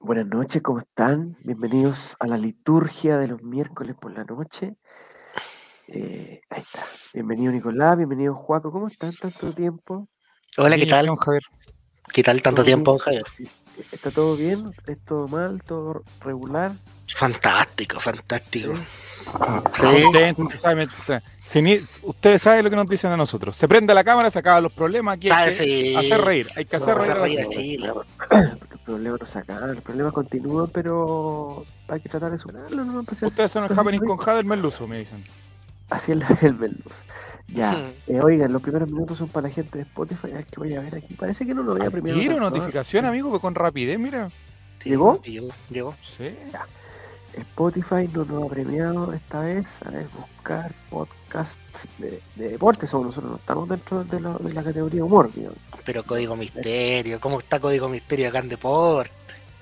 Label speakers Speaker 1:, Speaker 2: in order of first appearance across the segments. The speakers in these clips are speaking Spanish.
Speaker 1: Buenas noches, ¿cómo están? Bienvenidos a la liturgia de los miércoles por la noche. Eh, ahí está. Bienvenido Nicolás, bienvenido Juaco, ¿cómo están? Tanto tiempo.
Speaker 2: Hola, ¿qué tal?
Speaker 3: don Javier.
Speaker 2: ¿Qué tal tanto
Speaker 1: ¿Todo
Speaker 2: tiempo,
Speaker 1: bien?
Speaker 2: Javier?
Speaker 1: ¿Está todo bien? ¿Es todo mal? ¿Todo regular?
Speaker 2: Fantástico, fantástico.
Speaker 3: Ni- ustedes saben lo que nos dicen a nosotros. Se prende la cámara, se acaban los problemas. Aquí hay
Speaker 2: Sabe,
Speaker 3: que
Speaker 2: sí.
Speaker 3: hacer reír. Hay que hacer
Speaker 1: No,
Speaker 3: reír a
Speaker 2: reír. Chile.
Speaker 1: Los problemas no se acaban, los problemas continúan, pero hay que tratar de superarlos. ¿no? Pues,
Speaker 3: Ustedes son el happening con Jader Merluzo, me dicen.
Speaker 1: Así es el Merluz. Ya,
Speaker 2: Hmm.
Speaker 1: eh, oigan, los primeros minutos son para la gente de Spotify. Es que voy a ver aquí. Parece que no lo había premiado.
Speaker 3: Quiero
Speaker 1: tanto, ¿eh?
Speaker 3: notificación, amigo, pues con rapidez, mira.
Speaker 2: Sí,
Speaker 1: ¿Llegó?
Speaker 2: Llegó, llegó.
Speaker 3: Sí.
Speaker 1: Spotify no nos ha premiado esta vez. A ver, buscar podcast de, de deportes. O nosotros no estamos dentro de, la- de la categoría humor, digamos.
Speaker 2: Pero Código Misterio, ¿cómo está Código Misterio acá en Deporte?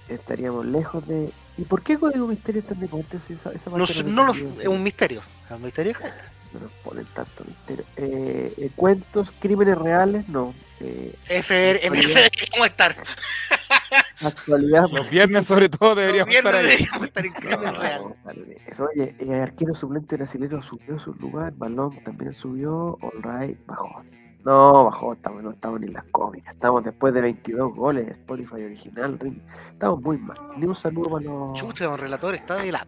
Speaker 1: Estaríamos lejos de. ¿Y por qué Código Misterio está en deportes? Si esa, esa
Speaker 2: No,
Speaker 1: parte
Speaker 2: sé,
Speaker 1: la
Speaker 2: no lo- es un misterio. Es un misterio.
Speaker 1: No nos ponen tanto misterio. Eh, eh, cuentos, crímenes reales, no. Eh,
Speaker 2: Ese, en ese deberíamos estar.
Speaker 1: actualidad.
Speaker 3: Los viernes, sobre todo, deberíamos estar ahí.
Speaker 2: deberíamos estar en Crimen
Speaker 1: No,
Speaker 2: Real.
Speaker 1: vale, Eso, oye, eh, arquero suplente brasileño subió su lugar, Balón también subió, Allright bajó. No, bajó, estamos, no estamos ni en las cómicas, estamos después de 22 goles, Spotify original, estamos muy mal. Ni un saludo para los...
Speaker 2: Chucha, don relator, está de la,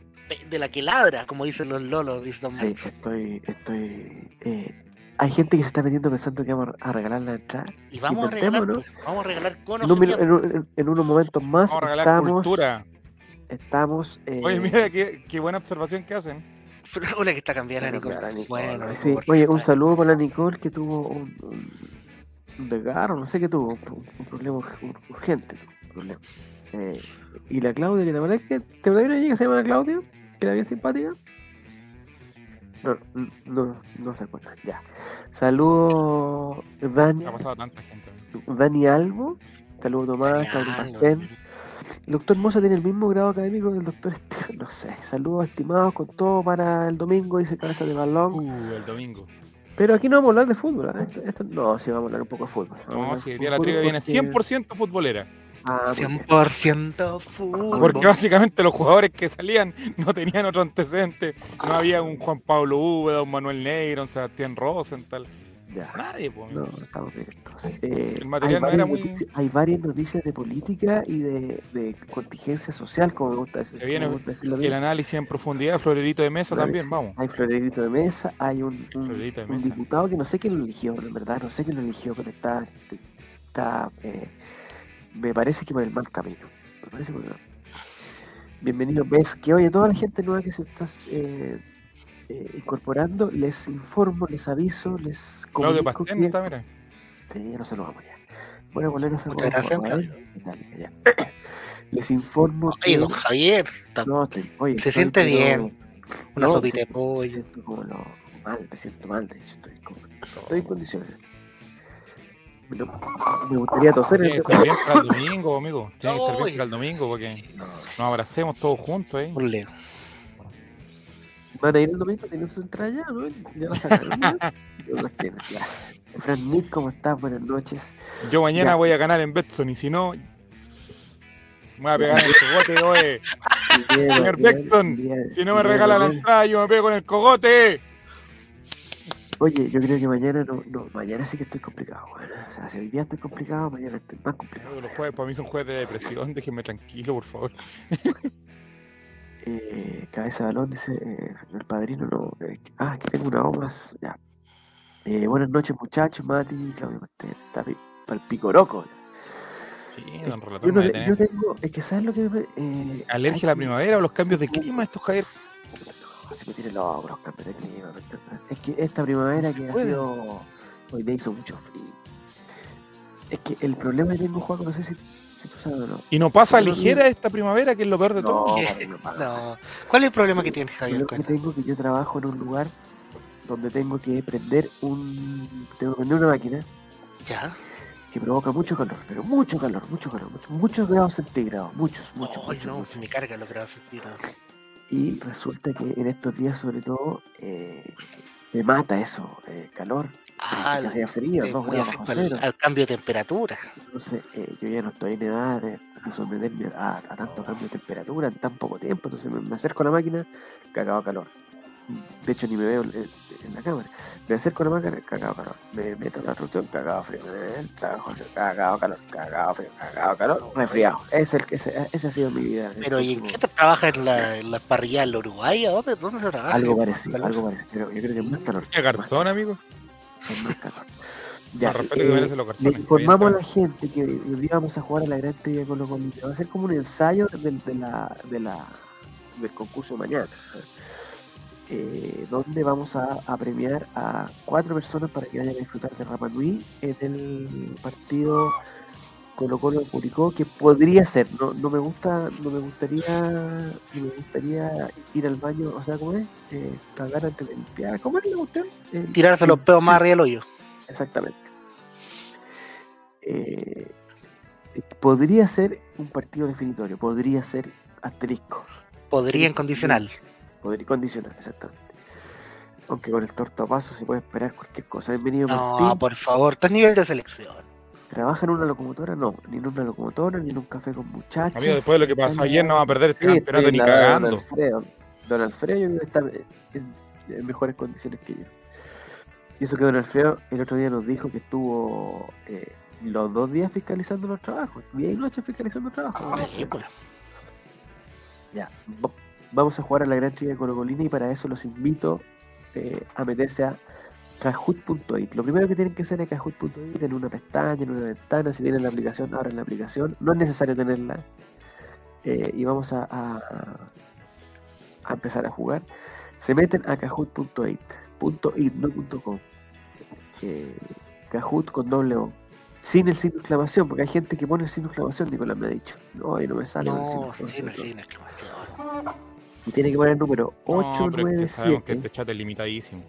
Speaker 2: de la que ladra, como dicen los lolos, dice don
Speaker 1: Sí, estoy, estoy... eh, hay gente que se está metiendo pensando que vamos a regalar la entrada.
Speaker 2: Y vamos a regalar,
Speaker 1: Intentémoslo.
Speaker 2: pues, vamos a regalar conocimiento.
Speaker 1: en un- en- en unos momentos más
Speaker 3: Vamos a regalar
Speaker 1: estamos...
Speaker 3: cultura.
Speaker 1: Estamos... eh,
Speaker 3: Oye, mira qué, qué buena observación que hacen.
Speaker 2: Hola, que está cambiando,
Speaker 1: Bueno,
Speaker 2: Nicole. Bueno,
Speaker 1: sí.
Speaker 2: Nicole,
Speaker 1: Oye, un saludo para la Nicole que tuvo un, un, un desgarro, no sé qué tuvo, un, un problema ur- urgente. tuvo un problema. Eh, y la Claudia, que te acuerdas que te acuerdas de una niña que se llama Claudia, que era bien simpática. No, no, no se acuerda, ya. Saludo Dani,
Speaker 3: Ha pasado tanta gente.
Speaker 1: Dani Albo, saludo Tomás, Pastén. El doctor Moza tiene el mismo grado académico del doctor Esteban, no sé. Saludos estimados con todo para el domingo, dice Cabeza de Balón.
Speaker 3: Uh, el domingo.
Speaker 1: Pero aquí no vamos a hablar de fútbol. ¿ah? Esto- esto- no, sí vamos a hablar un poco de fútbol. Vamos a
Speaker 3: No, si la trivia viene
Speaker 1: porque-
Speaker 3: 100% futbolera.
Speaker 1: Ah, muy bien.
Speaker 2: 100% fútbol.
Speaker 3: Porque básicamente los jugadores que salían no tenían otro antecedente. No había un Juan Pablo Úbeda, un Manuel Neiro, un Sebastián Rosenthal.
Speaker 1: Ya.
Speaker 3: Nadie, pues.
Speaker 1: No, estamos bien entonces. Eh,
Speaker 3: El material
Speaker 1: hay,
Speaker 3: no era
Speaker 1: varias
Speaker 3: muy-
Speaker 1: noticias, hay varias noticias de política y de, de contingencia social, como me gusta decir.
Speaker 3: Se viene
Speaker 1: gusta decirlo
Speaker 3: el análisis en profundidad, Florerito de Mesa también, vamos.
Speaker 1: Hay florerito de mesa, hay un, un-
Speaker 3: Florerito de
Speaker 1: un
Speaker 3: mesa.
Speaker 1: diputado que no sé quién lo eligió, en verdad, no sé quién lo eligió, pero está, está eh, me parece que por el mal camino. Me parece por el- Bienvenido, ves que oye, toda la gente nueva que se está eh, eh, incorporando, les informo, les aviso, les
Speaker 3: Claudio
Speaker 1: comunico
Speaker 3: Pastén
Speaker 1: que-
Speaker 3: está, mira.
Speaker 1: Sí, ya no se lo vamos ya. A poner esa
Speaker 2: Muchas gracias, Claudio.
Speaker 1: Metallica, ya. Les informo
Speaker 2: Oye,
Speaker 1: que...
Speaker 2: don Javier, está-
Speaker 1: No, estoy- oye,
Speaker 2: se siente
Speaker 1: pero-
Speaker 2: bien. una
Speaker 1: no,
Speaker 2: sopita de
Speaker 1: me
Speaker 2: pollo.
Speaker 1: siento como lo- mal, me siento mal, de hecho, estoy, como- estoy en condiciones. Me gustaría toser.
Speaker 3: Tiene
Speaker 1: en
Speaker 3: que estar bien para el domingo, amigo. Tiene que estar bien para el domingo porque nos abracemos todos juntos ahí.
Speaker 2: Por leo.
Speaker 1: Van a ir el domingo, tienen su entrada ya, ¿no? Ya la sacaron. ¿no? Ya las tienen, ya. Fran Nick, ¿cómo estás? Buenas noches.
Speaker 3: Yo mañana
Speaker 1: Ya.
Speaker 3: voy a ganar en Betson y si no, me voy a pegar en el cogote, oye. Señor
Speaker 1: bien,
Speaker 3: Si no me regala la entrada, yo me pego en el cogote.
Speaker 1: Oye, yo creo que mañana no, no, mañana sí que estoy complicado, bueno. O sea, si hoy día estoy complicado, mañana estoy más complicado.
Speaker 3: Los jueves para mí son jueves de depresión, déjenme tranquilo, por favor.
Speaker 1: Eh, cabeza de balón, dice eh, el padrino, no. eh, ah, que tengo una obra. Ya. Eh, buenas noches, muchachos, Mati, Claudio Pastel, está para el picoroco.
Speaker 3: Sí, don
Speaker 1: yo,
Speaker 3: relator,
Speaker 1: no
Speaker 3: va a
Speaker 1: yo tengo, es que sabes lo que me. Eh,
Speaker 3: alergia a la primavera o los cambios de clima, estos Javier.
Speaker 1: Si me tiene loco los cambios de clima. Es que esta primavera
Speaker 3: No
Speaker 1: que ha
Speaker 3: puede.
Speaker 1: sido. Hoy día hizo mucho frío. Es que el problema que tengo, Juan, no sé si, si tú sabes o no.
Speaker 3: Y no pasa
Speaker 1: No, no,
Speaker 3: ligera esta primavera, que es lo peor de todo.
Speaker 1: No.
Speaker 2: ¿Cuál es el problema que tienes,
Speaker 1: El
Speaker 2: Javier?
Speaker 1: problema que tengo es que yo trabajo en un lugar donde tengo que prender un. Tengo que prender una máquina
Speaker 2: Ya.
Speaker 1: que provoca mucho calor, pero mucho calor, mucho calor, mucho- muchos grados centígrados, muchos, muchos,
Speaker 2: Ay,
Speaker 1: muchos,
Speaker 2: no,
Speaker 1: muchos.
Speaker 2: me carga lo que va a sentir.
Speaker 1: Y resulta que en estos días, sobre todo, eh, me mata eso, eh, calor,
Speaker 2: Ah,
Speaker 1: que frío, dos
Speaker 2: muy
Speaker 1: grados
Speaker 2: al, cambio de temperatura.
Speaker 1: Entonces, eh, yo ya no estoy en edad de, de someterme a, a tanto cambio de temperatura en tan poco tiempo. Entonces, me, me acerco a la máquina, cagado calor. De hecho, ni me veo en, en la cámara. Me acerco a la máquina, cagado calor. Me meto en la rotación, cagado frío. Me meto, cagado frío, cagado calor, cagado frío, cagado calor, resfriado. Ese, ese, ese ha sido mi vida.
Speaker 2: Pero ¿y en qué te trabajas en la, en la parrilla del Uruguay? ¿A ¿Dónde, dónde se trabaja?
Speaker 1: Algo
Speaker 2: ¿Qué
Speaker 1: parecido,
Speaker 2: calor?
Speaker 1: algo parecido. Pero yo creo que es más calor.
Speaker 3: ¿Qué garzón, amigo?
Speaker 1: Es más calor.
Speaker 3: Respeto
Speaker 1: eh,
Speaker 3: que
Speaker 1: Le informamos a la gente que hoy vamos a jugar a la gran trivia con los bolitos. Va a ser como un ensayo del, de la, de la, del concurso de mañana. Eh, donde vamos a, a premiar a cuatro personas para que vayan a disfrutar de Rapa Nui en el partido Colo Colo Curicó que podría ser, no, no me gusta, no me gustaría, no me gustaría ir al baño, o sea, ¿cómo es? Eh, cagar antes de limpiar, ¿cómo es la cuestión? Eh,
Speaker 2: Tirarse los peos más arriba del hoyo.
Speaker 1: Exactamente. Eh, podría ser un partido definitorio, podría ser asterisco,
Speaker 2: Podría en condicional.
Speaker 1: Podría condicionar, exactamente. Aunque con el tortapaso se puede esperar cualquier cosa. Bienvenido
Speaker 2: No,
Speaker 1: Martín.
Speaker 2: por favor, estás nivel de selección.
Speaker 1: ¿Trabaja en una locomotora? No, ni en una locomotora, ni en un café con muchachos.
Speaker 3: Amigo, después de lo que pasó ayer, no va a perder este
Speaker 1: Sí,
Speaker 3: campeonato ni
Speaker 1: la de Don
Speaker 3: cagando.
Speaker 1: Alfredo. Don Alfredo yo creo que está en, en mejores condiciones que yo. Y eso que Don Alfredo el otro día nos dijo que estuvo eh, los dos días fiscalizando los trabajos, día y noche fiscalizando trabajos.
Speaker 2: Sí, pues.
Speaker 1: Ya, vamos a jugar a la gran trivia de Colocolina y para eso los invito eh, a meterse a kahoot.it. Lo primero que tienen que hacer es kahoot.it en una pestaña, en una ventana. Si tienen la aplicación, abran la aplicación. No es necesario tenerla. Eh, y vamos a, a- a empezar a jugar. Se meten a kahoot.it. .it, no punto .com. Eh, Kahoot con doble O. Sin el signo de exclamación, porque hay gente que pone el signo de exclamación, Nicolás me ha dicho. No, ahí no me sale. el signo de
Speaker 2: No, sí, no,
Speaker 1: exclamación.
Speaker 2: sí, no, exclamación.
Speaker 1: Y tiene que poner el número
Speaker 3: No, pero es que sabemos que
Speaker 1: 897
Speaker 3: este chat es limitadísimo.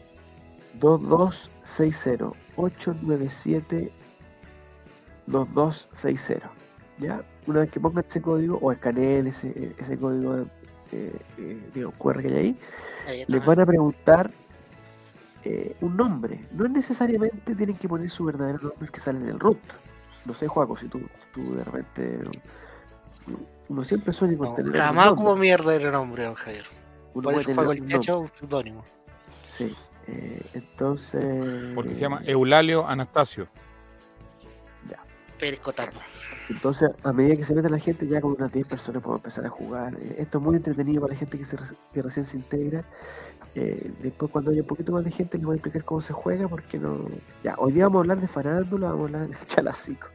Speaker 1: 2260 897 2260 ¿Ya? Una vez que pongan ese código o escaneen ese, ese código eh, eh, QR que hay ahí, les van a preguntar eh, un nombre. No necesariamente tienen que poner su verdadero nombre el que sale en el root. No sé, Juaco, si tú, tú de repente. Uno siempre sueña con
Speaker 2: No,
Speaker 1: tener.
Speaker 2: jamás como
Speaker 1: nombre.
Speaker 2: mierda de nombre, don Javier.
Speaker 1: Uno
Speaker 2: Por eso el techo, un seudónimo.
Speaker 1: Sí. eh, entonces.
Speaker 3: Porque se llama Eulalio Anastasio.
Speaker 2: Pérez Cotapo.
Speaker 1: Entonces, a medida que se mete la gente, ya con unas 10 personas podemos empezar a jugar. Eh, Esto es muy entretenido para la gente que, se, que recién se integra. Eh, después, cuando haya un poquito más de gente, les voy a explicar cómo se juega, porque no. Ya, hoy día vamos a hablar de farándula, vamos a hablar de chalacico.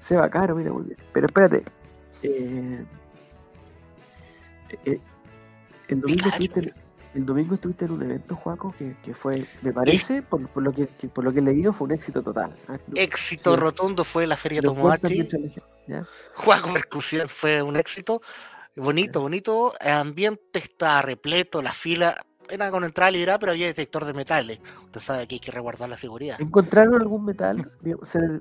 Speaker 1: Se va caro, mira, muy bien. Pero espérate. Eh, eh, el, domingo estuviste, en- el domingo estuviste en un evento, Juaco, que, que fue, me parece, por, por lo que, que- por lo que he leído, fue un éxito total. Ah,
Speaker 2: Éxito
Speaker 1: Sí.
Speaker 2: rotundo fue la Feria Tomodachi. Juego Percusión fue un éxito. Bonito, bonito. El ambiente está repleto, la fila era con entrada libre, pero había detector de metales. Usted sabe que hay que resguardar la seguridad.
Speaker 1: ¿Encontraron algún metal? Digamos, se-
Speaker 2: Eh,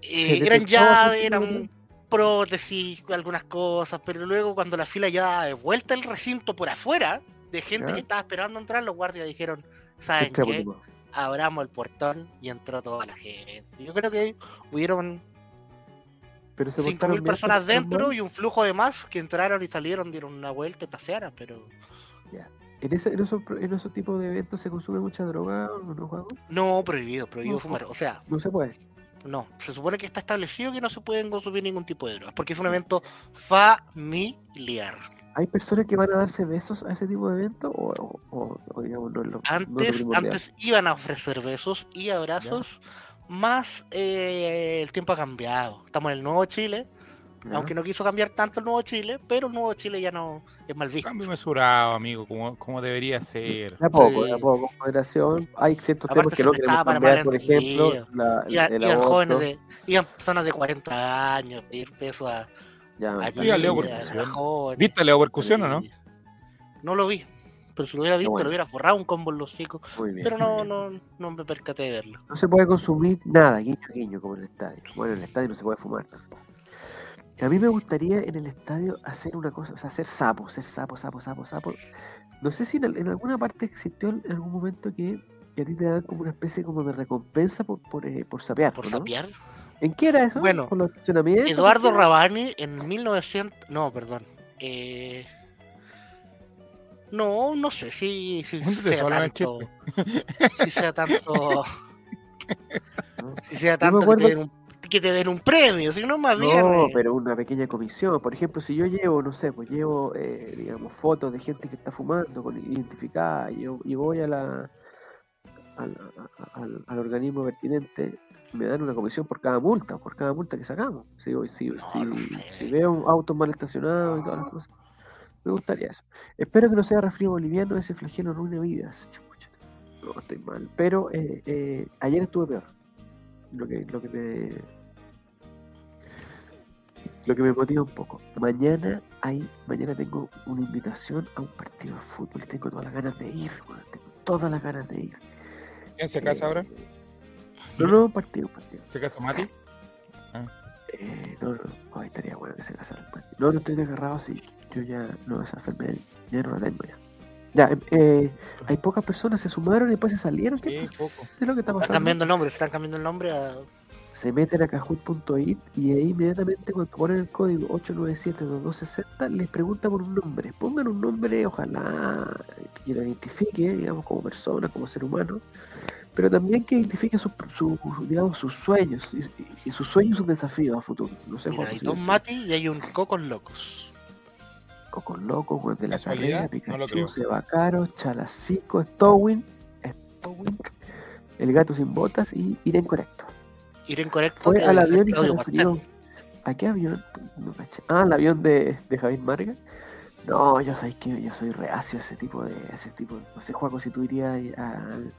Speaker 1: se
Speaker 2: eran
Speaker 1: detectó
Speaker 2: llaves,
Speaker 1: ese
Speaker 2: eran
Speaker 1: tipo
Speaker 2: prótesis, algunas cosas, pero luego cuando la fila ya de vuelta el recinto por afuera, de gente
Speaker 1: Ya.
Speaker 2: que estaba esperando entrar, los guardias dijeron, ¿saben qué? Abramos el portón y entró toda la gente. Yo creo que hubieron
Speaker 1: Pero se
Speaker 2: 5.000
Speaker 1: portaron bien,
Speaker 2: personas dentro y un flujo de más que entraron y salieron, dieron una vuelta y pasearon, pero
Speaker 1: ¿En, ese, en, esos, en esos tipos de eventos se consume mucha droga o no, Juan?
Speaker 2: no prohibido, prohibido
Speaker 1: No,
Speaker 2: fumar. O sea,
Speaker 1: No se puede.
Speaker 2: No, se supone que está establecido que no se pueden consumir ningún tipo de drogas, porque es un evento familiar.
Speaker 1: ¿Hay personas que van a darse besos a ese tipo de eventos? O, o- o- o digamos, no no
Speaker 2: Antes, antes iban a ofrecer besos y abrazos, más eh, el tiempo ha cambiado. Estamos en el nuevo Chile,
Speaker 1: ¿Ya?
Speaker 2: aunque no quiso cambiar tanto el nuevo Chile, pero el nuevo Chile ya no es mal visto.
Speaker 3: Cambio mesurado, amigo, como, como debería ser.
Speaker 1: De a poco, de
Speaker 2: Sí.
Speaker 1: a poco, con moderación. Hay ciertos
Speaker 2: Aparte
Speaker 1: temas que no queremos
Speaker 2: para
Speaker 1: cambiar, por ejemplo, la,
Speaker 2: Iban,
Speaker 1: el
Speaker 2: jóvenes de, iban personas de 40 años a pedir besos a,
Speaker 1: Ya,
Speaker 2: a
Speaker 3: Leo, percusión.
Speaker 2: a.
Speaker 3: ¿Viste Leo Percusión o no?
Speaker 2: No lo vi. pero si lo hubiera visto,
Speaker 1: bueno.
Speaker 2: lo hubiera forrado un combo en los chicos.
Speaker 1: Muy bien.
Speaker 2: Pero no, no, no me percaté de verlo.
Speaker 1: No se puede consumir nada, guiño guiño, como en el estadio. Bueno, en el estadio no se puede fumar tampoco. A mí me gustaría en el estadio hacer una cosa, o sea, hacer sapo, hacer sapo, sapo, sapo, sapo. No sé si en, al- en alguna parte existió en algún momento que, que a ti te dan como una especie como de recompensa por, por, eh, por sapear,
Speaker 2: Por
Speaker 1: ¿no?
Speaker 2: sapear.
Speaker 1: ¿En qué era eso?
Speaker 2: Bueno. Eduardo. Rabani en 1900. No, perdón. Eh... No, no sé si, si
Speaker 3: ¿Dónde te
Speaker 2: sea tanto. Si sea tanto. Si sea tanto que
Speaker 1: acuerdo-
Speaker 2: te, den un, que te den un premio, si no más bien.
Speaker 1: No, pero una pequeña comisión. Por ejemplo, si yo llevo, no sé, pues llevo, eh, digamos, fotos de gente que está fumando, con identificada, y, yo- y voy a la, al, al- al organismo pertinente, me dan una comisión por cada multa, por cada multa que sacamos. Si, si,
Speaker 2: No,
Speaker 1: si-
Speaker 2: no sé.
Speaker 1: si veo un auto mal estacionado y todas las cosas, me gustaría eso. Espero que no sea resfrío boliviano, ese flagelo arruine vidas. No, estoy mal. Pero eh, eh, ayer estuve peor. Lo que, lo que me lo que me motiva un poco. Mañana hay, mañana tengo una invitación a un partido de fútbol y tengo todas las ganas de ir, weón, tengo todas las ganas de ir.
Speaker 3: ¿Quién se casa ahora?
Speaker 1: Eh, No, no, un partido, un partido.
Speaker 3: ¿Se casa Mati?
Speaker 1: Eh, no, no, estaría bueno que se casara el Mati. No, no estoy desgarrado, sí. Yo ya, no, esa enfermedad ya no la tengo ya. Ya, eh, hay pocas personas, se sumaron y después se salieron. ¿Qué,
Speaker 3: Sí,
Speaker 1: pasa?
Speaker 3: poco.
Speaker 1: ¿Qué es lo que está
Speaker 2: Están
Speaker 1: pasando?
Speaker 2: cambiando el nombre, están cambiando el nombre a.
Speaker 1: se meten a kahoot.it y ahí inmediatamente cuando ponen el código 897-2260 les pregunta por un nombre. Pongan un nombre, ojalá que lo identifique, digamos, como persona, como ser humano, pero también que identifique sus, su- digamos, sus sueños y, sus sueños y sus desafíos a futuro. No sé,
Speaker 2: Mira, hay dos Mati y hay un Cocos Locos.
Speaker 1: Coco Loco, Juan de la
Speaker 3: ¿Casualidad?
Speaker 1: Carrera,
Speaker 3: No
Speaker 1: Pikachu,
Speaker 3: creo.
Speaker 1: Sebacaro, Chalacico, Stowin, Stowin, El Gato Sin Botas y Irene Correcto.
Speaker 2: Incorrecto.
Speaker 1: Fue al avión y se refirió. ¿A qué avión? No caché. Ah, al avión de, de Javier Marga. No, yo sabéis que yo soy reacio a ese tipo de. ese tipo No sé, Juaco, si tú irías al.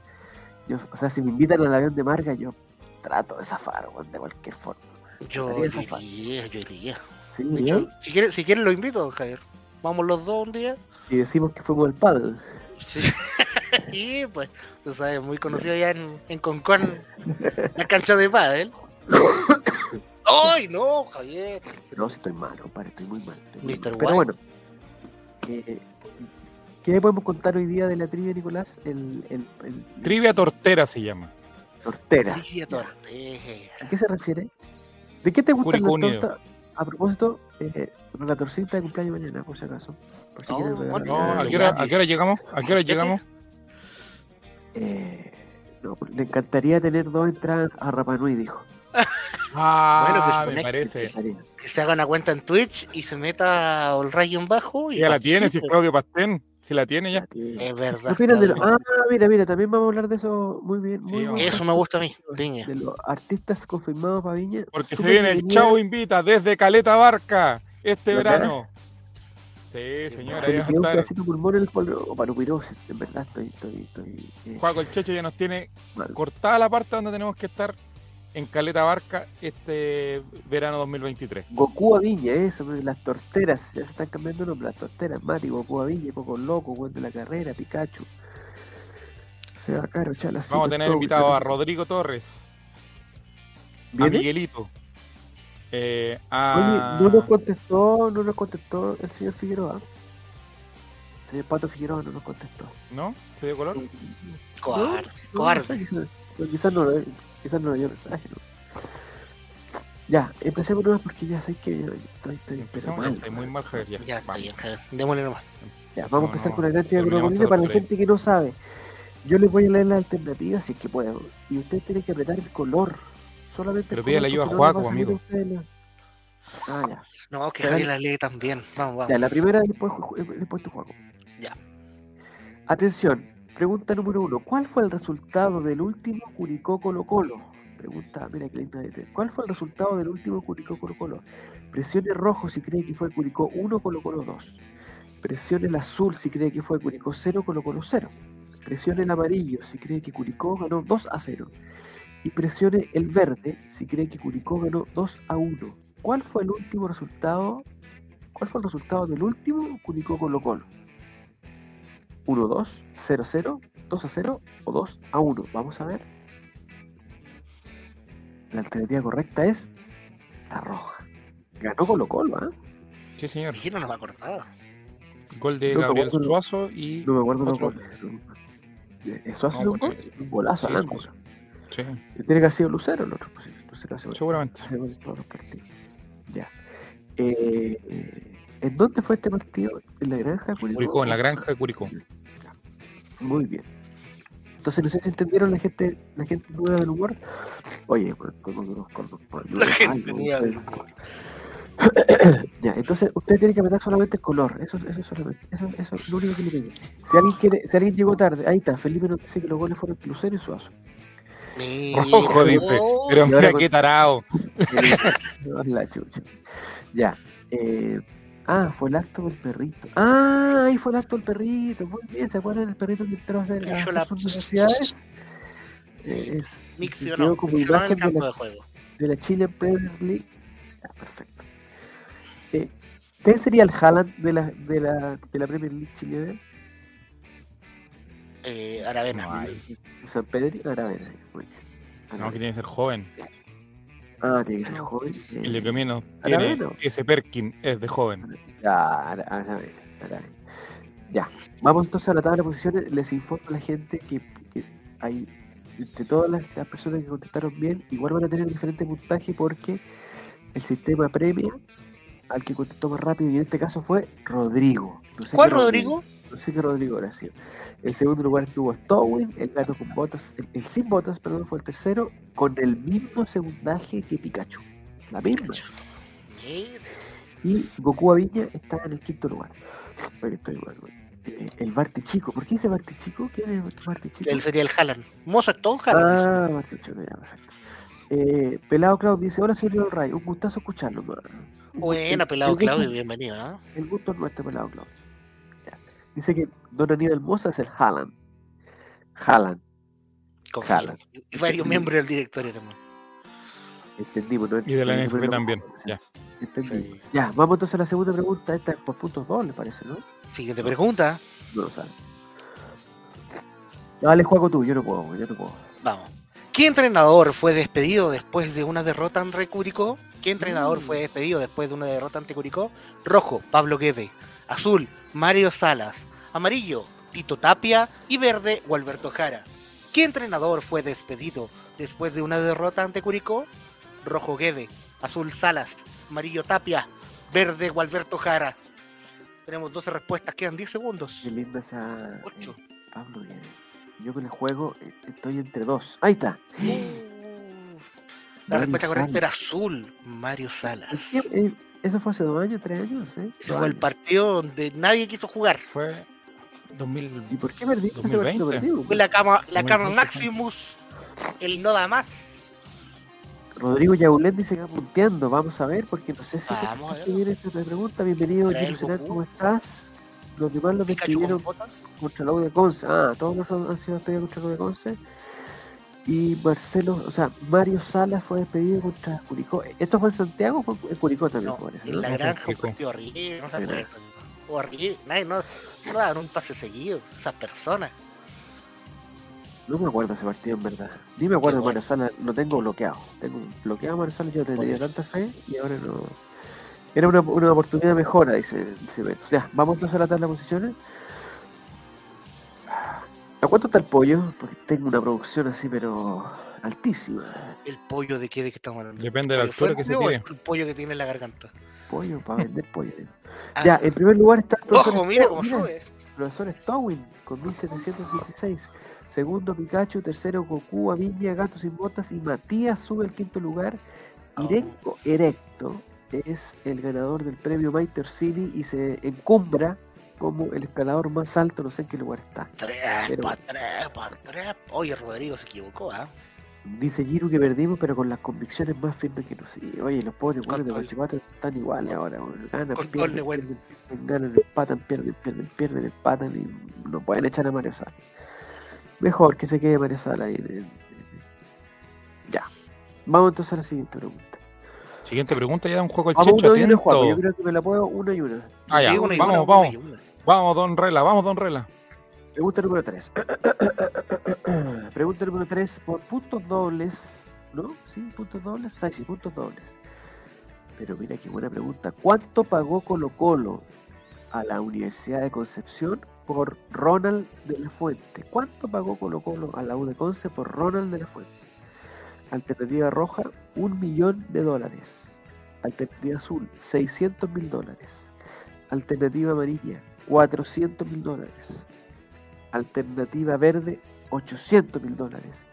Speaker 1: yo- o sea, si me invitan al avión de Marga, yo trato de zafar, weón, de cualquier forma.
Speaker 2: Yo iría, yo iría.
Speaker 1: Sí,
Speaker 2: De
Speaker 1: ¿eh?
Speaker 2: hecho, si quieres, si quieres lo invito, Javier. Vamos los dos un día.
Speaker 1: Y decimos que fuimos al paddle.
Speaker 2: Sí. y pues, tú sabes, muy conocido ya en, en Concón, la cancha de pádel. ¡Ay, no, Javier!
Speaker 1: No, si estoy mal, compadre, estoy muy mal. estoy muy
Speaker 2: Mr.
Speaker 1: mal. Pero bueno. eh, ¿Qué podemos contar hoy día de la trivia, Nicolás? El, el, el-
Speaker 3: Trivia Tortera se llama.
Speaker 1: Tortera.
Speaker 2: Trivia Tortera.
Speaker 1: ¿A qué se refiere? ¿De qué te gusta la torta? A propósito, eh, la torcita de cumpleaños mañana, por si acaso. Por si
Speaker 2: No,
Speaker 1: quieres regalar-
Speaker 2: bueno,
Speaker 3: No, ¿a
Speaker 2: Pero
Speaker 3: qué hora,
Speaker 2: ya
Speaker 3: a qué hora llegamos? ¿A qué hora llegamos?
Speaker 1: Eh, no, pues, le encantaría tener dos entradas a Rapanui, dijo.
Speaker 3: Ah,
Speaker 2: Bueno, pues,
Speaker 3: me
Speaker 2: conecte.
Speaker 3: parece.
Speaker 2: Que se haga una cuenta en Twitch y se meta al rayo en bajo.
Speaker 3: Si
Speaker 2: y
Speaker 3: ya la tiene, si es. Claudio Pastén, si la tiene ya.
Speaker 2: Es verdad.
Speaker 1: ¿Qué opinas de lo-
Speaker 2: Claudio.
Speaker 1: Ah, mira, mira, también vamos a hablar de eso muy bien.
Speaker 3: Sí,
Speaker 1: Muy buen
Speaker 2: Eso me gusta a mí, Viña.
Speaker 1: De los artistas confirmados para Viña.
Speaker 3: Porque se viene el. Chavo Invita desde Caleta Barca este verano. Sí, señora,
Speaker 1: Se
Speaker 3: a
Speaker 1: quedó un pedacito pulmón en el polvo. O parupirosis, en verdad estoy, estoy, estoy eh,
Speaker 3: Juaco el Checho ya nos tiene cortada la parte donde tenemos que estar en Caleta Barca este verano 2023.
Speaker 1: Goku a Viña, eso, las torteras, ya se están cambiando nombres, las torteras, Mati, Goku a Viña, Coco Loco, Juan de la Carrera, Pikachu. Se va caro, chala.
Speaker 3: Vamos a tener invitado a Rodrigo Torres, a
Speaker 1: ¿Viene?
Speaker 3: Miguelito, eh,
Speaker 1: Oye, no nos contestó, no nos contestó el señor Figueroa. El señor Pato Figueroa no nos contestó.
Speaker 3: ¿No? ¿Se dio color?
Speaker 2: Cobarde,
Speaker 1: No,
Speaker 2: cobarde.
Speaker 1: no quizás, no, quizás no, lo- dio mensaje, ¿no? Ya, empecemos nomás porque ya sabéis que estoy, estoy
Speaker 3: Empezamos,
Speaker 1: mal.
Speaker 3: estoy muy mal, Javier. Ya,
Speaker 2: Ya está
Speaker 3: vamos.
Speaker 2: bien, Javier. Démosle nomás.
Speaker 1: Ya, vamos a empezar
Speaker 3: no,
Speaker 1: con la
Speaker 3: terminamos
Speaker 1: colocolina
Speaker 3: esta
Speaker 1: para la gente que no sabe. Yo les voy a leer las alternativas si es que puedo. Y usted tiene que apretar el color. Solamente
Speaker 3: Pero pídale
Speaker 1: color,
Speaker 3: ayuda a Juaco, amigo.
Speaker 1: la- Ah, ya.
Speaker 2: No, que Javier
Speaker 1: dale.
Speaker 2: la lee también. Vamos, vamos.
Speaker 1: Ya, la primera después, ju- después tu juego.
Speaker 2: Ya.
Speaker 1: Atención, pregunta número uno. ¿Cuál fue el resultado del último Curicó Colo Colo? Pregunta, mira que linda letra. ¿Cuál fue el resultado del último Curicó Colo Colo? Presione rojo si cree que fue Curicó 1, Colo Colo 2. Presione el azul si cree que fue Curicó 0, Colo Colo 0. Presione el amarillo si cree que Curicó ganó 2 a 0. Y presione el verde si cree que Curicó ganó 2 a 1. ¿Cuál fue el último resultado? ¿Cuál fue el resultado del último Curicó Colo Colo? 1-2, 0-0, 2-0 o 2-1. Vamos a ver. La alternativa correcta es la roja. Ganó Colo Colo, ¿ah?
Speaker 3: Sí, señor.
Speaker 2: Yo no me acordaba.
Speaker 3: Gol de
Speaker 1: No me
Speaker 3: Gabriel
Speaker 1: acuerdo.
Speaker 3: Suazo y.
Speaker 1: No me acuerdo los
Speaker 3: Otro.
Speaker 1: goles. Eh, ¿Eso hace
Speaker 3: No,
Speaker 1: un gol?
Speaker 3: porque-
Speaker 1: Un golazo
Speaker 3: Sí,
Speaker 1: al ángulo.
Speaker 3: Suazo. Sí,
Speaker 1: Tiene que haber sido Lucero el otro. pues, qué hace.
Speaker 3: seguramente.
Speaker 1: Todos los partidos. Ya. Eh, eh, ¿En dónde fue este partido? ¿En la granja de Curicó?
Speaker 3: Curicó, en la granja de Curicó.
Speaker 1: Muy bien. Entonces no sé si entendieron la gente, la gente nueva del humor. Oye,
Speaker 2: La gente nueva del humor.
Speaker 1: Ya, entonces usted tiene que apretar solamente el color. Eso, eso solamente. Eso, eso es lo único que le pido. Si alguien quiere, si alguien llegó tarde, ahí está. Felipe nos dice que los goles fueron Lucero y Suazo.
Speaker 2: Mira,
Speaker 3: Rojo, dice.
Speaker 2: oh,
Speaker 3: Pero mira qué tarado.
Speaker 1: la chucha. Ya. Eh, ah, fue el acto del perrito. Ah, ahí fue el acto del perrito. Muy bien, ¿se acuerdan del perrito que entró a hacer, hacer
Speaker 2: la-
Speaker 1: sus necesidades?
Speaker 2: Sí.
Speaker 1: Eh, quedó como
Speaker 2: en el
Speaker 1: de
Speaker 2: campo
Speaker 1: la-
Speaker 2: de juego.
Speaker 1: de la Chile Premier League. Ya, perfecto. Eh, ¿Qué sería el Haaland de la, de la, de la Premier League chilena?
Speaker 2: Eh, Aravena.
Speaker 3: No.
Speaker 1: San Pedro Aravena. Muy bien.
Speaker 3: No, que
Speaker 1: Aravena.
Speaker 3: tiene que ser joven.
Speaker 1: Ah, tiene que ser joven. eh,
Speaker 3: Y lo que menos tiene
Speaker 1: Aravena.
Speaker 3: ese Perkin es de joven.
Speaker 1: Ya, Ara- Aravena, Aravena. Ya, vamos entonces a la tabla de posiciones. Les informo a la gente que, que hay, entre todas las, las personas que contestaron bien, igual van a tener diferente puntaje porque el sistema premia al que contestó más rápido y en este caso fue Rodrigo. No sé
Speaker 2: ¿Cuál Rodrigo?
Speaker 1: Sé qué Rodrigo sido. El segundo lugar estuvo Stowin, el gato con botas, el, el sin botas, perdón, fue el tercero, con el mismo segundaje que Pikachu. La misma. Y Goku Aviña está en el quinto lugar. Estoy. Eh, El Barte Chico. ¿Por qué dice Barte Chico? ¿Quién es el Barte Chico?
Speaker 2: Él sería el Haaland. Mozart, todo Haaland.
Speaker 1: Ah, Barte Chico, ya, perfecto. Eh, Pelado Claudio dice: Hola, señor Ray. Un gustazo escucharlo.
Speaker 2: Buena, pelado Claudio, bienvenido. ¿ah?
Speaker 1: El gusto es nuestro, Pelado Claudio. Dice que Don Aníbal Moza es el Haaland. Haaland. Haaland.
Speaker 2: Y varios miembros del directorio también.
Speaker 1: Entendimos, ¿no?
Speaker 3: Y de la NFP también. Ya.
Speaker 1: Entendimos.
Speaker 2: Sí.
Speaker 1: Ya, vamos entonces a la segunda pregunta. Esta es por puntos dobles, parece, ¿no?
Speaker 2: Siguiente pregunta.
Speaker 1: No lo sabe. Dale, juego tú, yo no puedo, yo no puedo.
Speaker 2: Vamos. ¿Qué entrenador fue despedido después de una derrota ante Curicó? ¿Qué entrenador
Speaker 1: Mm.
Speaker 2: fue despedido después de una derrota ante Curicó? Rojo, Pablo Guede. Azul, Mario Salas. Amarillo, Tito Tapia. Y verde, Gualberto Jara. ¿Qué entrenador fue despedido después de una derrota ante Curicó? Rojo Guede. Azul Salas. Amarillo Tapia. Verde, Gualberto Jara. Tenemos 12 respuestas, quedan 10 segundos.
Speaker 1: Qué linda esa.
Speaker 2: Ocho.
Speaker 1: eh, Pablo. Yo con el juego eh, estoy entre dos. Ahí está.
Speaker 2: Uh, La
Speaker 1: Mario
Speaker 2: respuesta correcta era azul, Mario Salas.
Speaker 1: ¿Qué- eh, ¿Eso fue hace dos años, tres años? ¿eh?
Speaker 2: Ese
Speaker 1: Dos
Speaker 2: fue el partido donde nadie quiso jugar.
Speaker 3: Fue 2000.
Speaker 1: ¿Y por qué perdiste ese
Speaker 3: 2020?
Speaker 1: partido? Perdido?
Speaker 2: Fue la cama, la cama Maximus, el no da más.
Speaker 1: Rodrigo Yaulén dice que va punteando. Vamos a ver, porque no sé si
Speaker 2: Vamos a
Speaker 1: te viene esta pregunta. Bienvenido, Jerusalén. ¿cómo estás? Los demás los
Speaker 2: con botas.
Speaker 1: contra la U de Conce. Ah, todos los han sido contra la U de Conce. Y Marcelo, o sea, Mario Salas fue despedido contra Curicó. ¿Esto fue en Santiago o fue en Curicó también?
Speaker 2: No,
Speaker 1: parece,
Speaker 2: en
Speaker 1: ¿no?
Speaker 2: la
Speaker 3: No,
Speaker 2: granja un horrible, no se. Horrible, nadie, no, no daban un pase seguido, esas personas.
Speaker 1: No me acuerdo ese partido en verdad. Ni me acuerdo de
Speaker 2: bueno.
Speaker 1: Mario Salas, lo tengo bloqueado. Tengo bloqueado a Mario Salas, yo tenía tanta fe y ahora no. Era una, una oportunidad de mejora, dice, dice Beto. O sea, vamos a la tabla de posiciones. ¿A cuánto está el pollo? Porque tengo una producción así, pero altísima.
Speaker 2: El pollo de qué de qué estamos hablando.
Speaker 3: Depende de la
Speaker 2: ¿El pollo
Speaker 3: altura que se tire.
Speaker 2: El pollo que tiene en la garganta.
Speaker 1: Pollo para vender pollo.
Speaker 2: Ah,
Speaker 1: Ya, en primer lugar está el profesor
Speaker 2: Ojo, mira cómo sube.
Speaker 1: Profesor Stowin con 1766. Segundo Pikachu, tercero Goku, Aviña, Gato sin botas y Matías sube al quinto lugar.
Speaker 2: Oh.
Speaker 1: Irenco Erecto es el ganador del premio Maiter City y se encumbra como el escalador más alto, no sé en qué lugar está.
Speaker 2: Trepa,
Speaker 1: Pero-
Speaker 2: trepa, trepa. Oye, Rodrigo se equivocó, ¿ah?
Speaker 1: Dice Giru que perdimos, pero con las convicciones más firmes que nosotros. Oye, los pobres de. Guachipato están iguales ahora. Ganan,
Speaker 2: Con
Speaker 1: pierden,
Speaker 2: weón.
Speaker 1: pierden, pierden, ganan, empatan, pierden, pierden, pierden, empatan y no pueden echar a Mario Sala. Mejor que se quede Mario Sala ahí. Ya. Vamos entonces a la siguiente pregunta.
Speaker 3: Siguiente pregunta, ya da un juego al
Speaker 1: Vamos
Speaker 3: checho,
Speaker 1: uno, Juaco. Yo
Speaker 3: atento.
Speaker 1: creo que me la puedo una y una.
Speaker 3: Ah, ya,
Speaker 2: Sí, una y
Speaker 3: vamos,
Speaker 2: una,
Speaker 3: vamos.
Speaker 2: una y una.
Speaker 3: Vamos, Don Rela, vamos, Don Rela.
Speaker 1: Pregunta número 3. Pregunta número 3 por puntos dobles. ¿No? ¿Sí? ¿Puntos dobles? Ah, sí, puntos dobles. Pero mira qué buena pregunta. ¿Cuánto pagó Colo Colo a la Universidad de Concepción por Ronald de la Fuente? ¿Cuánto pagó Colo Colo a la U de Conce por Ronald de la Fuente? Alternativa roja, un millón de dólares. Alternativa azul, 600 mil dólares. Alternativa amarilla, 400 mil dólares. Alternativa verde, 800 mil dólares.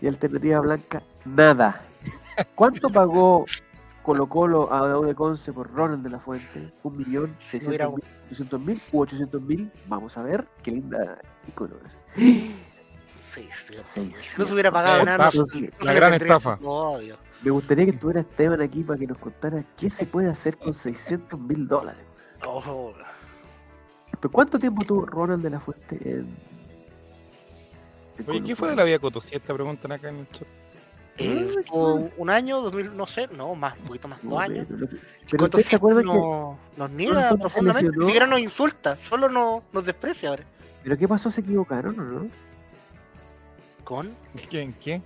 Speaker 1: Y alternativa blanca, nada. ¿Cuánto pagó Colo Colo a la U de Conce por Ronald de la Fuente? Un millón,
Speaker 2: Hubiera-
Speaker 1: 600 mil, 800 mil u 800 mil. Vamos a ver, qué linda icono.
Speaker 2: Sí, sí, Si no se hubiera pagado
Speaker 3: La
Speaker 2: nada,
Speaker 3: estafa,
Speaker 2: no
Speaker 3: la gran estafa.
Speaker 2: odio.
Speaker 1: Me gustaría que estuviera Esteban aquí para que nos contara qué se puede hacer con 600 mil dólares.
Speaker 2: Oh,
Speaker 1: ¿Pero cuánto tiempo tuvo Ronald de la Fuente en. en
Speaker 3: Oye, ¿qué fue de la vida Cotosí? Esta preguntan acá en el chat.
Speaker 2: eh,
Speaker 1: Ah,
Speaker 2: estuvo un año, 2000, no sé, no, más, un poquito más, dos años.
Speaker 1: pero Pero que.
Speaker 2: nos niega profundamente, ni siquiera nos insulta, solo nos, nos desprecia ahora.
Speaker 1: ¿Pero qué pasó? ¿Se equivocaron o no?
Speaker 2: ¿Con?
Speaker 3: ¿Quién? ¿Qué?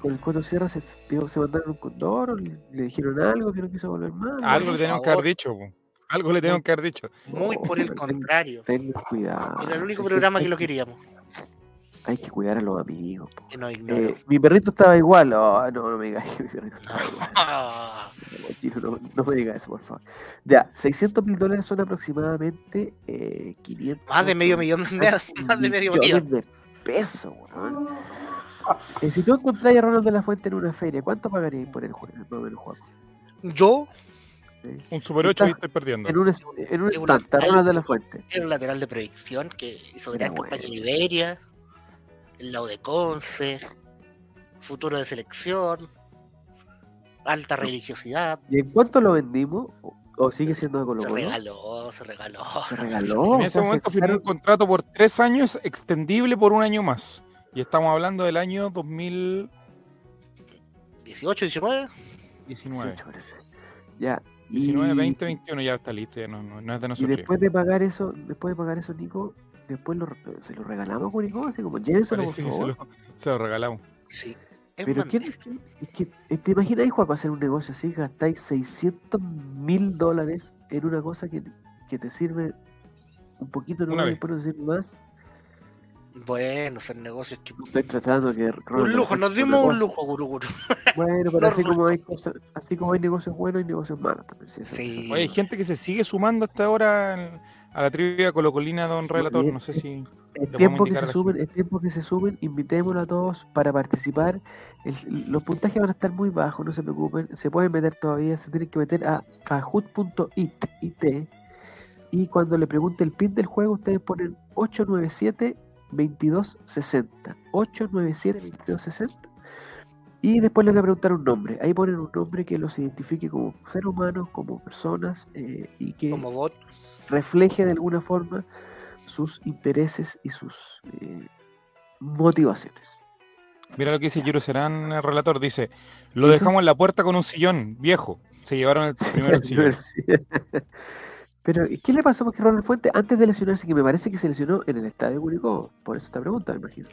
Speaker 1: Con el Coto Sierra se, digo, se mandaron un condoro, le, le dijeron algo que no quiso volver más.
Speaker 3: Algo le tenemos que haber dicho. po. Algo le tenemos que haber dicho.
Speaker 2: Muy
Speaker 1: No,
Speaker 2: por el
Speaker 1: ten-
Speaker 2: contrario.
Speaker 1: Tengan cuidado.
Speaker 2: Era el único programa
Speaker 1: hay
Speaker 2: que lo queríamos.
Speaker 1: Hay que cuidar a los amigos. po.
Speaker 2: Que ignoró.
Speaker 1: Eh, mi perrito estaba igual. Oh, no, no me digas que mi perrito estaba igual. No, no, no me digas eso, por favor. Ya, 600 mil dólares son aproximadamente eh, 500.
Speaker 2: más de medio millón de más de medio millón.
Speaker 1: Pesos, weón. Eh, si tú encontrás a Ronald de la Fuente en una feria, ¿cuánto pagarías por el juego?
Speaker 2: Yo,
Speaker 3: Un Super 8 y
Speaker 1: Está-
Speaker 3: estoy perdiendo.
Speaker 1: En un, en un stand, Ronald de la Fuente.
Speaker 2: era un lateral de predicción que hizo gran campaña en. Iberia, el lado de Conce, futuro de selección, alta religiosidad.
Speaker 1: ¿Y en cuánto lo vendimos? ¿O, sigue siendo de Colo
Speaker 2: Se
Speaker 1: Colo?
Speaker 2: regaló, se regaló.
Speaker 1: Se regaló.
Speaker 3: En
Speaker 1: o
Speaker 3: ese
Speaker 1: sea,
Speaker 3: momento
Speaker 1: se
Speaker 3: firmó un contrato por tres años, extendible por un año más. Y estamos hablando del año 2019.
Speaker 2: 18, 19.
Speaker 1: 18 parece. Ya. y-
Speaker 3: 19, 20, 21 ya está listo, ya no, no, no es de
Speaker 1: Y
Speaker 3: nosotros.
Speaker 1: después de pagar eso, después de pagar eso, Nico, después lo, se lo regalamos a Curicó, así como
Speaker 3: que se lo, se lo regalamos.
Speaker 2: Sí. Es
Speaker 1: Pero ¿quién, quién- es que, eh, ¿te imaginas, Juan, hacer un negocio así? Gastáis 600 mil dólares en una cosa que, que te sirve un poquito, no y después no sirve más.
Speaker 2: Bueno, hacer negocios que.
Speaker 1: Estoy tratando que...
Speaker 2: Un lujo, nos dimos un lujo, Guru Guru.
Speaker 1: Bueno, pero así como, hay cosas, así como hay negocios buenos, hay negocios malos también. sí,
Speaker 3: Oye, hay gente que se sigue sumando hasta ahora a la trivia colocolina, don Relator. No sé si.
Speaker 1: Es
Speaker 3: podemos
Speaker 1: tiempo que se suben, es tiempo que se suben, invitémoslo a todos para participar. El- los puntajes van a estar muy bajos, no se preocupen. Se pueden meter todavía, se tienen que meter a kahoot.it IT, y cuando le pregunte el pin del juego, ustedes ponen 897 2260. 897 2260. Y después le van a preguntar un nombre. Ahí ponen un nombre que los identifique como seres humanos, como personas, eh, y que
Speaker 2: Como bot.
Speaker 1: refleje de alguna forma sus intereses y sus eh, motivaciones.
Speaker 3: Mira lo que dice Giro Serán, el relator. Dice: Lo
Speaker 1: ¿Eso?
Speaker 3: dejamos en la puerta con un sillón viejo. Se llevaron el primer sillón.
Speaker 1: Pero, ¿y ¿qué le pasó a Ronald Fuente antes de lesionarse? Que me parece que se lesionó en el estadio Curicó. Por eso esta pregunta, me imagino.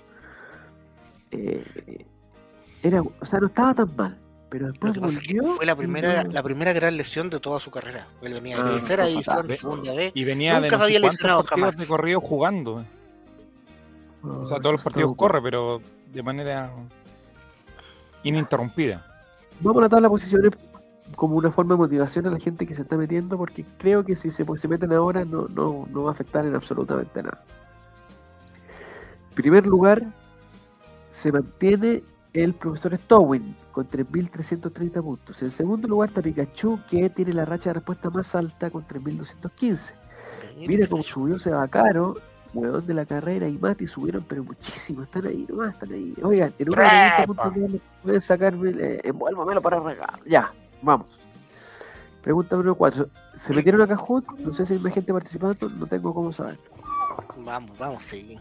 Speaker 1: Eh, era, o sea, no estaba tan mal. Pero
Speaker 2: Lo
Speaker 1: después
Speaker 2: que pasa es que
Speaker 1: volvió
Speaker 2: fue la
Speaker 1: y
Speaker 2: primera,
Speaker 1: no-
Speaker 2: la primera gran lesión de toda su carrera. Él venía de
Speaker 1: Ah,
Speaker 2: tercera
Speaker 1: no,
Speaker 2: división,
Speaker 1: fatal.
Speaker 2: segunda vez.
Speaker 3: Y venía de
Speaker 2: Nunca
Speaker 3: no
Speaker 2: se había lesionado
Speaker 3: partidos
Speaker 2: jamás.
Speaker 3: de corrido jugando. eh. O sea,
Speaker 1: no,
Speaker 3: todos los partidos corre, pero de manera ininterrumpida.
Speaker 1: Vamos a notar las posiciones como una forma de motivación a la gente que se está metiendo, porque creo que si se, se meten ahora no, no, no va a afectar en absolutamente nada. En primer lugar, se mantiene el profesor Stowin con 3.330 puntos. En segundo lugar está Pikachu, que tiene la racha de respuesta más alta con 3.215. Mira cómo subió Sebacaro, huevón de la carrera, y Mati subieron, pero muchísimo. Están ahí nomás, están ahí. Oigan, en una pregunta pueden sacarme, eh, envuélvamelo para regar. Ya, vamos. Pregunta número 4. ¿Se metieron a Kahoot? No sé si hay más gente participando, no tengo cómo saber.
Speaker 2: Vamos, vamos, sí.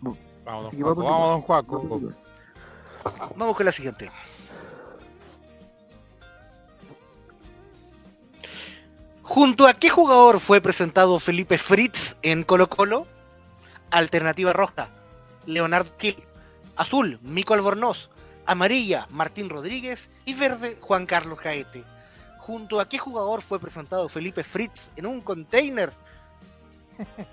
Speaker 3: Vamos, don Juaco.
Speaker 1: vamos
Speaker 3: don. Juaco.
Speaker 2: Vamos con la siguiente. ¿Junto a qué jugador fue presentado Felipe Fritz en Colo Colo? Alternativa roja, Leonardo Gil. Azul, Mico Albornoz. Amarilla, Martín Rodríguez. Y verde, Juan Carlos Gaete. Junto a qué jugador fue presentado Felipe Fritz en un container.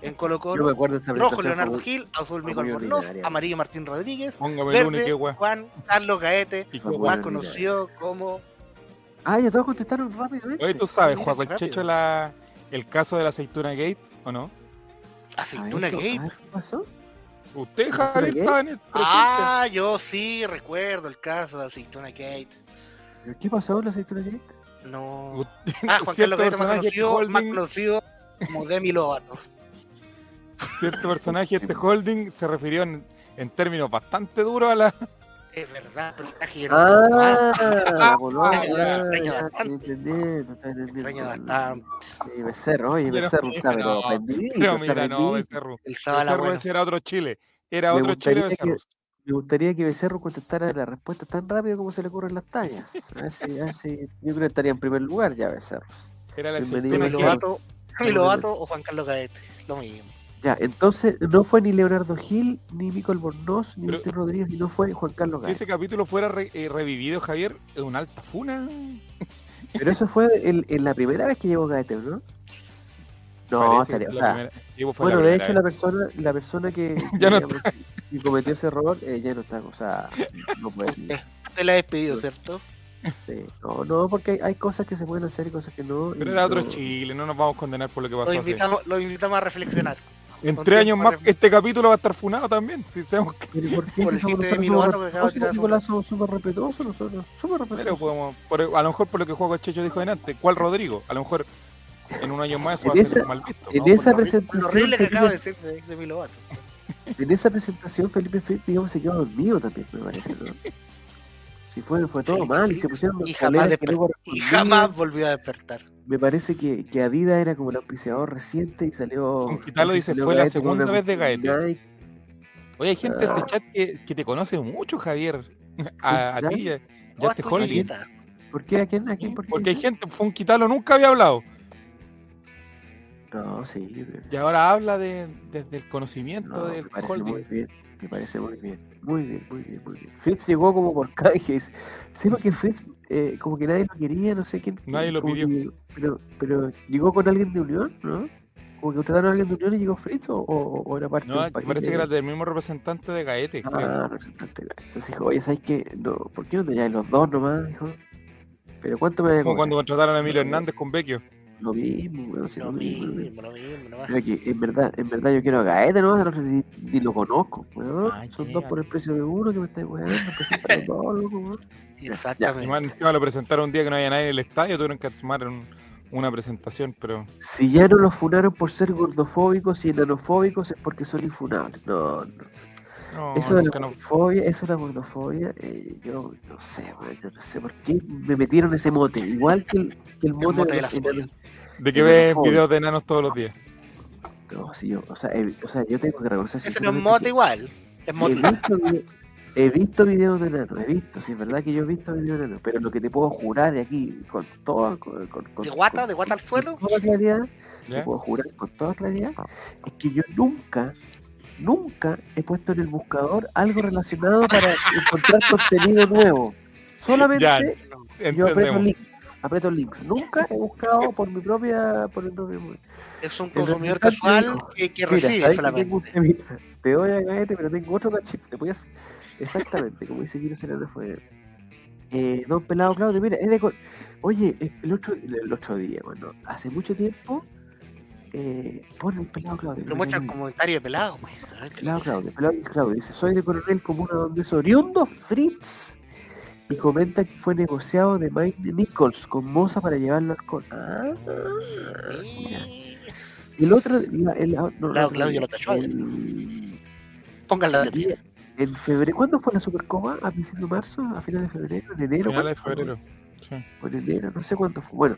Speaker 2: En Colo
Speaker 1: Yo
Speaker 2: Colo.
Speaker 1: me acuerdo de esa
Speaker 2: Rojo Leonardo Gil, azul Albornoz,
Speaker 1: ordinaria.
Speaker 2: amarillo Martín Rodríguez,
Speaker 3: Póngame el único,
Speaker 2: verde. Juan Carlos Gaete, más conocido como
Speaker 1: Ah, ya todos contestaron rápidamente.
Speaker 3: Oye, tú sabes, Juaco el
Speaker 2: rápido.
Speaker 3: Checho, la, el caso de la aceituna gate, ¿o no?
Speaker 2: Aceituna
Speaker 1: ver, ¿qué-
Speaker 2: Gate.
Speaker 1: ah, ¿Qué pasó?
Speaker 3: Usted,
Speaker 1: ¿Aceituna
Speaker 3: Javier, estaba en el.
Speaker 2: Ah, yo sí recuerdo el caso de Aceituna Gate.
Speaker 1: ¿Pero ¿Qué pasó la aceituna gate?
Speaker 2: No. Ah, Juan Carlos Gaete más
Speaker 3: este
Speaker 2: conocido, más conocido como Demi Lovato.
Speaker 3: cierto personaje, este holding, se refirió en, en términos bastante duros a la...
Speaker 2: Es verdad, personaje que no me
Speaker 1: Ah, boludo,
Speaker 2: Ah, extraño bastante.
Speaker 1: estoy entendiendo, estoy entendiendo.
Speaker 2: extraño bastante.
Speaker 1: Sí, Becerro, oye,
Speaker 3: Pero
Speaker 1: Becerro está pero
Speaker 3: mira, no. Becerro. Becerro era otro Chile. Era otro Chile Becerro.
Speaker 1: Me gustaría que Becerro contestara la respuesta tan rápido como se le ocurren las tallas. A ver si, a ver si- yo creo que estaría en primer lugar ya Becerro.
Speaker 3: Era la
Speaker 1: Bienvenido,
Speaker 2: Lovato o Juan Carlos Gaete. Lo mismo.
Speaker 1: Ya, entonces no fue ni Leonardo Gil, ni Mico Albornoz, ni Martín Rodríguez, sino fue Juan Carlos
Speaker 3: Si
Speaker 1: Gaete.
Speaker 3: ese capítulo fuera re- eh, revivido, Javier, es una alta funa.
Speaker 1: Pero eso fue el- en la primera vez que llegó Gaete, ¿no? No, estaría, o sea,
Speaker 3: primera-
Speaker 1: Bueno, de hecho,
Speaker 3: vez.
Speaker 1: la persona, la persona que,
Speaker 3: Ya no
Speaker 1: digamos, que cometió ese error eh, ya no está, o sea, no puede.
Speaker 2: Te la he despedido, ¿cierto?
Speaker 1: sí. No, no, porque hay, hay cosas que se pueden hacer y cosas que no.
Speaker 3: Pero
Speaker 1: y
Speaker 3: era otro
Speaker 1: no-
Speaker 3: Chile, no nos vamos a condenar por lo que
Speaker 2: Lo
Speaker 3: pasó hace.
Speaker 2: invitamos, lo invitamos a reflexionar.
Speaker 3: En tres años más, este capítulo va a estar funado también. Si seamos que-
Speaker 1: Pero ¿por qué
Speaker 2: Por
Speaker 1: si
Speaker 2: el
Speaker 1: somos
Speaker 2: chiste de
Speaker 1: nosotros
Speaker 2: Milo
Speaker 1: somos
Speaker 2: Vato que acaba de tirar
Speaker 1: respetuosos, Nicolás, somos súper respetuosos nosotros, súper
Speaker 3: Pero
Speaker 1: respetuosos.
Speaker 3: podemos, por- a lo mejor por lo que Juego Checho dijo delante, ¿cuál Rodrigo? A lo mejor en un año más eso va a ser mal visto.
Speaker 1: en esa presentación,
Speaker 2: horrible que acaba de
Speaker 1: Felipe,
Speaker 2: decir de Demi Lovato.
Speaker 1: en esa presentación Felipe Fritz, digamos, se quedó dormido también, me parece, ¿no? Si fue, fue todo mal y se pusieron
Speaker 2: y jamás volvió a despertar.
Speaker 1: Me parece que, que Adidas era como el auspiciador reciente y salió. Si
Speaker 3: dice,
Speaker 1: salió
Speaker 3: fue la segunda vez de Gaete.
Speaker 1: Nike.
Speaker 3: Oye, hay gente en
Speaker 1: Ah.
Speaker 3: este chat que, que te conoce mucho, Javier. A, a ti, ya,
Speaker 2: Oh,
Speaker 3: ya este holding.
Speaker 2: Julieta.
Speaker 1: ¿Por qué? ¿A quién? ¿A
Speaker 3: Sí,
Speaker 1: quién? ¿Por qué?
Speaker 3: porque hay gente, Funquitalo nunca había hablado.
Speaker 1: No, sí, yo creo que
Speaker 3: Y ahora habla de, desde el conocimiento
Speaker 1: No,
Speaker 3: del
Speaker 1: me parece muy
Speaker 3: holding.
Speaker 1: bien, me parece muy bien, muy bien, muy bien, muy bien. Fritz llegó como por canjes. Sí, porque Fritz, eh, como que nadie lo quería, no sé quién.
Speaker 3: Nadie lo pidió.
Speaker 1: que- pero, pero llegó con alguien de Unión, ¿no? Como que contrataron a alguien de Unión y llegó Fritz o, o, o era parte
Speaker 3: No,
Speaker 1: del paquete.
Speaker 3: parece que era del mismo representante de Gaete. creo.
Speaker 1: Ah, representante. Entonces dijo, oye, ¿sabes qué? No, ¿Por qué no te los dos nomás? Dijo. Pero ¿cuánto me
Speaker 3: Como cuando contrataron a Emilio Hernández con Vecchio.
Speaker 1: Lo mismo, weón, sí,
Speaker 2: Lo
Speaker 1: lo mismo, lo mismo.
Speaker 2: lo mismo, nomás.
Speaker 1: Mira que en verdad, en verdad yo quiero a Gaete, ¿no? El otro ni, ni lo conozco, weón.
Speaker 3: Ay,
Speaker 1: Son dos por el precio de uno que me estáis weando, presentan los dos, loco, weón.
Speaker 3: Y
Speaker 2: Exactamente.
Speaker 3: más encima lo presentaron un día que no había nadie en el estadio, tuvieron que armar un- una presentación, pero
Speaker 1: Si ya no los funaron por ser gordofóbicos y enanofóbicos es porque son infunables. No, no.
Speaker 3: No,
Speaker 1: Eso de
Speaker 3: no-
Speaker 1: eso de la gordofobia, eh, yo no sé, weón, yo no sé por qué me metieron ese mote. Igual que el, que el mote,
Speaker 2: mote
Speaker 1: de
Speaker 2: de la fobia.
Speaker 3: de que ven videos de enanos todos los días.
Speaker 1: No, sí, yo, o sea, eh, o sea, yo tengo que reconocer
Speaker 2: Ese no es mote
Speaker 1: que-
Speaker 2: igual. Es
Speaker 1: He
Speaker 2: mote.
Speaker 1: visto, he visto videos de enanos, he visto, sí, es verdad que yo he visto videos de enanos, pero lo que te puedo jurar aquí con toda, con, con- con-
Speaker 2: ¿De guata?
Speaker 1: con-
Speaker 2: ¿De guata al
Speaker 1: con
Speaker 2: suelo?
Speaker 1: toda claridad, te puedo jurar con toda claridad, es que yo nunca, nunca he puesto en el buscador algo relacionado para encontrar contenido nuevo. Solamente
Speaker 3: Ya,
Speaker 1: yo aprieto links, aprieto links. Nunca he buscado por mi propia, por propio
Speaker 2: Es un
Speaker 1: El
Speaker 2: consumidor casual que, que
Speaker 1: Mira,
Speaker 2: recibe
Speaker 1: ¿sabes que tengo un
Speaker 2: solamente.
Speaker 1: Te doy a Gaete, pero tengo otro cachito. Te voy a... Exactamente, como dice Kiro Serrano fue. Eh, Don Pelado Claudio, mira, es de. co- Oye, el otro, el otro día, bueno, hace mucho tiempo. Eh, pone el Pelado Claudio.
Speaker 2: Lo muestra el comentario de pelado. güey. A qué
Speaker 1: Pelado. Claudio, Pelado Claudio. Dice: Soy de Coronel Comuna donde es oriundo Fritz. Y comenta que fue negociado de Mike Nichols con Moza para llevarlo al con. Ah, mira. El otro. la- el, no, no,
Speaker 2: Claudio-
Speaker 1: otro
Speaker 2: Claudio lo tachó Pónganla de
Speaker 1: En febrero, ¿cuándo fue la Supercopa? ¿A principios de marzo? ¿A finales de febrero? ¿En enero?
Speaker 3: Finales de febrero. Sí.
Speaker 1: O en enero, no sé cuánto fue. Bueno,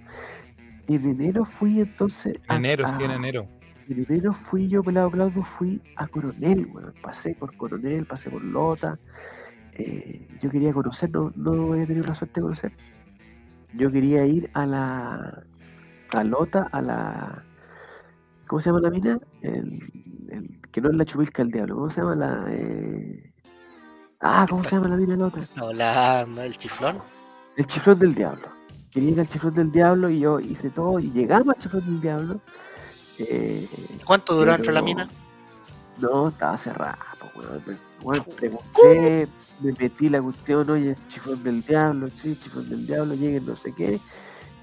Speaker 1: en enero fui entonces. a-
Speaker 3: Enero, sí, en enero.
Speaker 1: En enero fui yo, pelado Claudio, fui a Coronel, weón. Pasé por Coronel, pasé por Lota. Eh, yo quería conocer, no, no he tenido la suerte de conocer. Yo quería ir a la. a Lota, a la. ¿Cómo se llama la mina? El, el- que no es la chupilca del diablo. ¿Cómo se llama la. eh? Ah, ¿cómo se llama la mina la otra?
Speaker 2: Hablando, el chiflón.
Speaker 1: El chiflón del diablo. Quería ir al chiflón del diablo y yo hice todo y llegamos al chiflón del diablo. Eh,
Speaker 2: ¿Cuánto duró entre la mina?
Speaker 1: no, estaba cerrado. pues, weón. Me- weón, pregunté, me metí la cuestión, oye, el chiflón del diablo, sí, chiflón del diablo, lleguen no sé qué.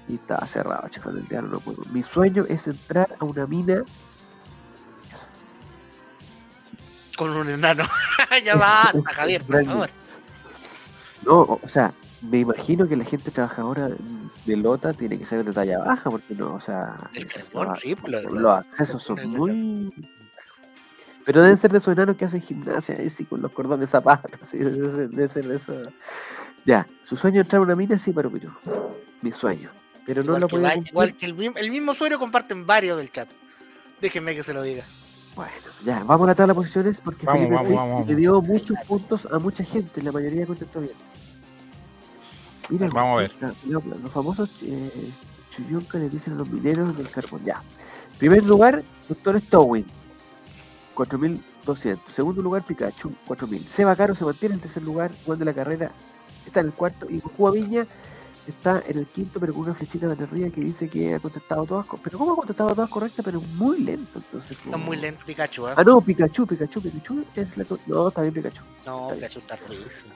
Speaker 1: Y estaba cerrado, el chiflón del diablo, no puedo. Mi sueño es entrar a una mina.
Speaker 2: Con un enano. ya basta, Javier, por favor.
Speaker 1: No, o sea, me imagino que la gente trabajadora de Lota tiene que ser de talla baja, porque no, o sea,
Speaker 2: El
Speaker 1: es-
Speaker 2: carbón,
Speaker 1: los,
Speaker 2: sí, lo-
Speaker 1: los
Speaker 2: lo-
Speaker 1: accesos son
Speaker 2: el-
Speaker 1: muy. Pero deben ser de esos enanos que hacen gimnasia, ahí sí, con los cordones zapatos, sí, debe ser- de eso. Ya, su sueño es entrar a una mina, sí, pero pero mi sueño. Pero no lo cumplir.
Speaker 2: igual que el, mismo, el mismo sueño comparten varios del chat. Déjenme que se lo diga.
Speaker 1: Bueno, ya, vamos a la tabla de posiciones porque
Speaker 3: Vamos,
Speaker 1: Felipe
Speaker 3: vamos,
Speaker 1: Rey
Speaker 3: vamos,
Speaker 1: le dio muchos puntos a mucha gente, la mayoría contestó bien. Mira,
Speaker 3: Vamos a ver.
Speaker 1: los, los famosos eh, chuyunca le dicen a los mineros del carbón. Ya. Primer lugar, Doctor Stowin, 4200. Segundo lugar, Pikachu, 4000. Seba Caro se mantiene en tercer lugar, Juan de la carrera está en el cuarto y Goku Viña está en el quinto, pero con una flechita de arriba que dice que ha contestado todas. Pero ¿cómo ha contestado todas correctas? Pero muy lento, entonces.
Speaker 2: No muy lento Pikachu, ¿eh?
Speaker 1: Ah, no, Pikachu, Pikachu, Pikachu es la co- No, está bien Pikachu.
Speaker 2: No,
Speaker 1: está bien.
Speaker 2: Pikachu está ruísimo.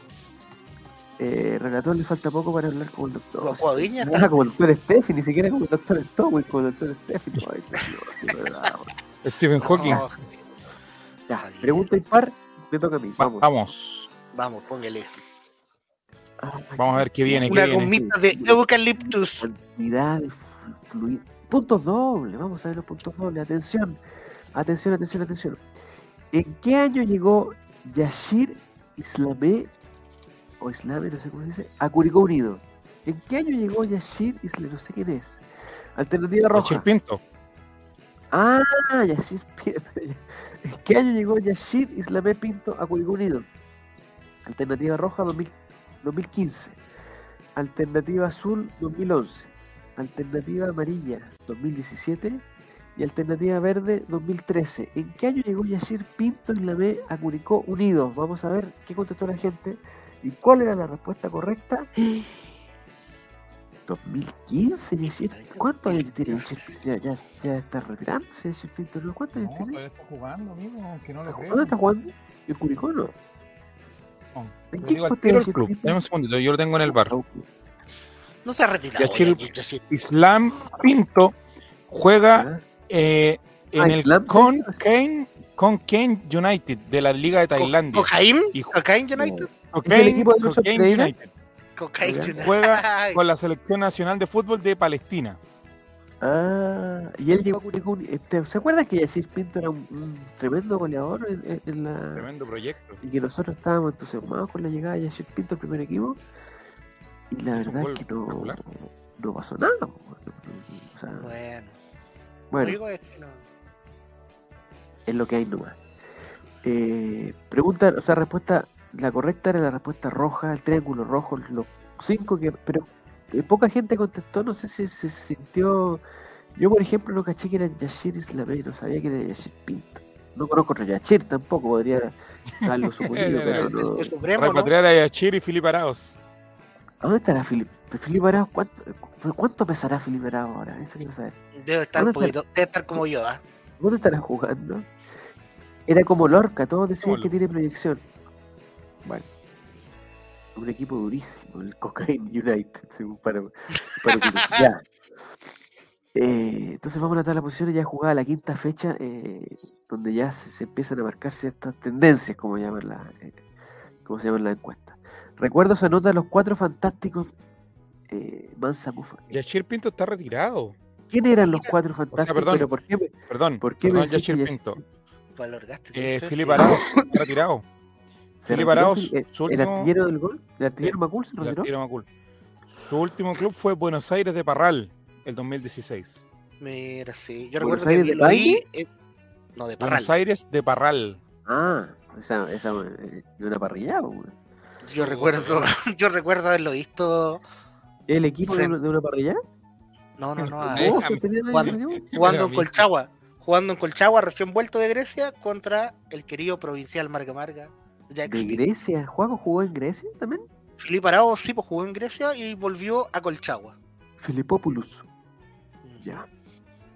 Speaker 1: Eh, Relator le falta poco para hablar como el doctor.
Speaker 2: Aviña
Speaker 1: No,
Speaker 2: está-
Speaker 1: como el doctor Steffi, ni siquiera como el doctor Stowin, como el doctor Steffi. No.
Speaker 3: Stephen Hawking.
Speaker 1: Ya, pregunta impar, me toca a mí.
Speaker 3: Va-
Speaker 1: Vamos.
Speaker 3: Vamos.
Speaker 2: Vamos, póngale.
Speaker 1: Ah,
Speaker 3: Vamos a ver qué viene, qué
Speaker 2: Una
Speaker 3: viene.
Speaker 2: gomita de eucaliptus.
Speaker 1: Cantidad de fluido. Puntos dobles, vamos a ver los puntos dobles. Atención, atención, atención, atención. ¿En qué año llegó Yashir Islamé, o Islame, no sé cómo se dice, a Curicó Unido? ¿En qué año llegó Yashir Islamé? No sé quién es. Alternativa roja.
Speaker 3: Yachir Pinto.
Speaker 1: Ah, Yashir Pinto. ¿En qué año llegó Yashir Islamé Pinto a Curicó Unido? Alternativa roja 2000 2015. Alternativa azul 2011. Alternativa amarilla 2017. Y alternativa verde 2013. ¿En qué año llegó Yashir Pinto Islamé a Curicó Unido? Vamos a ver qué contestó la gente y cuál era la respuesta correcta. 2015, Yashir. ¿Cuántos años tiene? Ya, ya, ya está retirándose Yashir Pinto, ¿no? ¿Cuántos años tiene?
Speaker 3: está jugando, amigo, aunque no
Speaker 1: ¿Dónde está jugando? ¿En Curicó no? ¿En qué
Speaker 3: el club. Dame un segundito, yo lo tengo en el bar.
Speaker 2: No se ha retirado.
Speaker 3: Islam Pinto juega
Speaker 1: Ah,
Speaker 3: eh, en
Speaker 1: Ah,
Speaker 3: el Con
Speaker 1: sí, sí.
Speaker 3: Kane, con Kane United de la Liga de Tailandia.
Speaker 2: ¿Cocaín?
Speaker 3: Y ju-
Speaker 2: ¿Cocaín United?
Speaker 1: ¿Es el
Speaker 3: Cocaine-
Speaker 1: equipo de
Speaker 3: Cocaine? United. Juega con la selección nacional de fútbol de Palestina.
Speaker 1: Ah, y él llegó a Curicó. Uni- este, ¿Se acuerdan que Yacir Pinto era un, un tremendo goleador en, la.
Speaker 3: Tremendo proyecto.
Speaker 1: Y que nosotros estábamos entusiasmados con la llegada de Yacir Pinto al primer equipo. Y la
Speaker 3: Hizo
Speaker 1: verdad es que no, no pasó nada. po. O sea,
Speaker 2: Bueno,
Speaker 1: bueno,
Speaker 2: este, no.
Speaker 1: es lo que hay nomás. Eh, pregunta, o sea, respuesta, la correcta era la respuesta roja, el triángulo rojo, los cinco que, pero eh, poca gente contestó, no sé si se sintió, yo por ejemplo no caché que era Yashir Islamé, no sabía que era Yashir Pinto. No conozco otro Yashir tampoco, podría darlo suponido, pero no.
Speaker 2: El Supremo, ¿no?
Speaker 3: Repatriar a Yachir y Filipe Arauz.
Speaker 1: ¿A ¿Dónde estará Filipe? Filipe Arauz, ¿cuánto, ¿cuánto pesará Filipe Arauz ahora? Eso quiero saber.
Speaker 2: Debe estar poquito, debe estar como yo, ¿ah?
Speaker 1: ¿Dónde estará jugando? Era como Lorca, todos decían
Speaker 3: Como
Speaker 1: que tiene proyección. Bueno, un equipo durísimo, el Cocaine United, según para, para que- ya. Eh, entonces vamos a la tabla de posiciones, ya jugada la quinta fecha, eh, donde ya se, se empiezan a marcar ciertas tendencias, como llaman la, eh, como se llaman las encuestas. Recuerdo se anota los cuatro fantásticos eh, Mansa Mufa.
Speaker 3: Yachir Pinto está retirado.
Speaker 1: ¿Quién eran los cuatro fantásticos?
Speaker 3: perdón.
Speaker 1: Pero ¿por qué, me-
Speaker 3: Perdón,
Speaker 1: por qué
Speaker 3: perdón Pinto.
Speaker 2: Valor gástrico.
Speaker 3: Eh, está retirado.
Speaker 1: Se
Speaker 3: Arauz,
Speaker 1: Fil- el,
Speaker 3: su
Speaker 1: el
Speaker 3: último-
Speaker 1: artillero del gol? ¿El artillero Macul se
Speaker 3: El
Speaker 1: retiró?
Speaker 3: arquero Macul. Su último club fue Buenos Aires de Parral, el 2016.
Speaker 2: Mira, sí. Yo
Speaker 1: ¿Buenos
Speaker 2: recuerdo que
Speaker 1: Aires de
Speaker 2: lo vi.
Speaker 1: Valle?
Speaker 2: eh, no, de Parral.
Speaker 3: Buenos Aires de Parral.
Speaker 1: Ah, esa, esa eh, de una parrilla.
Speaker 2: Yo recuerdo, yo recuerdo haberlo visto.
Speaker 1: ¿El equipo de
Speaker 2: Sí.
Speaker 1: de una parrilla?
Speaker 2: No, no, no.
Speaker 1: ¿Vos equipo?
Speaker 2: jugando en. Colchagua. jugando en Colchagua, recién vuelto de Grecia, contra el querido provincial Marga Marga. Ya
Speaker 1: ¿De. Grecia? ¿Juego jugó en Grecia también?
Speaker 2: Filipe Arao sí, pues jugó en Grecia y volvió a Colchagua.
Speaker 1: Filipopoulos. Ya.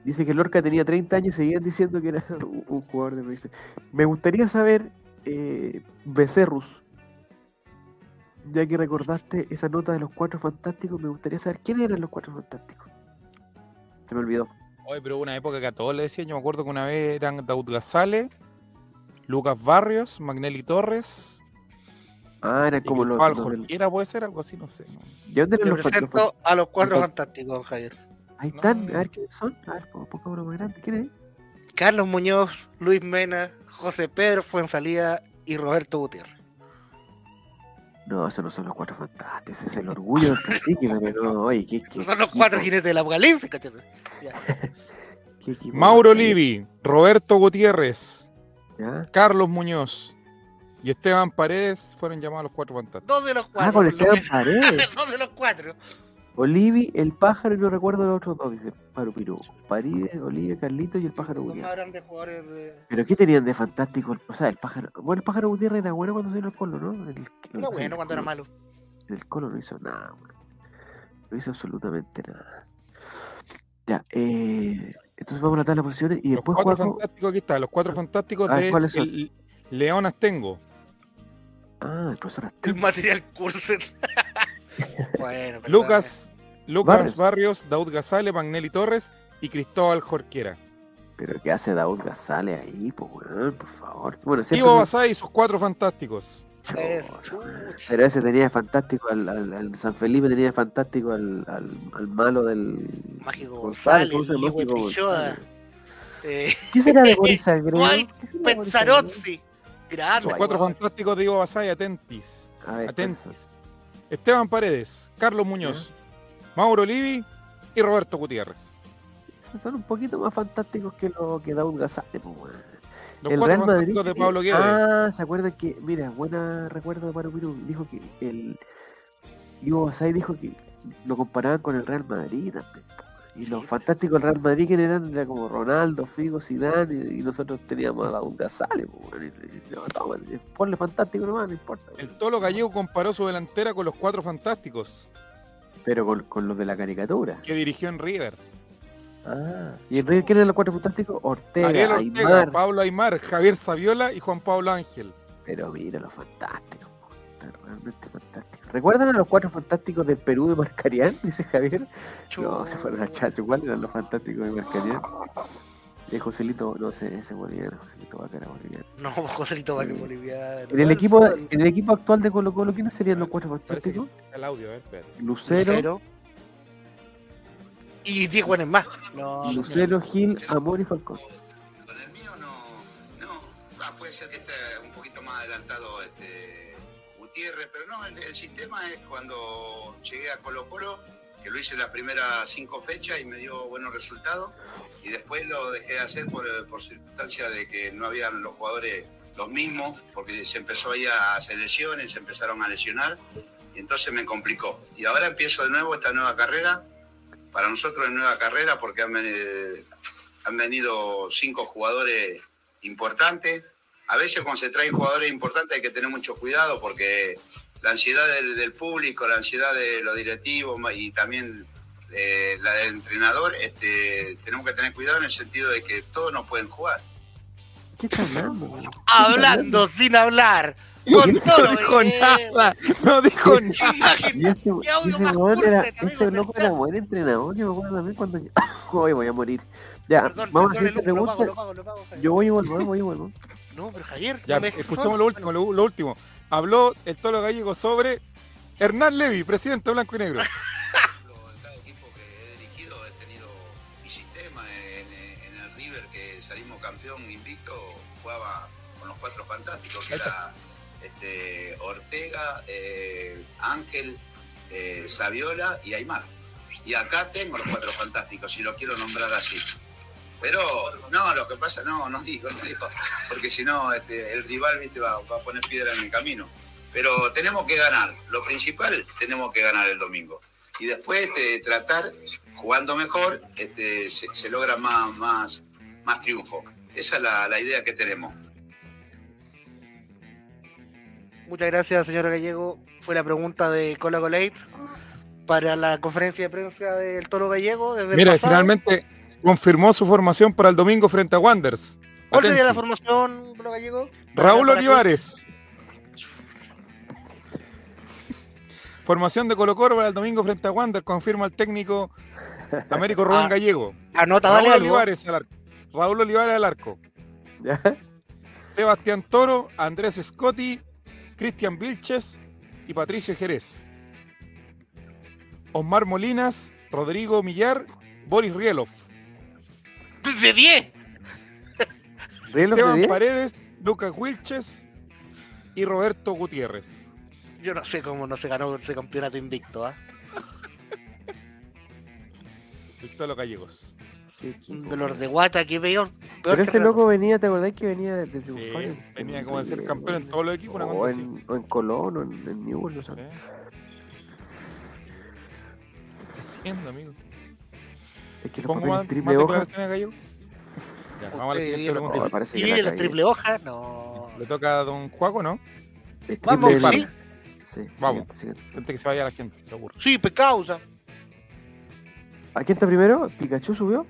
Speaker 1: Dice que Lorca tenía 30 años y seguían diciendo que era un jugador de provincia. Me gustaría saber, eh, Becerrus, ya que recordaste esa nota de los cuatro fantásticos, me gustaría saber quiénes eran los cuatro fantásticos. Se me olvidó.
Speaker 3: Oye, pero hubo una época que a todos le decían, yo me acuerdo que una vez eran Daud Gazale, Lucas Barrios, Magnelli Torres,
Speaker 1: Ah, eran
Speaker 3: y
Speaker 1: como los.
Speaker 3: Jorquera, puede ser algo así, no sé.
Speaker 1: ¿Y dónde los,
Speaker 2: presento a los cuatro fantásticos, Javier.
Speaker 1: Ahí están, a ver quiénes son. A ver, poco más grande. ¿Quién es?
Speaker 2: Carlos Muñoz, Luis Mena, José Pedro Fuensalida y Roberto Gutiérrez.
Speaker 1: No, esos no son los cuatro fantásticos. Ese es el orgullo del cacique. pero no, oye, ¿qué, qué,
Speaker 2: Son los cuatro jinetes del apocalipsis, cachete.
Speaker 3: Mauro Livi, Roberto Gutiérrez,
Speaker 1: ¿Ya?
Speaker 3: Carlos Muñoz y Esteban Paredes fueron llamados los cuatro fantásticos.
Speaker 2: Dos de los cuatro.
Speaker 1: Ah, con Esteban. Paredes.
Speaker 2: Dos de los cuatro.
Speaker 1: Olivi, el pájaro y no recuerdo los otros dos, dice Paro Pirú. Paride, Olivia, Carlito y el pájaro Gutiérrez.
Speaker 2: grandes jugadores de.
Speaker 1: ¿Pero qué tenían de fantástico? O sea, el pájaro. Bueno, el pájaro Gutiérrez era bueno cuando salió el colo, ¿no? El,
Speaker 2: Era bueno
Speaker 1: el
Speaker 2: cuando era malo.
Speaker 1: El colo no hizo nada, weón. No hizo absolutamente nada. Ya, eh. Entonces vamos a la tabla de posiciones y
Speaker 3: Los
Speaker 1: después
Speaker 3: cuatro
Speaker 1: Juanjo-
Speaker 3: fantásticos, aquí está, los cuatro fantásticos
Speaker 1: Ah,
Speaker 3: de
Speaker 1: ¿cuáles son?
Speaker 3: el León Astengo.
Speaker 1: Ah, el profesor
Speaker 2: El
Speaker 1: Astengo.
Speaker 2: material cursen. bueno.
Speaker 3: Lucas, Lucas
Speaker 1: Barrios.
Speaker 3: Barrios, Daud Gazale, Magnelli Torres y Cristóbal Jorquera.
Speaker 1: Pero ¿qué hace Daud Gazale ahí, pues, weón? Por favor. Bueno,
Speaker 3: Ivo Basay y sus cuatro fantásticos.
Speaker 1: Pero ese tenía de fantástico al, al- al San Felipe, tenía de fantástico al, al, al malo del.
Speaker 2: Mágico
Speaker 1: González,
Speaker 2: González,
Speaker 1: Mágico
Speaker 2: Pilloda,
Speaker 1: González.
Speaker 2: eh,
Speaker 1: ¿Qué será de Boris?
Speaker 2: White
Speaker 1: ¿Qué será de Boris
Speaker 2: Pensarozzi. Grande.
Speaker 3: Los cuatro fantásticos de Ivo Basay, atentis.
Speaker 1: Ver.
Speaker 3: Atentis. Esteban Paredes, Carlos Muñoz, Mauro Livi y Roberto Gutiérrez.
Speaker 1: Esos Son un poquito más fantásticos que lo que Daud Gazale, pues, weón.
Speaker 3: Los
Speaker 1: el Real Madrid.
Speaker 3: fantásticos de Pablo Guedes.
Speaker 1: Ah, ¿se acuerdan que, mira, buena recuerdo de Paro Pirú, dijo que el Ivo Basay dijo que lo comparaban con el Real Madrid también. Y los fantásticos del Real Madrid que eran era como Ronaldo, Figo, Zidane y, y nosotros teníamos a Daud Gazale, no, no, ponle fantástico nomás, no importa.
Speaker 3: El. Tolo Gallego comparó su delantera con los cuatro fantásticos
Speaker 1: Pero con, con los de la caricatura.
Speaker 3: que dirigió en River.
Speaker 1: Ah, ¿y en River quién eran los cuatro fantásticos? Ortega,
Speaker 3: Ariel Ortega,
Speaker 1: Aymar.
Speaker 3: Pablo Aymar, Javier Saviola y Juan Pablo Ángel.
Speaker 1: Pero mira los fantásticos, realmente fantásticos. ¿Recuerdan a los cuatro fantásticos del Perú de Marcarián? Dice Javier. No, se fueron a Chacho. ¿Cuáles eran los fantásticos de Marcarián? De Joselito, no sé, ese boliviano, Joselito Vaca era boliviano.
Speaker 2: No, Joselito Vaque Boliviano.
Speaker 1: En el equipo, en el equipo actual de Colo Colo, ¿quiénes serían los cuatro fantásticos?
Speaker 3: está el audio, a ver, espérate.
Speaker 1: Lucero,
Speaker 2: Lucero. Y 10 buenos más. No,
Speaker 1: Lucero, Gil, Amor y Falcón.
Speaker 4: Con el mío no, no, Ah, puede ser que esté un poquito más adelantado este Gutiérrez, pero no, el, el sistema es cuando llegué a Colo Colo, que lo hice las primeras cinco fechas y me dio buenos resultados, y después lo dejé de hacer por, por circunstancia de que no habían los jugadores los mismos, porque se empezó ahí a hacer lesiones, se empezaron a lesionar, y entonces me complicó. Y ahora empiezo de nuevo esta nueva carrera, para nosotros es nueva carrera porque han venido, han venido cinco jugadores importantes. A veces cuando se traen jugadores importantes hay que tener mucho cuidado porque la ansiedad del, del público, la ansiedad de los directivos y también eh, la del entrenador, este, tenemos que tener cuidado en el sentido de que todos no pueden jugar.
Speaker 1: ¿Qué está hablando? ¿Qué está
Speaker 2: Hablando sin hablar. Con todo.
Speaker 3: No dijo
Speaker 2: eh,
Speaker 3: nada, no dijo
Speaker 1: Ese-
Speaker 3: nada.
Speaker 2: Imagen.
Speaker 1: Y ese,
Speaker 2: ¿Qué audio
Speaker 1: ese era, ese loco era buen entrenador, yo me acuerdo también cuando yo... Hoy voy a morir. Ya,
Speaker 2: Perdón,
Speaker 1: vamos a hacer esta
Speaker 2: el- lo pago,
Speaker 1: pregunta.
Speaker 2: lo pago, lo pago.
Speaker 1: Yo voy y vuelvo, voy y vuelvo.
Speaker 2: No, pero Javier.
Speaker 3: Ya,
Speaker 2: no
Speaker 3: escuchamos lo último, lo, lo último. Habló el Tolo Gallego sobre Hernán Levy, presidente blanco y negro.
Speaker 4: En cada equipo que he dirigido he tenido mi sistema. En, en el River que salimos campeón invicto jugaba con los cuatro fantásticos, que era este, Ortega, eh, Ángel, eh, Saviola y Aymar. Y acá tengo los cuatro fantásticos, si lo quiero nombrar así. Pero no, lo que pasa, no, no digo, no digo, porque si no este, el rival ¿viste, va, a poner piedra en el camino. Pero tenemos que ganar, lo principal tenemos que ganar el domingo. Y después este, tratar, jugando mejor, este, se, logra más, más, más triunfo. Esa es la idea que tenemos.
Speaker 2: Muchas gracias, señor Gallego. Fue la pregunta de Cola Colate para la conferencia de prensa del Toro Gallego. Desde
Speaker 3: Mira, finalmente confirmó su formación para el domingo frente a Wanderers.
Speaker 2: ¿Cuál sería la formación, Colo Gallego?
Speaker 3: Raúl Olivares. Formación de Colo Colo para el domingo frente a Wander, confirma el técnico Américo Rubén
Speaker 2: Ah,
Speaker 3: Gallego.
Speaker 2: Anota,
Speaker 3: Raúl
Speaker 2: dale algo.
Speaker 3: Olivares al arco. Raúl Olivares al arco.
Speaker 1: ¿Ya?
Speaker 3: Sebastián Toro, Andrés Scotti, Cristian Vilches y Patricio Jerez. Osmar Molinas, Rodrigo Millar, Boris Rielov.
Speaker 2: De 10.
Speaker 1: ¿Rielo de
Speaker 3: Esteban
Speaker 1: 10?
Speaker 3: Paredes, Lucas Wilches y Roberto Gutiérrez.
Speaker 2: Yo no sé cómo no se ganó ese campeonato invicto, ¿ah?
Speaker 3: Víctor Gallegos.
Speaker 2: Un dolor de guata, que peor. peor
Speaker 1: Pero ese loco venía, ¿te acordás que venía de, de
Speaker 3: Sí,
Speaker 1: triunfar? en-
Speaker 3: venía
Speaker 1: en
Speaker 3: como de ser campeón en todos los equipos. una
Speaker 1: O
Speaker 3: así.
Speaker 1: en, o en Colón, o en, en Newell, no sé.
Speaker 3: ¿Qué está haciendo, amigo?
Speaker 1: Es que los
Speaker 3: ¿Pongo
Speaker 1: papeles triple hoja.
Speaker 3: Ya, vamos a la siguiente pregunta.
Speaker 1: No, parece
Speaker 2: ¿Y viene
Speaker 1: cagué.
Speaker 2: triple hoja? No.
Speaker 3: Le toca a don Juaco, ¿no?
Speaker 1: Es
Speaker 2: Vamos, sí.
Speaker 1: Sí,
Speaker 3: Vamos.
Speaker 1: siguiente, siguiente.
Speaker 3: Antes que se vaya la gente, seguro.
Speaker 2: Sí, pues causa.
Speaker 1: ¿A quién está primero? ¿Pikachu subió?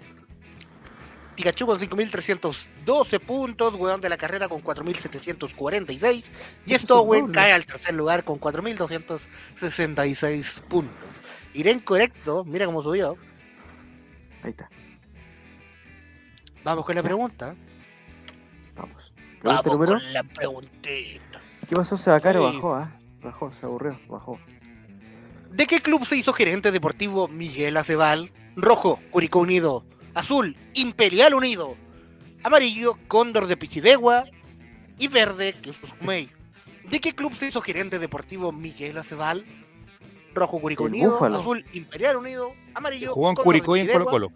Speaker 2: Pikachu con 5.312 puntos, weón de la carrera con 4.746 y Stowen
Speaker 1: doble.
Speaker 2: cae al tercer lugar con 4.266 puntos. Iré incorrecto, mira cómo subió.
Speaker 1: Ahí está.
Speaker 2: Vamos con la pregunta.
Speaker 1: Vamos.
Speaker 2: Vamos
Speaker 1: número.
Speaker 2: con la preguntita.
Speaker 1: ¿Qué pasó? Se bajó, ¿ah? Bajó, se aburrió, bajó.
Speaker 2: ¿De qué club se hizo gerente deportivo Miguel Aceval? Rojo, Curicó Unido. Azul, Imperial Unido. Amarillo, Cóndor de Pichidegua. Y verde, que es Susumey. ¿De qué club se hizo gerente deportivo Miguel Aceval? Rojo, Curicó Unido.
Speaker 1: Búfalo.
Speaker 2: Azul, Imperial Unido. Amarillo,
Speaker 3: Jugó en Curicó y en. Colo Colo.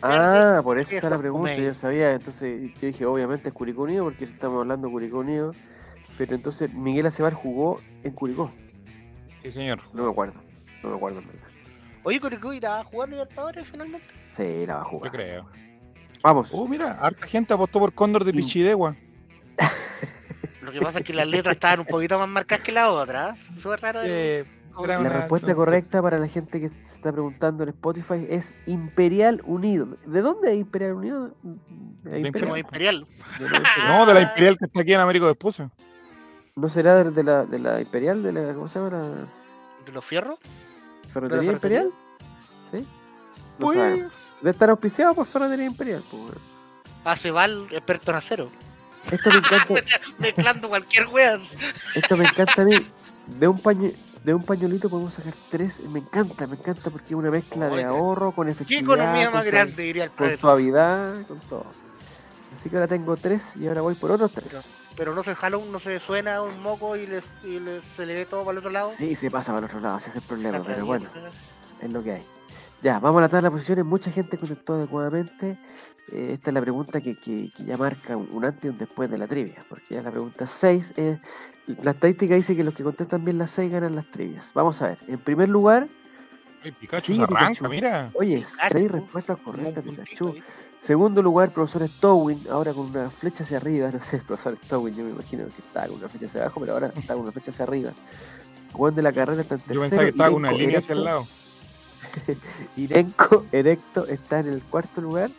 Speaker 1: Ah, por eso está la pregunta. Yo sabía, entonces yo dije, obviamente es Curicó Unido, porque estamos hablando de Curicó Unido. Pero entonces Miguel Acebar jugó en Curicó.
Speaker 3: Sí, señor.
Speaker 1: No me acuerdo. No me acuerdo, en verdad.
Speaker 2: Oye, Curicó irá a jugar Libertadores finalmente.
Speaker 1: Sí, la va a
Speaker 3: Yo
Speaker 1: jugar.
Speaker 3: creo.
Speaker 1: Vamos.
Speaker 3: Uh, mira, harta gente apostó por Cóndor de Pichidegua.
Speaker 2: Lo que pasa es que las letras estaban un poquito más marcadas que la otra. ¿eh? Es raro.
Speaker 3: Eh,
Speaker 1: La
Speaker 3: una-
Speaker 1: respuesta correcta para la gente que se está preguntando en Spotify es Imperial Unido. ¿De dónde es Imperial Unido? ¿De Imperial?
Speaker 2: Imperial.
Speaker 1: De la Imperial.
Speaker 3: No, de la Imperial que está aquí en Américo de Esposa.
Speaker 1: ¿No será de la, de la Imperial? De la, ¿Cómo se llama? La
Speaker 2: ¿De los fierros?
Speaker 1: Ferretería? Imperial? ¿Sí? No
Speaker 2: Pues,
Speaker 1: sabemos. Debe estar auspiciado por Ferretería Imperial. pues, weón.
Speaker 2: Aceval, experto en acero.
Speaker 1: Esto me encanta,
Speaker 2: Mezclando cualquier wea.
Speaker 1: esto me encanta a mí. De un paño, de un pañuelito podemos sacar tres. Me encanta, me encanta porque es una mezcla de ahorro con
Speaker 2: ¿Qué
Speaker 1: efectividad.
Speaker 2: economía
Speaker 1: con
Speaker 2: más grande, diría el
Speaker 1: Con suavidad, con todo. Así que ahora tengo tres y ahora voy por otros tres.
Speaker 2: Pero no se jala, un- no se suena un moco y, les, y les- se le ve todo para el otro lado.
Speaker 1: Sí, se pasa para el otro lado, ese es el problema, pero bueno, es lo que hay. Ya, vamos a la tabla de posiciones. Mucha gente contestó adecuadamente. Eh, esta es la pregunta que, que- que ya marca un, un antes y un después de la trivia, porque ya la pregunta 6 es. La estadística dice que los que contestan bien las 6 ganan las trivias. Vamos a ver. En primer lugar,
Speaker 3: Ay, Pikachu
Speaker 1: Sí,
Speaker 3: arranca,
Speaker 1: Pikachu.
Speaker 3: mira.
Speaker 1: oye,
Speaker 2: Ah,
Speaker 1: 6
Speaker 2: tú,
Speaker 1: respuestas correctas,
Speaker 2: puntito
Speaker 1: Pikachu. Segundo lugar, profesor Stowin, ahora con una flecha hacia arriba. No sé, el profesor Stowin, yo me imagino que estaba con una flecha hacia abajo, pero ahora está con una flecha hacia arriba. Juan de la carrera está en
Speaker 3: Yo
Speaker 1: tercero.
Speaker 3: pensaba que estaba con una línea hacia el lado.
Speaker 1: Irenco Erecto está en el cuarto lugar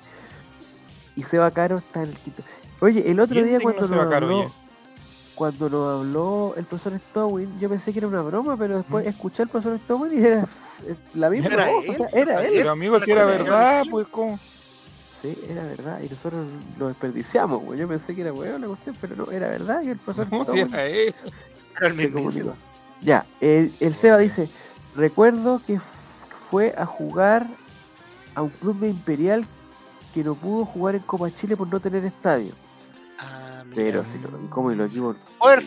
Speaker 1: y Seba Caro está en el quinto. Oye, el otro
Speaker 3: ¿Quién
Speaker 1: día cuando nos,
Speaker 3: Caro,
Speaker 1: habló, cuando nos habló el profesor Stowin, yo pensé que era una broma, pero después
Speaker 3: ¿Mm?
Speaker 1: escuché al profesor Stowin y era la misma
Speaker 2: Era
Speaker 1: voz, o
Speaker 2: él,
Speaker 1: sea, era él.
Speaker 3: Pero amigo, si era verdad,
Speaker 2: yo-
Speaker 3: pues como.
Speaker 1: Sí, era verdad, y nosotros lo desperdiciamos, güey. Yo pensé que era weón la cuestión, pero no, era verdad que el profesor
Speaker 3: No, si
Speaker 1: Stowin
Speaker 3: era él.
Speaker 1: Se comunicó. Ya, el, el Seba dice, recuerdo que fue a jugar a un club de Imperial que no pudo jugar en Copa Chile por no tener estadio.
Speaker 2: Ah, mira.
Speaker 1: Pero si no, ¿y ¿cómo y los equipos?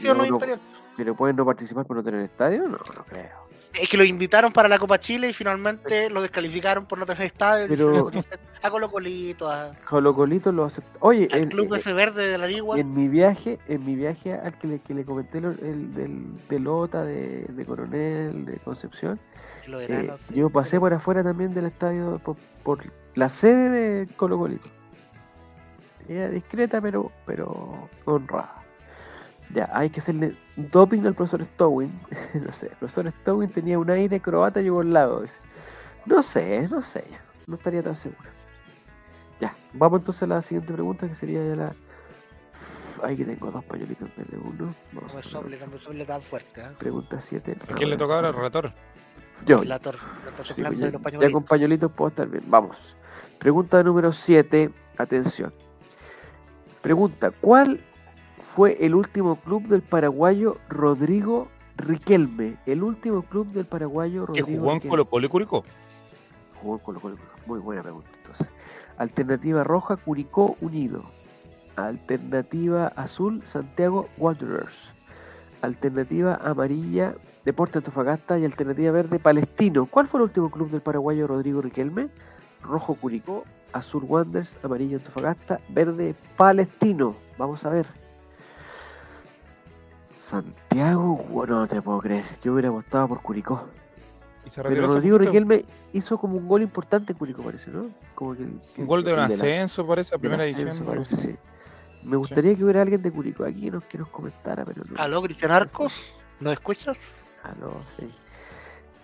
Speaker 1: No-
Speaker 2: no
Speaker 1: no-
Speaker 2: Imperial.
Speaker 1: ¿Pero pueden no participar por no tener estadio? No, no creo.
Speaker 2: Es que lo invitaron para la Copa Chile y finalmente lo descalificaron por no tener estadio.
Speaker 1: Pero-
Speaker 2: A Colo Colito, a-
Speaker 1: Colo Colito lo aceptó. Oye,
Speaker 2: al
Speaker 1: el-
Speaker 2: club
Speaker 1: el-
Speaker 2: ese verde de la Ligua.
Speaker 1: en mi viaje, en mi viaje al que le, que le comenté lo- el, del, de Lota, de, de Coronel, de Concepción, eh,
Speaker 2: sí.
Speaker 1: yo pasé por afuera también del estadio por, por la sede de Colo Colito. Ella discreta, pero, pero honrada. Ya, hay que hacerle doping al profesor Stowin. no sé, el profesor Stowin tenía un aire croata yugoslavo. dice. No sé, no sé. No estaría tan seguro. Ya, vamos entonces a la siguiente pregunta que sería ya la. Ay, que tengo dos pañuelitos en vez de uno. Vamos
Speaker 2: No me sople, no me sople tan fuerte. ¿eh?
Speaker 1: Pregunta 7.
Speaker 3: ¿A quién le toca ahora? ¿Relator?
Speaker 1: Yo.
Speaker 2: Lo está
Speaker 1: Sí, pues ya,
Speaker 2: los
Speaker 1: ya con pañuelitos puedo estar bien. Vamos. Pregunta número 7. Atención. Pregunta: ¿Cuál fue el último club del paraguayo Rodrigo Riquelme? El último club del paraguayo
Speaker 3: ¿Que
Speaker 1: Rodrigo
Speaker 3: jugó en. Colo Colo y Curicó?
Speaker 1: Jugó en Colo Colo. Muy buena pregunta. Entonces, alternativa roja, Curicó Unido. Alternativa azul, Santiago Wanderers. Alternativa amarilla, Deporte Antofagasta. Y alternativa verde, Palestino. ¿Cuál fue el último club del paraguayo Rodrigo Riquelme? Rojo Curicó, azul Wanderers, amarillo Antofagasta, verde Palestino. Vamos a ver. Santiago, bueno, no te puedo creer. Yo hubiera votado por Curicó.
Speaker 3: Y se retiró
Speaker 1: Pero Rodrigo. Riquelme hizo como un gol importante en Curicó, parece, ¿no? Como que, que-
Speaker 3: Un gol de un
Speaker 1: la-
Speaker 3: ascenso, parece, a primera
Speaker 1: ascenso,
Speaker 3: edición.
Speaker 1: parece, sí. Me gustaría que hubiera alguien de Curicó aquí que nos, que nos comentara, pero no.
Speaker 2: ¿Aló, Cristian Arcos? ¿No escuchas?
Speaker 1: Aló, sí.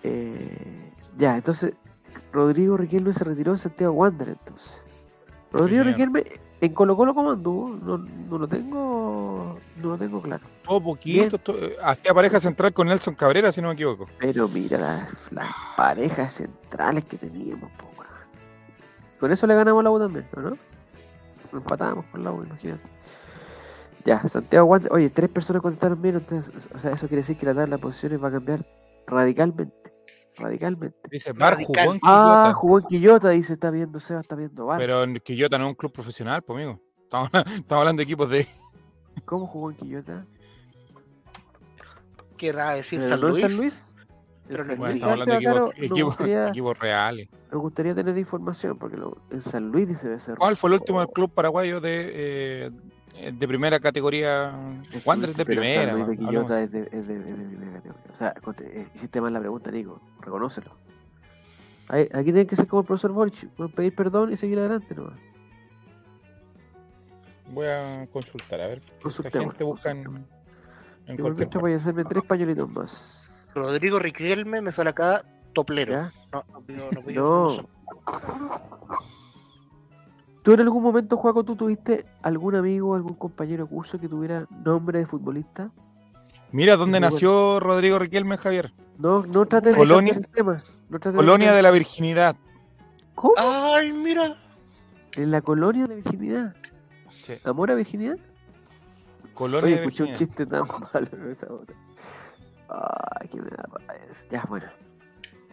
Speaker 1: Eh, ya, entonces, Rodrigo Riquelme se retiró en Santiago Wander, entonces. Rodrigo. Riquelme, en Colo Colo, ¿cómo anduvo? No, no lo tengo, no lo tengo claro.
Speaker 3: Todo poquito. todo- eh, hacía pareja central con Nelson Cabrera, si no me equivoco.
Speaker 1: Pero mira las, las parejas centrales que teníamos, po. Con eso le ganamos la U también, ¿no? ¿no? Empatábamos con la U, imagínate. Ya, Santiago Wander. Oye, tres personas contestaron bien, entonces, o sea, eso quiere decir que la tabla de posiciones va a cambiar radicalmente. Radicalmente.
Speaker 3: Dice, Bar
Speaker 2: Radical.
Speaker 3: jugó en
Speaker 1: Ah,
Speaker 3: Quillota.
Speaker 1: jugó en Quillota, dice, está viendo Seba, está viendo Bar.
Speaker 3: Pero en Quillota no es un club profesional, pues, amigo. Estamos, estamos hablando de equipos de.
Speaker 1: ¿Cómo jugó en Quillota?
Speaker 2: Querrá decir
Speaker 1: ¿Pero
Speaker 2: San
Speaker 1: no
Speaker 2: Luis.
Speaker 1: San Luis?
Speaker 2: Pero no
Speaker 1: En
Speaker 3: Bueno, estamos hablando de equipos,
Speaker 1: Caro, nos
Speaker 3: equipos,
Speaker 1: gustaría-
Speaker 3: equipos reales.
Speaker 1: Me gustaría tener información, porque lo- en San Luis dice debe ser.
Speaker 3: ¿Cuál fue el último
Speaker 1: Oh,
Speaker 3: club paraguayo de, eh, de primera categoría? Wander es de
Speaker 1: pero
Speaker 3: primera.
Speaker 1: Luis de. Quillota es de, es, de, es de primera categoría. O sea, eh, hiciste mal la pregunta, Nico. Reconócelo. Ahí- aquí tienen que ser como el profesor pueden pedir perdón y seguir adelante nomás.
Speaker 3: Voy a consultar, a ver.
Speaker 1: Consultemos,
Speaker 3: gente busca en, cualquier
Speaker 1: voy a hacerme tres pañuelitos más.
Speaker 2: Rodrigo Riquelme me sale acá toplero.
Speaker 1: ¿Ya?
Speaker 2: No, no, no pido
Speaker 1: No. ¿Tú en algún momento, Juaco, tú tuviste algún amigo, algún compañero de curso que tuviera nombre de futbolista?
Speaker 3: Mira dónde nació Rodrigo Riquelme, Javier.
Speaker 1: No, no trates
Speaker 3: Colonia-
Speaker 1: de tema. No trates
Speaker 3: Colonia de la Virginidad.
Speaker 1: ¿Cómo?
Speaker 2: Ay, mira.
Speaker 1: En la colonia de virginidad.
Speaker 3: Sí,
Speaker 1: ¿Amor a virginidad?
Speaker 3: Colonia
Speaker 1: Oye,
Speaker 3: de
Speaker 1: escuché un
Speaker 3: Virginia.
Speaker 1: chiste tan malo en esa. Ay, qué me da. Ya, bueno.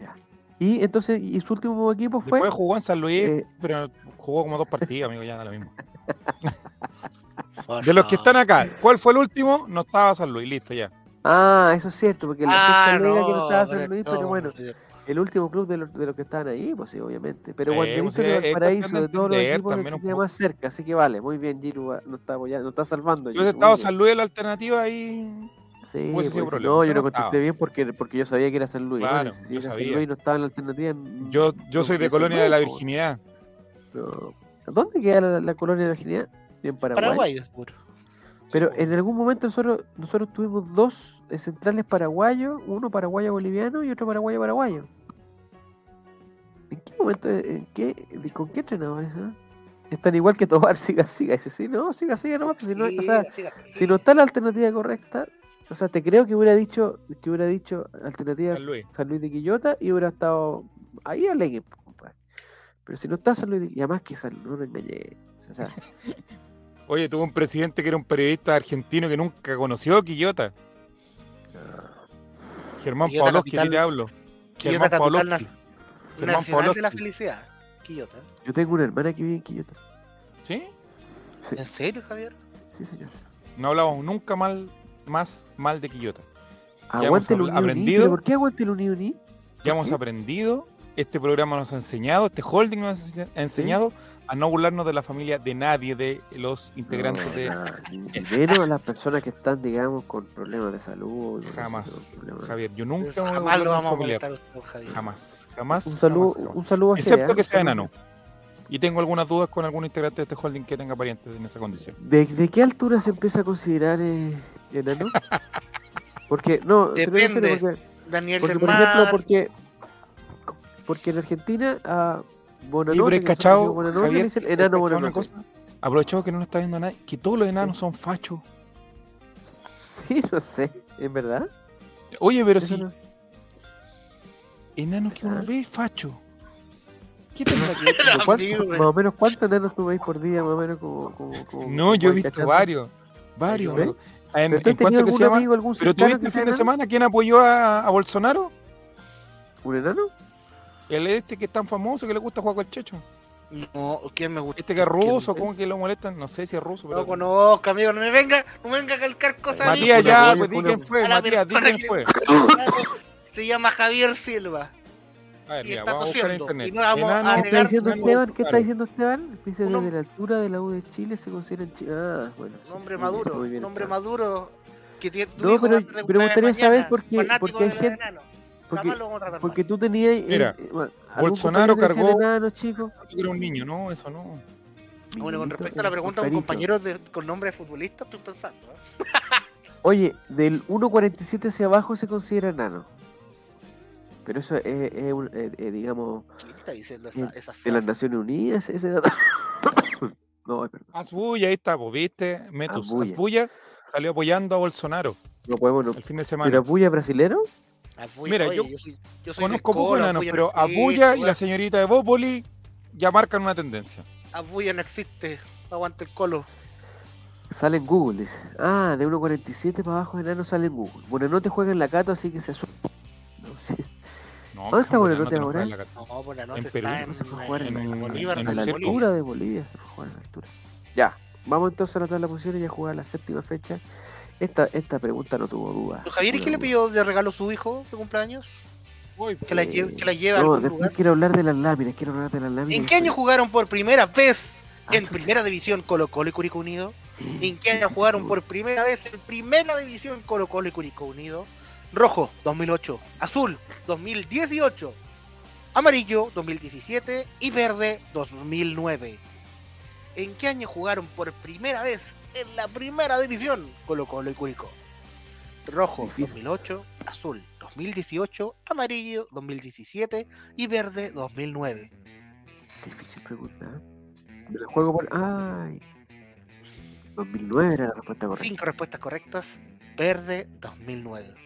Speaker 1: Ya. Y entonces, ¿y su último equipo fue?
Speaker 3: Después jugó en San Luis,
Speaker 1: eh,
Speaker 3: pero jugó como dos partidos, amigo, ya da lo mismo. De los que están acá, ¿cuál fue el último? No estaba San Luis, listo ya.
Speaker 1: Ah, eso es cierto, porque la
Speaker 2: Ah,
Speaker 1: liga que no
Speaker 2: no,
Speaker 1: estaba San Luis, pero
Speaker 2: no,
Speaker 1: bueno, el último club de los, de los que estaban ahí, pues sí, obviamente. Pero
Speaker 3: Eh,
Speaker 1: Wanderito
Speaker 3: pues,
Speaker 1: de Valparaíso,
Speaker 3: de
Speaker 1: todos los equipos, que
Speaker 3: poco.
Speaker 1: más cerca, así que vale, muy bien, Giru, ah, no está apoyando, no está salvando. Giru,
Speaker 3: estado. San Luis la alternativa ahí.
Speaker 1: Sí, pues, no, yo
Speaker 3: no
Speaker 1: no contesté
Speaker 3: estaba.
Speaker 1: bien porque, porque yo sabía que era San Luis. ¿no?
Speaker 3: Claro,
Speaker 1: Si
Speaker 3: yo
Speaker 1: era San. Luis y no estaba en la alternativa.
Speaker 3: Yo, yo
Speaker 1: no
Speaker 3: soy de Colonia de la. Virginidad.
Speaker 1: No. ¿Dónde queda la, la colonia de la virginidad? En Paraguay.
Speaker 2: Paraguay, seguro.
Speaker 1: Pero en algún momento nosotros, nosotros tuvimos dos eh, centrales paraguayos, uno paraguayo boliviano y otro paraguayo paraguayo. ¿En qué momento, en qué, con qué entrenadores? eh? Están igual que Tobar, siga, siga. Dice, sí, no, siga, siga nomás. pues, si, no, o sea, si no está la alternativa correcta, o sea, te creo que hubiera dicho, que hubiera dicho alternativa
Speaker 3: San Luis.
Speaker 1: San Luis de Quillota y hubiera estado ahí alegue, po, compadre. Pero si no está San Luis de Quillota, y además que San no me engañé. O sea,
Speaker 3: Oye, tuvo un presidente que era un periodista argentino que nunca conoció a Quillota. Germán
Speaker 2: Quillota
Speaker 3: Pavlovsky, aquí te hablo.
Speaker 2: Quillota
Speaker 3: Germán Pavlovsky. Germán
Speaker 2: Nacional de la felicidad. Quillota.
Speaker 1: yo tengo una hermana que vive en Quillota.
Speaker 3: ¿Sí?
Speaker 1: Sí,
Speaker 2: ¿En serio, Javier?
Speaker 1: sí, señor.
Speaker 3: No hablamos nunca mal, más mal de Quillota.
Speaker 1: Aguante el
Speaker 3: habl-
Speaker 1: Unión
Speaker 3: aprendido.
Speaker 1: ¿Pero por qué aguante el Unión
Speaker 3: Ya hemos aprendido, este programa nos ha enseñado, este holding nos ha ense- ha enseñado a no burlarnos de la familia de nadie de los integrantes de...
Speaker 1: ni ni menos a las personas que están, digamos, con problemas de salud.
Speaker 3: Jamás,
Speaker 1: problemas-
Speaker 3: Javier. Yo nunca
Speaker 2: Jamás lo
Speaker 3: de
Speaker 2: vamos a molestar Javier.
Speaker 3: Jamás, jamás.
Speaker 1: Un saludo,
Speaker 3: jamás, jamás.
Speaker 1: un saludo a
Speaker 3: Excepto que sea enano. Y tengo algunas dudas con algún integrante de este holding que tenga parientes en esa condición.
Speaker 1: ¿De, de qué altura se empieza a considerar eh, enano? Porque, no,
Speaker 2: Depende.
Speaker 1: porque,
Speaker 2: Daniel
Speaker 1: porque,
Speaker 2: del
Speaker 1: por ejemplo,
Speaker 2: Mar.
Speaker 1: porque, porque en Argentina a
Speaker 3: Oye,
Speaker 1: Bonanote,
Speaker 3: cachado,
Speaker 1: decimos Bonanote,
Speaker 3: Javier,
Speaker 1: dicen
Speaker 3: ¿has
Speaker 1: enano Bonanote.
Speaker 3: cosa? Aprovechado que no nos está viendo nadie, que todos los enanos son fachos.
Speaker 1: Sí, no sé, ¿en verdad?
Speaker 3: Oye, pero si
Speaker 1: no-
Speaker 3: enano que uno
Speaker 1: Ah.
Speaker 3: ve es facho. ¿Qué que
Speaker 1: más o menos cuántos enanos tú veis por día, más o menos como... como, como
Speaker 3: No, yo he
Speaker 1: como
Speaker 3: visto
Speaker 1: cachando?
Speaker 3: varios. Varios.
Speaker 1: ¿Ves?
Speaker 3: En,
Speaker 1: ¿Pero tú
Speaker 3: en cuanto que se llama.
Speaker 1: amigo, algún
Speaker 3: Pero tuviste el fin de semana quién apoyó a, a Bolsonaro?
Speaker 1: ¿Un enano?
Speaker 3: El este que es tan famoso que le gusta jugar con el checho.
Speaker 2: No, ¿quién me gusta?
Speaker 3: Este que es ruso, ¿cómo que lo molestan? No sé si es ruso, pero.
Speaker 2: No conozco, amigo, no me venga, no me venga a calcar cosas a mí.
Speaker 3: Matías, ya, pues di quién fue.
Speaker 2: a la
Speaker 3: Matías, di quién fue.
Speaker 2: Se llama Javier Silva.
Speaker 3: A ver,
Speaker 2: y
Speaker 3: mira,
Speaker 2: está tosiendo,
Speaker 3: internet.
Speaker 2: y no vamos a
Speaker 1: ¿Qué
Speaker 2: negar
Speaker 1: está diciendo Esteban? ¿Qué está diciendo Esteban? Dice
Speaker 2: Un
Speaker 1: desde la altura de la U de Chile se considera en Chile. Ah, bueno.
Speaker 2: Un hombre maduro, un hombre maduro que tiene
Speaker 1: No, pero- me gustaría saber por qué-
Speaker 2: fanático
Speaker 1: porque hay gente-. Porque, porque tú tenías. eh,
Speaker 3: Mira,
Speaker 1: eh, bueno, algún
Speaker 3: Bolsonaro cargó-
Speaker 1: enano, chico.
Speaker 3: Yo creo un niño, no, eso no.
Speaker 2: Bueno, con respecto a la pregunta de un compañero de- con nombre de futbolista, estoy pensando. ¿eh?
Speaker 1: Oye, del 1.47 hacia abajo se considera enano. Pero eso es, es un, eh, eh, digamos,
Speaker 2: ¿Quién está diciendo
Speaker 1: Eh,
Speaker 2: esa,
Speaker 1: de las? Naciones Unidas, ese dato. no, es verdad.
Speaker 3: Asbuya, ahí está, pues, viste, Metus.
Speaker 1: Asbuya.
Speaker 3: Asbuya salió apoyando a Bolsonaro
Speaker 1: No podemos, no.
Speaker 3: el fin de
Speaker 1: ¿Pero
Speaker 3: semana.
Speaker 1: Abuya brasilero?
Speaker 2: Abuya,
Speaker 3: Mira,
Speaker 2: oye,
Speaker 3: yo
Speaker 2: soy, yo soy
Speaker 3: Conozco enanos, pero
Speaker 2: no
Speaker 3: Abuya y la señorita de Bópoli ya marcan una tendencia.
Speaker 2: Abuya no existe. Aguante el colo.
Speaker 1: Sale en Google, dice. Ah, de 1.47 para abajo enano sale en Google. Bueno, no te juega en la Cato, así que se asume. No, ¿Dónde está
Speaker 3: juega
Speaker 1: ahora?
Speaker 3: en la Católica.
Speaker 2: No, por la noche
Speaker 3: En Perú,
Speaker 2: está
Speaker 1: no
Speaker 2: en,
Speaker 1: se fue a jugar
Speaker 3: en
Speaker 2: en
Speaker 3: un-
Speaker 2: Bolívar,
Speaker 3: en
Speaker 1: a la
Speaker 2: en
Speaker 1: altura de Bolivia se fue a jugar a la altura. Ya, vamos entonces a la tabla de posiciones y a jugar la séptima fecha. Esta, esta pregunta no tuvo duda.
Speaker 2: Javier, ¿y qué le pidió de regalo a su hijo de cumpleaños?
Speaker 3: Uy,
Speaker 2: Que la,
Speaker 1: Eh,
Speaker 2: que la lleve a
Speaker 1: No,
Speaker 2: algún
Speaker 1: después
Speaker 2: lugar.
Speaker 1: quiero hablar de las láminas, quiero hablar de las láminas.
Speaker 2: ¿En qué año jugaron por primera vez
Speaker 1: Ah,
Speaker 2: en primera división Colo Colo y Curicó Unido? ¿En qué año jugaron por primera vez en primera división Colo Colo y Curicó Unido? Rojo, 2008. Azul, 2018. Amarillo, 2017. Y verde, 2009. ¿En qué año jugaron por primera vez en la primera división Colo Colo y Curicó? Rojo,
Speaker 1: Difícil.
Speaker 2: 2008. Azul, 2018. Amarillo, 2017. Y verde, 2009.
Speaker 1: Qué difícil pregunta. ¿eh? Me juego por. ¡Ay! 2009 era la respuesta correcta.
Speaker 2: Cinco respuestas correctas. Verde 2009.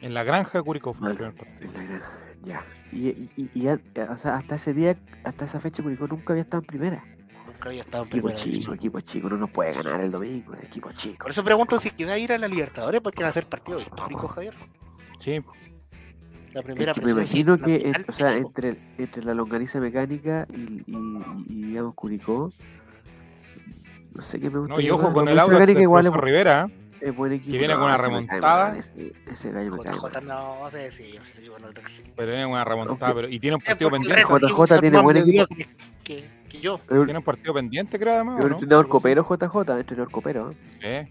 Speaker 3: En la granja de Curicó fue el primer partido.
Speaker 1: En la granja, Ya. Y, y, y- y ya- o sea, hasta ese día, hasta esa fecha, Curicó nunca había estado en primera.
Speaker 2: Nunca había estado en
Speaker 1: Equipo
Speaker 2: primera
Speaker 1: chico,
Speaker 2: división.
Speaker 1: equipo chico, no nos puede ganar el domingo, equipo chico.
Speaker 2: Por eso pregunto si que va a ir a la Libertadores porque van a hacer partidos históricos, Javier.
Speaker 3: Sí,
Speaker 2: La
Speaker 1: Es
Speaker 2: primera
Speaker 1: que me imagino que,
Speaker 2: nacional
Speaker 1: en- o sea,
Speaker 2: de México.
Speaker 1: entre, entre la longaniza mecánica y, y, y- y, digamos Curicó, no sé qué me gusta.
Speaker 3: no, y ojo con el Audax del
Speaker 1: igual es,
Speaker 3: Rivera. ¿Eh?
Speaker 1: es buen equipo.
Speaker 3: que viene con una
Speaker 1: ese
Speaker 3: remontada.
Speaker 1: Ese, ese gallo me cae
Speaker 2: JJ no sé si ese.
Speaker 3: Pero tiene una remontada. Pero, y tiene un
Speaker 2: Es
Speaker 3: partido pendiente.
Speaker 1: JJ tiene
Speaker 2: es
Speaker 1: buen equipo.
Speaker 2: Que, que yo.
Speaker 1: Es
Speaker 3: Tiene un partido pendiente, creo, además.
Speaker 1: un
Speaker 3: ¿o no?
Speaker 1: entrenador copero, JJ, entrenador copero. ¿eh?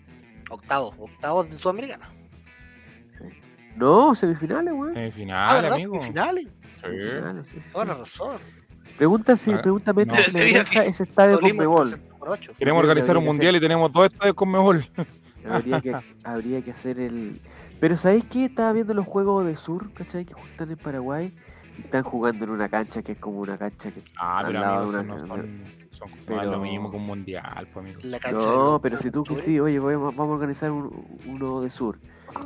Speaker 2: Octavo, octavo de Sudamericana.
Speaker 1: No, semifinales, weón.
Speaker 2: Ah,
Speaker 3: semifinal,
Speaker 2: ¿verdad?
Speaker 3: amigo.
Speaker 2: Semifinales.
Speaker 3: Sí.
Speaker 1: Semifinales,
Speaker 2: Toda la razón.
Speaker 1: Pregunta si,
Speaker 3: Ah,
Speaker 1: pregunta Meto
Speaker 3: no.
Speaker 1: si la
Speaker 2: Te digo
Speaker 1: granja
Speaker 2: que
Speaker 1: es estadio con Mebol.
Speaker 2: 300 por ocho.
Speaker 3: Queremos organizar un mundial y tenemos dos estadios con Mebol.
Speaker 1: Habría que, habría que hacer el. Pero ¿sabéis qué? Estaba viendo los juegos de Sur, ¿cachai? Que están en Paraguay y están jugando en una cancha que es como una cancha que.
Speaker 3: Ah,
Speaker 1: Al
Speaker 3: pero
Speaker 1: lado
Speaker 3: amigos, eso no
Speaker 1: una-
Speaker 3: son, son no
Speaker 1: pero-
Speaker 3: lo mismo que un mundial, pues, amigo.
Speaker 2: La cancha
Speaker 1: No, pero si tú que sí, oye, voy a- vamos a organizar un- uno de Sur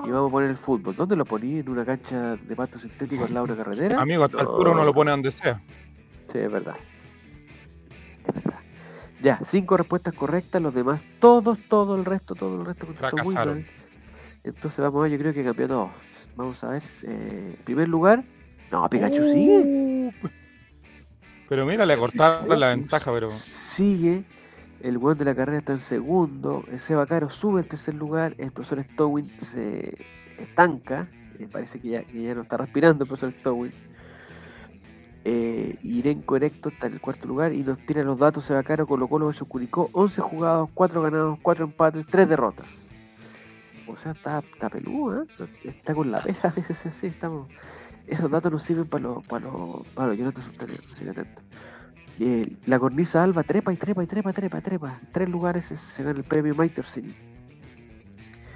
Speaker 1: y vamos a poner el fútbol. ¿Dónde lo poní? ¿En una cancha de pasto sintético al lado de una carretera?
Speaker 3: Amigo, hasta el altura uno lo pone donde sea.
Speaker 1: Sí, es verdad. Es verdad. Ya, cinco respuestas correctas, los demás, todos, todo el resto, todo el resto contestó muy
Speaker 3: Fracasaron.
Speaker 1: mal. Entonces vamos a ver, yo creo que cambió todo. Vamos a ver, eh, primer lugar. No, Pikachu sigue.
Speaker 3: Uh, Pero mira, le cortaron la ventaja, pero.
Speaker 1: Sigue. El weón de la carrera está en segundo. Seba Caro sube al tercer lugar. El profesor Stowin se estanca. eh, parece que ya, que ya no está respirando el profesor Stowin. Eh, Irenco Erecto está en el cuarto lugar y nos tira los datos Seba Caro, Colo Colo versus Curicó. 11 jugados, 4 ganados, 4 empates, 3 derrotas. O sea, está, está peludo, ¿eh? Está con la pera, así, estamos. Esos datos nos sirven para los para los para los Jonathan. Eh, la cornisa alba trepa y trepa y trepa, trepa, trepa. Tres lugares se, se gana el premio Maiter City.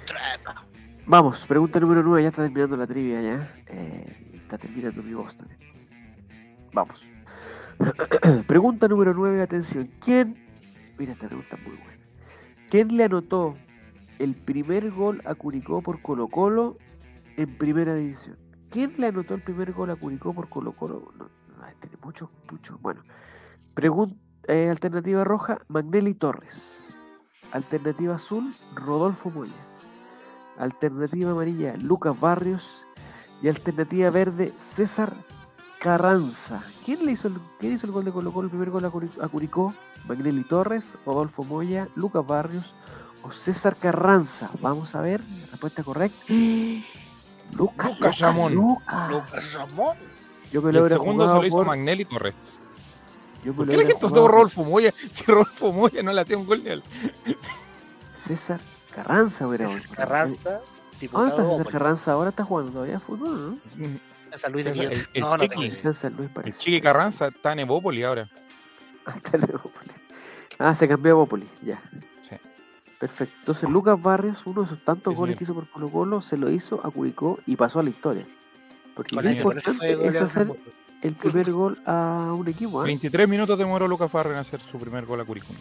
Speaker 2: Trepa.
Speaker 1: Vamos, pregunta número 9, ya está terminando la trivia ya. Eh, está terminando mi voz también. Vamos. pregunta número 9, atención. ¿Quién? Mira, esta pregunta es muy buena. ¿Quién le anotó el primer gol a Curicó por Colo Colo en primera división? ¿Quién le anotó el primer gol a Curicó por Colo Colo? No, tiene muchos, muchos. Bueno, pregunta, alternativa roja, Magnelli Torres. Alternativa azul, Rodolfo Moya. Alternativa amarilla, Lucas Barrios. Y alternativa verde, César Carranza. ¿Quién le hizo el, quién hizo el gol de Colo Colo, el primer gol a, Curi- a Curicó? Magnelli Torres, Rodolfo Moya, Lucas Barrios o César Carranza. Vamos a ver, la respuesta correcta. Lucas,
Speaker 3: Lucas Ramón.
Speaker 1: Lucas.
Speaker 2: Lucas Ramón.
Speaker 1: Yo me
Speaker 3: Y
Speaker 1: lo
Speaker 3: el segundo se
Speaker 1: jugado
Speaker 3: lo hizo
Speaker 1: por-
Speaker 3: Magnelli Torres.
Speaker 1: yo me
Speaker 3: ¿Por qué la gente
Speaker 1: jugado
Speaker 3: votó Rodolfo Moya? Si Rodolfo Moya no le hacía un gol ni al.
Speaker 1: César Carranza hubiera.
Speaker 2: Carranza,
Speaker 1: ¿Dónde está César. Carranza? Ahora está jugando todavía fútbol, ¿no?
Speaker 2: San Luis de
Speaker 3: el- el
Speaker 2: No, no
Speaker 3: Chiqui.
Speaker 2: tengo idea.
Speaker 1: Está en San Luis
Speaker 3: El
Speaker 1: parece.
Speaker 3: Chiqui Carranza está en Evópoli ahora.
Speaker 1: Hasta luego, Poli. Ah, se cambió a Bópoli, ya.
Speaker 3: Sí.
Speaker 1: Perfecto. Entonces Lucas Barrios, uno de sus tantos
Speaker 3: Sí,
Speaker 1: goles
Speaker 3: señor.
Speaker 1: que hizo por Colo Colo, se lo hizo a Curicó y pasó a la historia. Porque
Speaker 2: fue
Speaker 1: importante es hacer el primer gol a un equipo. ¿ah?
Speaker 3: 23 minutos demoró Lucas Farre en hacer su primer gol a Curicó.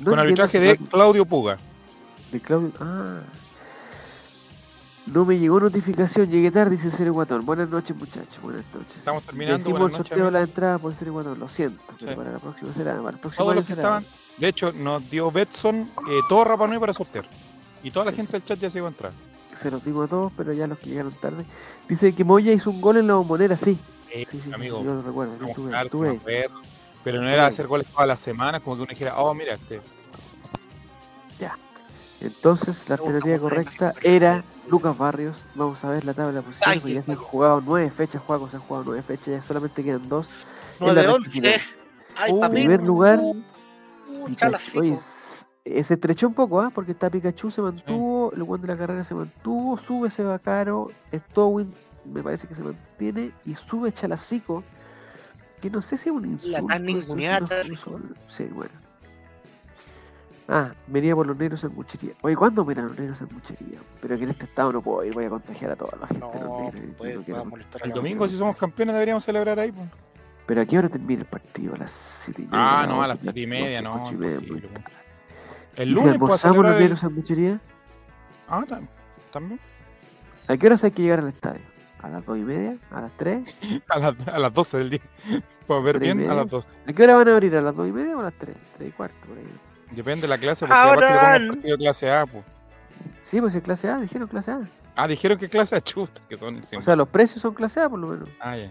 Speaker 1: No
Speaker 3: Con arbitraje de Claudio Puga.
Speaker 1: de Claudio. Ah. No me llegó notificación, llegué tarde, dice Serio Guatón. Buenas noches, muchachos. Buenas noches.
Speaker 3: Estamos terminando,
Speaker 1: el
Speaker 3: noches,
Speaker 1: sorteo de la entrada por Serio Guatón, lo siento. Pero para la próxima será. Para el próximo
Speaker 3: Todos los que
Speaker 1: será.
Speaker 3: estaban. De hecho, nos dio Betson eh, todo Rapa Nui para sortear. Y toda la gente del chat ya se iba a entrar.
Speaker 1: Se los dimos a todos, pero ya los que llegaron tarde. Dice que Moya hizo un gol en la bombonera, sí.
Speaker 3: Eh,
Speaker 1: Sí, sí, sí,
Speaker 3: amigo,
Speaker 1: yo lo recuerdo. Yo
Speaker 3: acuerdo. Pero no era hacer goles todas las semanas, como que uno dijera, oh, mira, este.
Speaker 1: Entonces, la alternativa correcta era Lucas Barrios. Vamos a ver la tabla de posiciones, porque ya se han jugado nueve fechas, Juegos se han jugado nueve fechas, ya solamente quedan dos. En la
Speaker 2: 9
Speaker 1: recta
Speaker 2: 11.
Speaker 1: final.
Speaker 2: Ay,
Speaker 1: En
Speaker 2: papito.
Speaker 1: primer lugar,
Speaker 2: Uh,
Speaker 1: Pikachu.
Speaker 2: chalacico.
Speaker 1: Oye, eh, se estrechó un poco, ¿ah? Porque está Pikachu, se mantuvo, el Juan de la carrera se mantuvo, sube se va caro, Stowin me parece que se mantiene y sube Chalacico, que no sé si es un insulto.
Speaker 2: tan
Speaker 1: eso,
Speaker 2: ninguneada,
Speaker 1: no- no Sí, bueno. Ah, venía por los negros sanguchería. Oye, ¿cuándo miran los negros sanguchería? Pero que en este estado no puedo ir, voy a contagiar a toda la gente. de los
Speaker 2: No,
Speaker 1: negros,
Speaker 2: pues,
Speaker 1: no quiero-
Speaker 3: El
Speaker 2: la
Speaker 3: domingo, si somos campeones, deberíamos celebrar ahí. Pues.
Speaker 1: Pero a qué hora termina el partido? A las 7 y media.
Speaker 3: Ah,
Speaker 1: la
Speaker 3: no, a las 7 y media,
Speaker 1: ocho,
Speaker 3: no.
Speaker 1: ocho y media.
Speaker 3: El
Speaker 1: ¿Y si
Speaker 3: lunes, pues,
Speaker 1: almorzamos los
Speaker 3: celebrar el-
Speaker 1: negros sanguchería?
Speaker 3: Ah, tam- también.
Speaker 1: ¿A qué horas hay que llegar al estadio? ¿A las 2 y media? ¿A las 3?
Speaker 3: A, las- a las 12 del día. Para ver bien, a las 12.
Speaker 1: ¿A qué hora van a abrir? ¿A las 2 y media o a las 3? 3 y cuarto, por ahí.
Speaker 3: Depende de la clase, porque
Speaker 2: Ahora-
Speaker 3: aparte le partido clase A. Pues.
Speaker 1: Sí, pues es clase A, dijeron clase A.
Speaker 3: Ah, dijeron que clase A chuta, que son el
Speaker 1: O sea, los precios son clase A por lo menos.
Speaker 3: Ah, ya.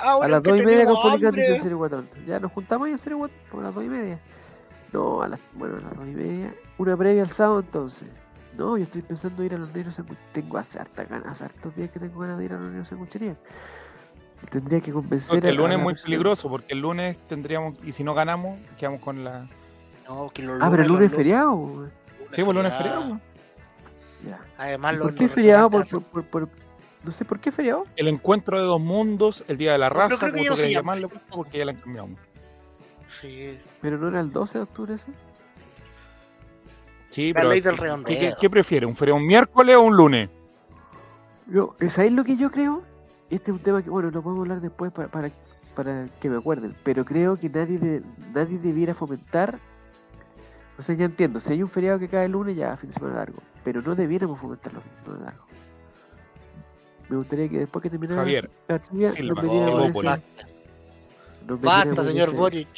Speaker 2: Ahora
Speaker 1: a las
Speaker 2: que
Speaker 1: 2 y media con. Serio Guatón. Ya nos juntamos Serio Guatón a las 2 y media. No, a las, bueno, a las 2 y media. Una previa al sábado entonces. No, yo estoy pensando ir a los negros sanguchería. Tengo hace hartas ganas, hace hartos días que tengo ganas de ir a los negros sanguchería. Tendría que convencer
Speaker 3: Porque el
Speaker 1: a- a
Speaker 3: lunes es muy peligroso, porque el lunes tendríamos, y si no ganamos, quedamos con la.
Speaker 2: No, que los
Speaker 1: Ah, pero el lunes es feriado. güey.
Speaker 3: Sí, pues lunes es feriado.
Speaker 1: Ya.
Speaker 2: Además,
Speaker 1: ¿Y
Speaker 2: los
Speaker 1: ¿Por qué
Speaker 2: los
Speaker 1: feriado? Por, por, por, por- no sé, ¿por qué feriado?
Speaker 3: El encuentro de dos mundos, el día de la raza,
Speaker 2: creo que
Speaker 3: como tú quieras llamarlo, porque ya la han cambiado.
Speaker 2: Sí.
Speaker 1: Pero no era el 12 de octubre ese.
Speaker 3: Sí,
Speaker 2: La
Speaker 3: pero.
Speaker 2: ley del
Speaker 3: ¿qué-
Speaker 2: redondeo.
Speaker 3: ¿qué, qué prefiere? ¿Un feriado un miércoles o un lunes?
Speaker 1: Yo, ¿Sabéis lo que yo creo? Este es un tema que, bueno, lo podemos hablar después para, para, para que me acuerden, pero creo que nadie, de- nadie debiera fomentar. O sea, ya entiendo, si hay un feriado que cae el lunes, ya fin de semana largo, pero no debiéramos fomentar los fines de semana largos. Me gustaría que después que terminara
Speaker 3: Javier,
Speaker 1: la trivia, nos metiéramos en
Speaker 2: Basta,
Speaker 1: nos
Speaker 2: basta,
Speaker 1: metiéramos en
Speaker 2: señor
Speaker 1: ese-
Speaker 2: Boric.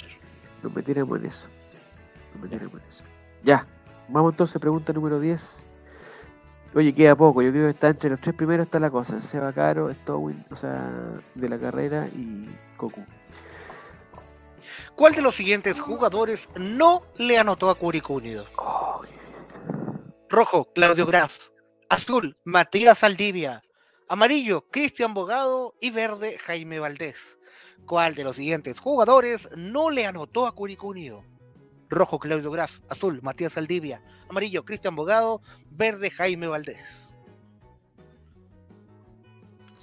Speaker 1: Nos metiéramos en eso. Nos metiéramos en eso. Ya. Vamos entonces, pregunta número 10. Oye, queda poco. Yo creo que está entre los tres primeros está la cosa. Seba Caro, Stowin, o sea, de la carrera y Cocu.
Speaker 2: ¿Cuál de los siguientes jugadores no le anotó a
Speaker 1: difícil.
Speaker 2: Rojo, Claudio Graf. Azul, Matías Saldivia. Amarillo, Cristian Bogado. Y verde, Jaime Valdés. ¿Cuál de los siguientes jugadores no le anotó a Curicó Unido? Rojo, Claudio Graf. Azul, Matías Saldivia. Amarillo, Cristian Bogado. Verde, Jaime Valdés.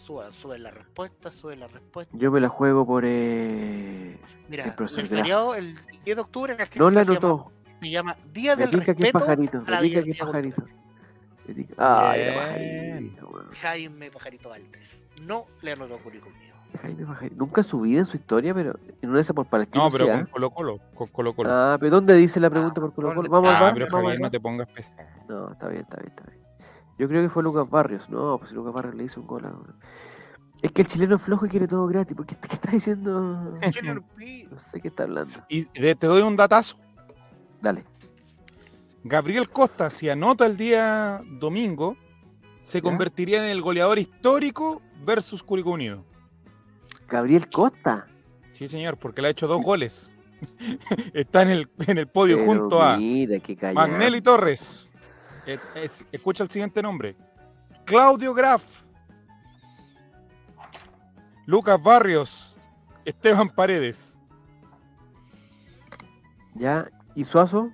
Speaker 2: Suban, suben la respuesta, suben la respuesta.
Speaker 1: Yo me la juego por. Eh...
Speaker 2: Mira,
Speaker 1: el
Speaker 2: el,
Speaker 1: profesor Graf.
Speaker 2: feriado, el 10 de octubre en
Speaker 1: No la
Speaker 2: Argentina se llama-
Speaker 1: anotó.
Speaker 2: Se llama Día del
Speaker 1: tinca que es
Speaker 2: Respeto
Speaker 1: pajarito.
Speaker 2: a la
Speaker 1: que es pajarito. Ay, era
Speaker 3: Bien.
Speaker 1: pajarito, weón.
Speaker 2: Jaime Pajarito Valdés. No le anotó currículum mío.
Speaker 1: Jaime Pajarito. Nunca en su vida, en su historia, pero en una de esas por Palestina.
Speaker 3: No, pero
Speaker 1: sí,
Speaker 3: con
Speaker 1: ¿ah?
Speaker 3: Colo Colo. Con Colo Colo.
Speaker 1: Ah, pero ¿dónde dice la pregunta por Colo Colo?
Speaker 2: ¿dónde-
Speaker 1: Vamos al
Speaker 3: Ah, pero Javier, no te pongas pesado.
Speaker 1: No, está bien, está bien, está bien. Yo creo que fue Lucas Barrios. No, pues Lucas Barrios le hizo un gol a... Es que el chileno es flojo y quiere todo gratis. ¿Por qué, qué está diciendo?
Speaker 2: No
Speaker 1: sé qué está hablando.
Speaker 3: Y te doy un datazo.
Speaker 1: Dale.
Speaker 3: Gabriel Costa, si anota el día domingo, se
Speaker 1: ¿Ya?
Speaker 3: convertiría en el goleador histórico versus Curicó Unido.
Speaker 1: Gabriel Costa.
Speaker 3: Sí, señor, porque le ha hecho dos goles. Está en el, en el podio
Speaker 1: Pero
Speaker 3: junto a
Speaker 1: Mira, callado.
Speaker 3: Magnelli Torres. Es- es- escucha el siguiente nombre. Claudio Graf. Lucas Barrios. Esteban Paredes.
Speaker 1: Ya. ¿Y Suazo?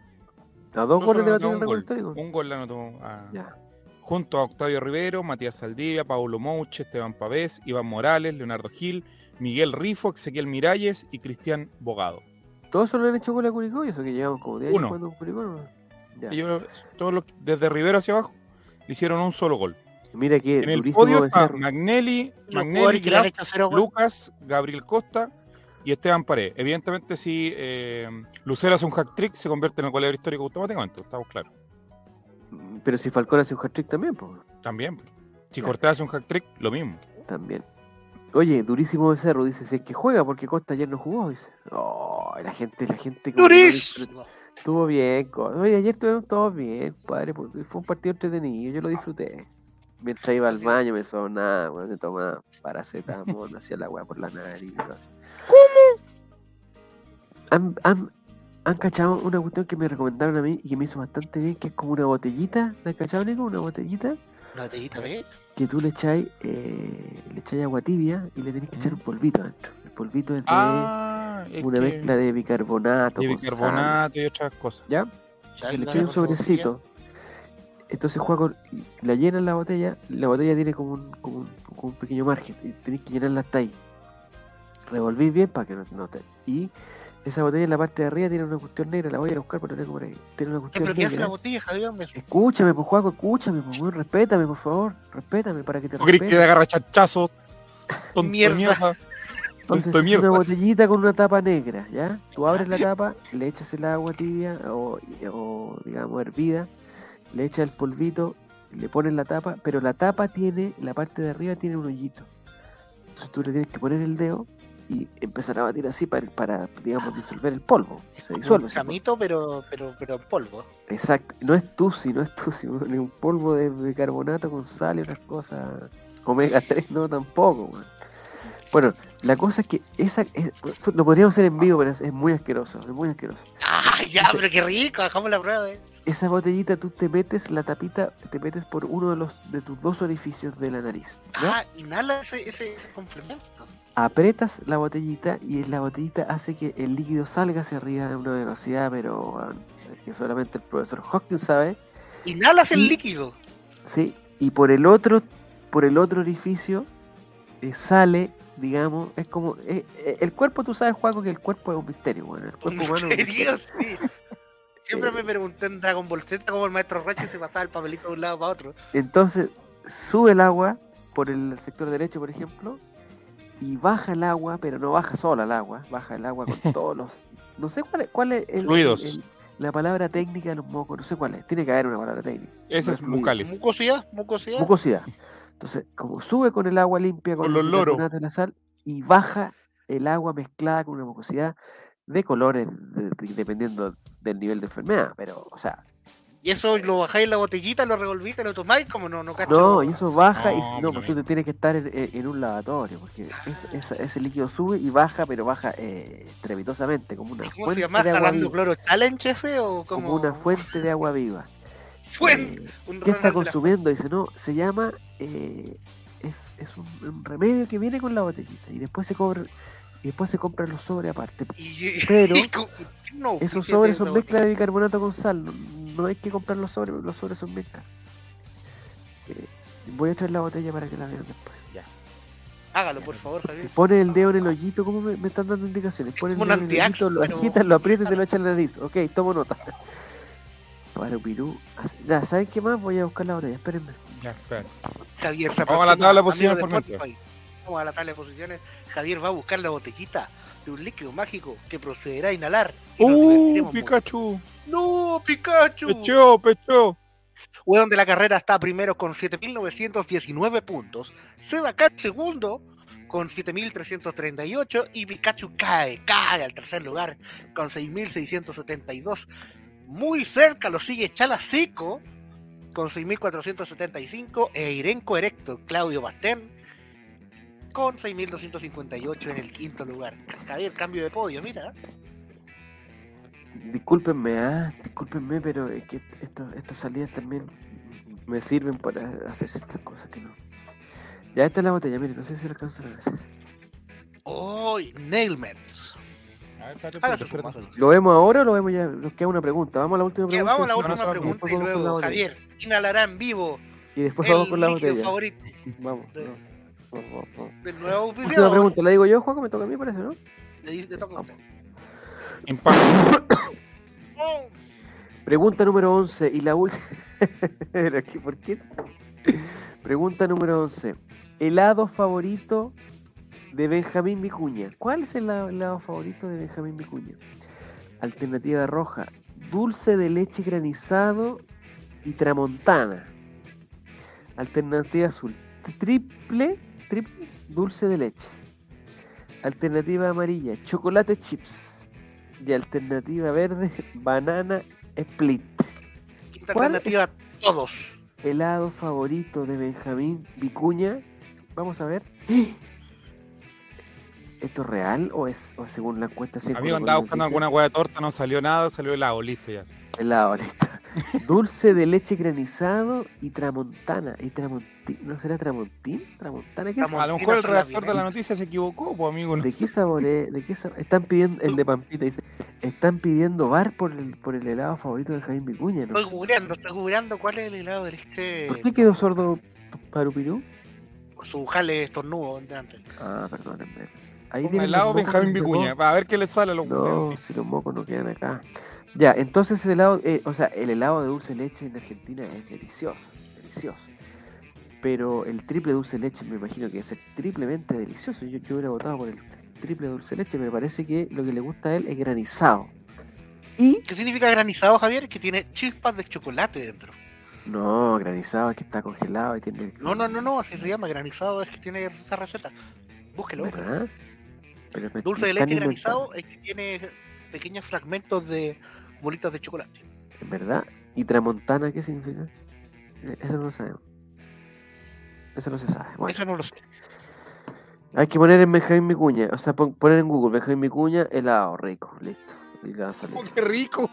Speaker 1: ¿A dos goles de
Speaker 3: un gol.
Speaker 1: histórico?
Speaker 3: Un gol le anotó a-
Speaker 1: Ya.
Speaker 3: junto a Octavio Rivero, Matías Saldivia, Paulo Mouche, Esteban Pavés, Iván Morales, Leonardo Gil, Miguel Rifo, Ezequiel Miralles y Cristian Bogado.
Speaker 1: ¿Todos solo han hecho gol a Curicó? Y eso que llevamos como 10 años
Speaker 3: Uno.
Speaker 1: Curicó. ¿no? Ya.
Speaker 3: Ellos, todos los- desde Rivero hacia abajo, le hicieron un solo gol.
Speaker 1: Mira que
Speaker 3: En el
Speaker 1: durísimo
Speaker 3: podio está. Magnelli, Magnelli, Graf. Lucas, Gabriel Costa y Esteban Paredes. Evidentemente, si eh, Lucero hace un hack trick, se convierte en el goleador histórico automáticamente, estamos claros.
Speaker 1: Pero si Falcón hace un hat-trick también, pues.
Speaker 3: También. Si
Speaker 1: Ya.
Speaker 3: Cortés hace un hack trick, lo mismo.
Speaker 1: También. Oye, durísimo Becerro, dice, si es que juega porque Costa ayer no jugó, dice. Oh, la gente, la gente no
Speaker 2: ¡Durísimo!
Speaker 1: Estuvo bien, oye, ayer estuvimos todos bien, padre, porque fue un partido entretenido, yo lo disfruté. Mientras iba al baño me sonaba, bueno, me tomaba paracetamol, me hacía la weá por la nariz. y todo. ¿Han, han, han cachado una cuestión que me recomendaron a mí y que me hizo bastante bien, que es como una botellita, ¿la han cachado, Nico? Una botellita
Speaker 2: Una botellita de
Speaker 1: que tú le echáis, eh, le echáis agua tibia y le tenés que echar un polvito adentro. El polvito es de
Speaker 3: Ah, es
Speaker 1: una
Speaker 3: que-
Speaker 1: mezcla de bicarbonato.
Speaker 3: de
Speaker 1: sal,
Speaker 3: bicarbonato y otras cosas.
Speaker 1: ¿Ya? Se le echáis un sobrecito. Entonces juega con, la llenan la botella, la botella tiene como un, como un, como un pequeño margen y tenéis que llenarla hasta ahí. Revolvís bien para que no, no te... Y esa botella en la parte de arriba tiene una cuestión negra, la voy a ir a buscar pero la tengo por ahí. Tiene una
Speaker 2: Eh,
Speaker 1: cuestión
Speaker 2: ¿Pero qué hace la
Speaker 1: negra.
Speaker 2: botella, Javier? Me-
Speaker 1: Escúchame, pues Juaco, escúchame, pues weón, respétame, por favor, respétame para que te
Speaker 3: ¿No querés que
Speaker 1: respete.
Speaker 3: te agarra chachazo? Tonto
Speaker 2: Mierda.
Speaker 1: Entonces es una botellita con una tapa negra, ¿ya? Tú abres la tapa, le echas el agua tibia o, o, digamos hervida, le echas el polvito, le pones la tapa, pero la tapa tiene, la parte de arriba tiene un hoyito. Entonces tú le tienes que poner el dedo y empezar a batir así para, para digamos, disolver el polvo. Se disuelve.
Speaker 2: un chamito, pero, pero, pero en polvo.
Speaker 1: Exacto. No es tusi, no es tusi, un polvo de bicarbonato con sal y otras cosas. Omega 3 no tampoco, weón. Bueno, la cosa es que esa es- lo podríamos hacer en vivo, pero es, es muy asqueroso, es muy asqueroso.
Speaker 2: ¡Ah, ya, pero qué rico! Hagamos la prueba de
Speaker 1: Esa botellita tú te metes la tapita, te metes por uno de los de tus dos orificios de la nariz.
Speaker 2: Ah, inhala ese, ese, ese complemento.
Speaker 1: Apretas la botellita y la botellita hace que el líquido salga hacia arriba a una velocidad, pero es que solamente el profesor Hawkins sabe.
Speaker 2: Inhalas el
Speaker 1: Y-
Speaker 2: líquido.
Speaker 1: Sí, y por el otro, por el otro orificio eh, sale, digamos, es como eh, eh, el cuerpo, tú sabes, Juaco, que el cuerpo es un misterio, bueno, el cuerpo humano. es un
Speaker 2: misterio, sí. Siempre me pregunté en Dragon Ball Z cómo el maestro Roche se pasaba el papelito de un lado para otro.
Speaker 1: Entonces sube el agua por el sector derecho, por ejemplo, y baja el agua, pero no baja sola el agua, baja el agua con todos los, no sé cuál es, cuál es el-
Speaker 3: Fluidos.
Speaker 1: el- la palabra técnica de los mocos, no sé cuál es, tiene que haber una palabra técnica.
Speaker 3: Ese
Speaker 1: No
Speaker 3: es
Speaker 1: fluido.
Speaker 3: bucales.
Speaker 2: Mucosidad, mucosidad.
Speaker 1: mucosidad. Entonces, como sube con el agua limpia, con,
Speaker 3: los loros.
Speaker 1: la sal, y baja el agua mezclada con una mucosidad de colores, de- de- dependiendo del nivel de enfermedad, pero, o sea,
Speaker 2: Y eso lo bajáis en la botellita, lo revolvís, lo tomáis, como no, no cacho.
Speaker 1: no, y eso baja, y
Speaker 3: No,
Speaker 1: si- no,
Speaker 3: pero
Speaker 1: pues tú te tienes que estar en, un lavatorio, porque es- ese líquido sube y baja, pero baja eh, estrepitosamente, como una
Speaker 2: ¿Cómo se
Speaker 1: fuente
Speaker 2: llama?
Speaker 1: de agua
Speaker 2: ¿Jalando
Speaker 1: viva.
Speaker 2: cloro challenge ese o como,
Speaker 1: Como una fuente de agua viva. Eh,
Speaker 2: Un
Speaker 1: ¿Qué está
Speaker 2: la
Speaker 1: consumiendo? Dice, no, se llama, eh, es, es un, un remedio que viene con la botellita y después se cobra, y después se compran los sobres aparte.
Speaker 2: Y-
Speaker 1: Pero
Speaker 2: y co- no,
Speaker 1: Esos
Speaker 2: ¿qué
Speaker 1: sobres
Speaker 2: es
Speaker 1: son mezcla de bicarbonato con sal, no, no hay que comprar los sobres, los sobres son mezcla. Eh, voy a traer la botella para que la vean después.
Speaker 3: Ya.
Speaker 2: Hágalo, por favor,
Speaker 1: Si
Speaker 2: Javier.
Speaker 1: pones el dedo en el hoyito, ¿cómo me, me están dando indicaciones? Pones el dedo en el hoyito, lo agitas, lo aprietas y te lo echas en la nariz. Ok, tomo nota. Para Pirú. Ya, ¿saben qué más? Voy a buscar la botella, espérenme.
Speaker 3: Ya, espérate.
Speaker 2: Javier se
Speaker 3: Vamos a la tabla de posiciones por mientras.
Speaker 2: Vamos a la tabla de posiciones. Javier va a buscar la botellita de un líquido mágico que procederá a inhalar.
Speaker 3: ¡Uh,
Speaker 2: mucho.
Speaker 3: Pikachu!
Speaker 2: ¡No, Pikachu!
Speaker 3: ¡Pechó, pechó!
Speaker 2: Weón de la carrera está primero con 7.919 puntos. Sebacat segundo con 7.338 y Pikachu cae, cae al tercer lugar con 6.672. Muy cerca lo sigue Chala Seco con 6.475 e Irenco Erecto, Claudio Bastén con 6.258 en el quinto lugar. Javier, cambio de podio, mira.
Speaker 1: Discúlpenme, ah, discúlpenme, pero es que esto- estas salidas también me sirven para hacer ciertas cosas que no. Ya esta es la botella, miren, no sé si lo alcanzan a ver.
Speaker 2: ¡Oh! Nailmet. Su.
Speaker 1: ¿Lo vemos ahora o lo vemos ya? Nos queda una pregunta. Vamos a la última
Speaker 2: Ya,
Speaker 1: pregunta.
Speaker 2: vamos a la última
Speaker 3: no, no,
Speaker 2: pregunta y luego. Javier inhalará en vivo
Speaker 1: Y después vamos con la botella.
Speaker 2: favorito
Speaker 1: Vamos,
Speaker 2: de-
Speaker 1: vamos, vamos, vamos, vamos.
Speaker 2: del nuevo
Speaker 1: Última
Speaker 2: auspiciador.
Speaker 1: pregunta, la digo yo, Juaco, me toca a mí, parece, ¿no?
Speaker 2: Le le toca a usted.
Speaker 1: Pregunta número 11 y la última. ¿Por qué? Pregunta número 11. Helado favorito de Benjamín Vicuña. ¿Cuál es el helado, helado favorito de Benjamín Vicuña? Alternativa roja. Dulce de leche granizado y tramontana. Alternativa azul. Triple, triple dulce de leche. Alternativa amarilla. Chocolate chips. Y alternativa verde. Banana split.
Speaker 2: Quinta
Speaker 1: ¿Cuál
Speaker 2: alternativa, todos.
Speaker 1: helado favorito de Benjamín Vicuña. Vamos a ver. ¿Esto es real o es o según la encuesta? sí,
Speaker 3: Amigo, andaba buscando alguna hueá de torta, no salió nada, salió helado, listo ya.
Speaker 1: Helado, listo. Dulce de leche granizado y tramontana. ¿Y tramontín? ¿No será tramontín? ¿Tramontana? ¿Qué es?
Speaker 3: A lo mejor el redactor de la noticia se equivocó, pues amigo. No
Speaker 1: ¿De qué sabor es? ¿De qué sabor? Están pidiendo, el de Pampita dice, están pidiendo bar por el, por el helado favorito de Benjamín Vicuña. ¿no?
Speaker 2: Estoy googleando, estoy googleando cuál es el helado del este.
Speaker 1: ¿Por qué quedó sordo Parupirú?
Speaker 2: Por su jale estornudo de antes.
Speaker 1: Ah, perdónenme. Ahí
Speaker 3: Un
Speaker 1: tienen
Speaker 3: helado Benjamín Vicuña, para ver qué le sale a los
Speaker 1: No,
Speaker 3: sí.
Speaker 1: si los mocos no quedan acá. Ya, entonces el helado, eh, o sea, el helado de dulce de leche en Argentina es delicioso, delicioso. Pero el triple dulce de leche me imagino que es triplemente delicioso. Yo, yo hubiera votado por el triple dulce de leche, me parece que lo que le gusta a él es granizado. Y,
Speaker 2: ¿Qué significa granizado, Javier? Que tiene chispas de chocolate dentro.
Speaker 1: no, granizado es que está congelado y tiene...
Speaker 2: No, no, no, no, así se llama. Granizado es que tiene esa receta. Búsquelo, búsquelo.
Speaker 1: ¿Verdad? Pero me-
Speaker 2: Dulce de leche granizado es que tiene pequeños fragmentos de bolitas de chocolate.
Speaker 1: ¿En verdad? ¿Y tramontana qué significa? Eh, Eso no lo sabemos. Eso no se sabe. Bueno.
Speaker 2: Eso no lo sé.
Speaker 1: Hay que poner en Benjamín Vicuña, o sea, pon- poner en Google Benjamín Vicuña, helado, rico, listo. Y le van a salir
Speaker 3: Oh, qué rico.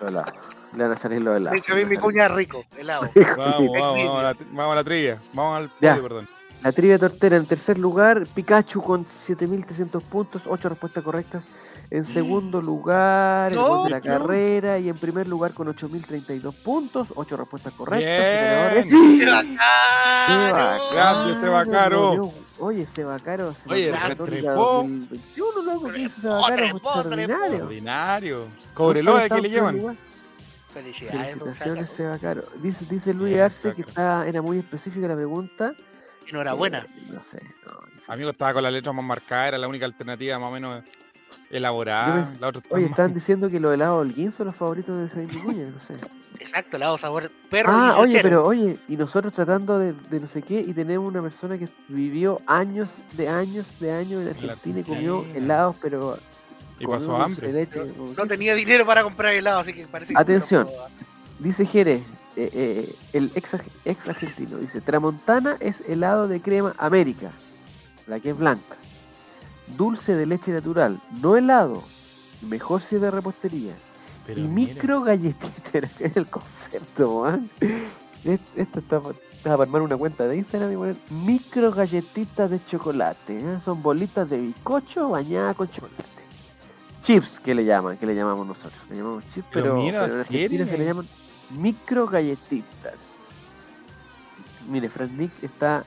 Speaker 1: los helados. Le van a salir los helados.
Speaker 2: Benjamín Vicuña rico, helado.
Speaker 1: Rico,
Speaker 3: Vamos,
Speaker 1: listo.
Speaker 3: vamos, vamos, a la, vamos a la trivia. Vamos al podio, perdón.
Speaker 1: La trivia tortera en tercer lugar, Pikachu con 7300 puntos, 8 respuestas correctas. En segundo lugar, el gol de la carrera. Y en primer lugar, con 8032 puntos, 8 respuestas correctas.
Speaker 3: Bien.
Speaker 1: Su
Speaker 2: ¡Qué
Speaker 1: ganador es-
Speaker 2: bacano!
Speaker 3: Grande, Sebacaro.
Speaker 1: Oye, Sebacaro. se
Speaker 3: Oye,
Speaker 1: mandó la
Speaker 3: trepó.
Speaker 1: tónica 2021, loco. ¿qué hizo Sebacaro? Fue extraordinario.
Speaker 3: Extraordinario. Cobreloa, ¿qué le llevan?
Speaker 2: Felicidades,
Speaker 1: Felicitaciones. Sebacaro. Dice, dice Luis Arce que
Speaker 3: Sebacaro.
Speaker 1: está, era muy específica la pregunta.
Speaker 2: Enhorabuena.
Speaker 1: No sé. no.
Speaker 3: Amigo, estaba con la letra más marcada, era la única alternativa más o menos elaborada.
Speaker 1: Yo pens-
Speaker 3: La otra
Speaker 1: Oye, están diciendo que los helados Holguín son los favoritos de Jaime Vicuña, no sé.
Speaker 2: Exacto, helado sabor perro
Speaker 1: Ah,
Speaker 2: y
Speaker 1: oye, pero oye, y nosotros tratando de, de no sé qué, y tenemos una persona que vivió años de años de años en Argentina y comió helados, pero
Speaker 3: y pasó hambre.
Speaker 1: leche,
Speaker 2: No- No tenía dinero para comprar helado, así que parece que.
Speaker 1: Atención. Dice Jerez, eh, eh, el ex, ex argentino, dice, Tramontana es helado de crema América, la que es blanca. Dulce de leche natural, no helado, mejor si es de repostería.
Speaker 3: Pero
Speaker 1: y
Speaker 3: mira,
Speaker 1: micro galletita, es el concepto, man. Es- Esto está, pa- está para armar una cuenta de Instagram y poner micro galletitas de chocolate. ¿eh? Son bolitas de bizcocho bañadas con chocolate. Chips, que le llaman, que le llamamos nosotros. Le llamamos chips,
Speaker 3: Pero
Speaker 1: pero,
Speaker 3: mira,
Speaker 1: pero en Argentina se le llaman micro galletitas. Mire, Frank Nick está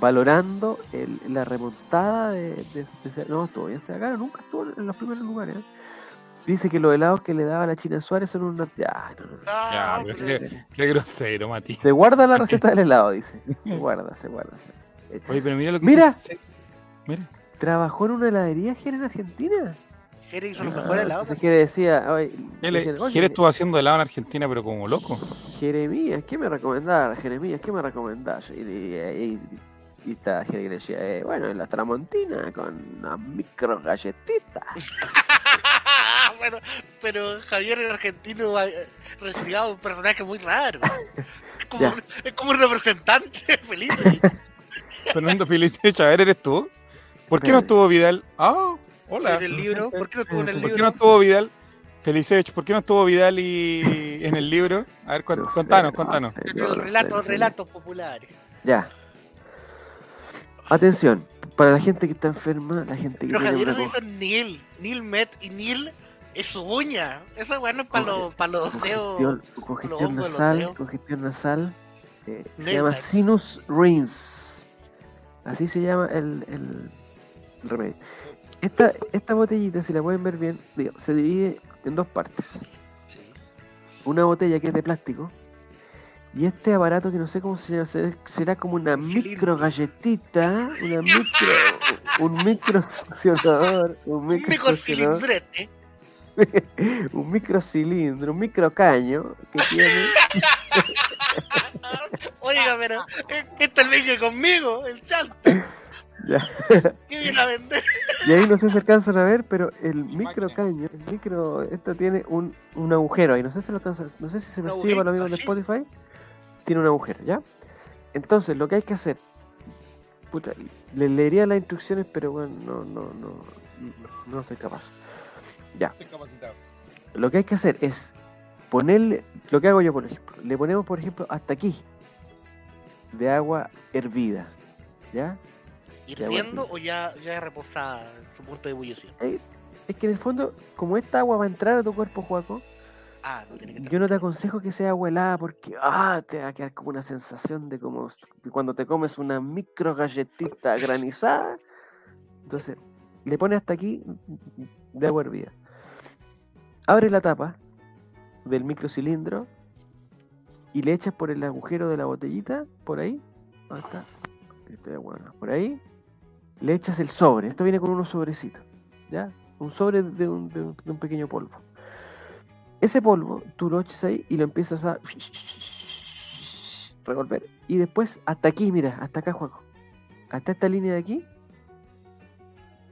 Speaker 1: valorando el- la remontada de, de- de- No, estuvo bien Seagaro, nunca estuvo en los primeros lugares. ¿eh? Dice que los helados que le daba la China Suárez son una... Ya, no, no, no.
Speaker 2: Ah, pero
Speaker 3: Qué grosero, Mati.
Speaker 1: Se guarda la receta del helado, dice. Se guarda, se guarda. se-
Speaker 3: Oye, pero mira lo que
Speaker 1: Mira.
Speaker 3: dice- Mira.
Speaker 1: ¿Trabajó en una heladería Jere, en Argentina?
Speaker 2: Jere hizo los
Speaker 1: Ah,
Speaker 2: mejores helados.
Speaker 1: entonces Jere decía, oye,
Speaker 3: Él,
Speaker 1: decían, "Oye,
Speaker 3: Jere estuvo haciendo helado en Argentina, pero como loco.
Speaker 1: Jeremías, ¿qué me recomendás? Jeremías, ¿qué me recomendás? Y, y, y- y está Jere que decía, eh, bueno, en la Tramontina con una micro galletita.
Speaker 2: bueno, pero Javier el argentino eh, resfriado un personaje muy raro. Es como, un, es como un representante feliz.
Speaker 3: Fernando Felicevich, a ver, ¿eres tú? ¿Por qué no
Speaker 1: Espérate.
Speaker 3: estuvo Vidal? Ah, hola.
Speaker 2: En el libro, ¿por qué no estuvo en el
Speaker 3: ¿Por qué no
Speaker 2: libro?
Speaker 3: estuvo Vidal? ¿por qué no estuvo Vidal y en el libro? A ver,
Speaker 1: sé,
Speaker 3: contanos,
Speaker 1: no
Speaker 3: contanos.
Speaker 1: sé,
Speaker 2: el
Speaker 1: no sé,
Speaker 2: relato,
Speaker 1: no sé.
Speaker 2: relatos populares.
Speaker 1: Ya. Atención, para la gente que está enferma, la gente que
Speaker 2: Pero
Speaker 1: tiene
Speaker 2: Javier se hizo Neil. Neil Met y Neil es su uña. Esa weá no es para los, para los dedos.
Speaker 1: congestión, nasal,
Speaker 2: dedos.
Speaker 1: congestión nasal, eh, se
Speaker 2: Nail
Speaker 1: llama sinus rinse. Así se llama el, el- el remedio. Esta, esta botellita, si la pueden ver bien, digo, se divide en dos partes.
Speaker 2: Sí.
Speaker 1: Una botella que es de plástico y este aparato que no sé cómo se llama, será, será como una
Speaker 2: Un
Speaker 1: micro galletita, una micro, un micro succionador, un micro succionador,
Speaker 2: cilindrete.
Speaker 1: un micro cilindro, un micro caño que tiene
Speaker 2: Oiga, pero es el que conmigo, el chanta.
Speaker 1: Ya.
Speaker 2: ¿Qué viene a vender?
Speaker 1: Y ahí no sé si alcanzan a ver, pero el micro caño, el micro, esto tiene un, un agujero ahí. No sé si lo alcanzan, no sé si se percibe para los amigos de Spotify. Tiene un agujero, ¿ya? Entonces, lo que hay que hacer, puta, le leería las instrucciones, pero bueno, no, no, no, no, no soy capaz. Ya.
Speaker 3: Estoy capacitado.
Speaker 1: Lo que hay que hacer es ponerle, lo que hago yo, por ejemplo, le ponemos, por ejemplo, hasta aquí de agua hervida, ¿ya?
Speaker 2: ¿Hirviendo o ya, ya reposada en su punto de ebullición?
Speaker 1: Es que en el fondo, como esta agua va a entrar a tu cuerpo, Juaco,
Speaker 2: Ah, no tiene que
Speaker 1: yo no te aconsejo que sea agua helada porque ah, te va a quedar como una sensación de como de cuando te comes una micro galletita granizada. Entonces, le pones hasta aquí de agua hervida. Abre la tapa del microcilindro y le echas por el agujero de la botellita, por ahí. ¿Dónde está? Bueno, por ahí. Le echas el sobre. Esto viene con unos sobrecitos. ¿Ya? Un sobre de un, de un- pequeño polvo. Ese polvo tú lo echas ahí y lo empiezas a revolver. Y después, hasta aquí, mira, hasta acá, Juaco. Hasta esta línea de aquí,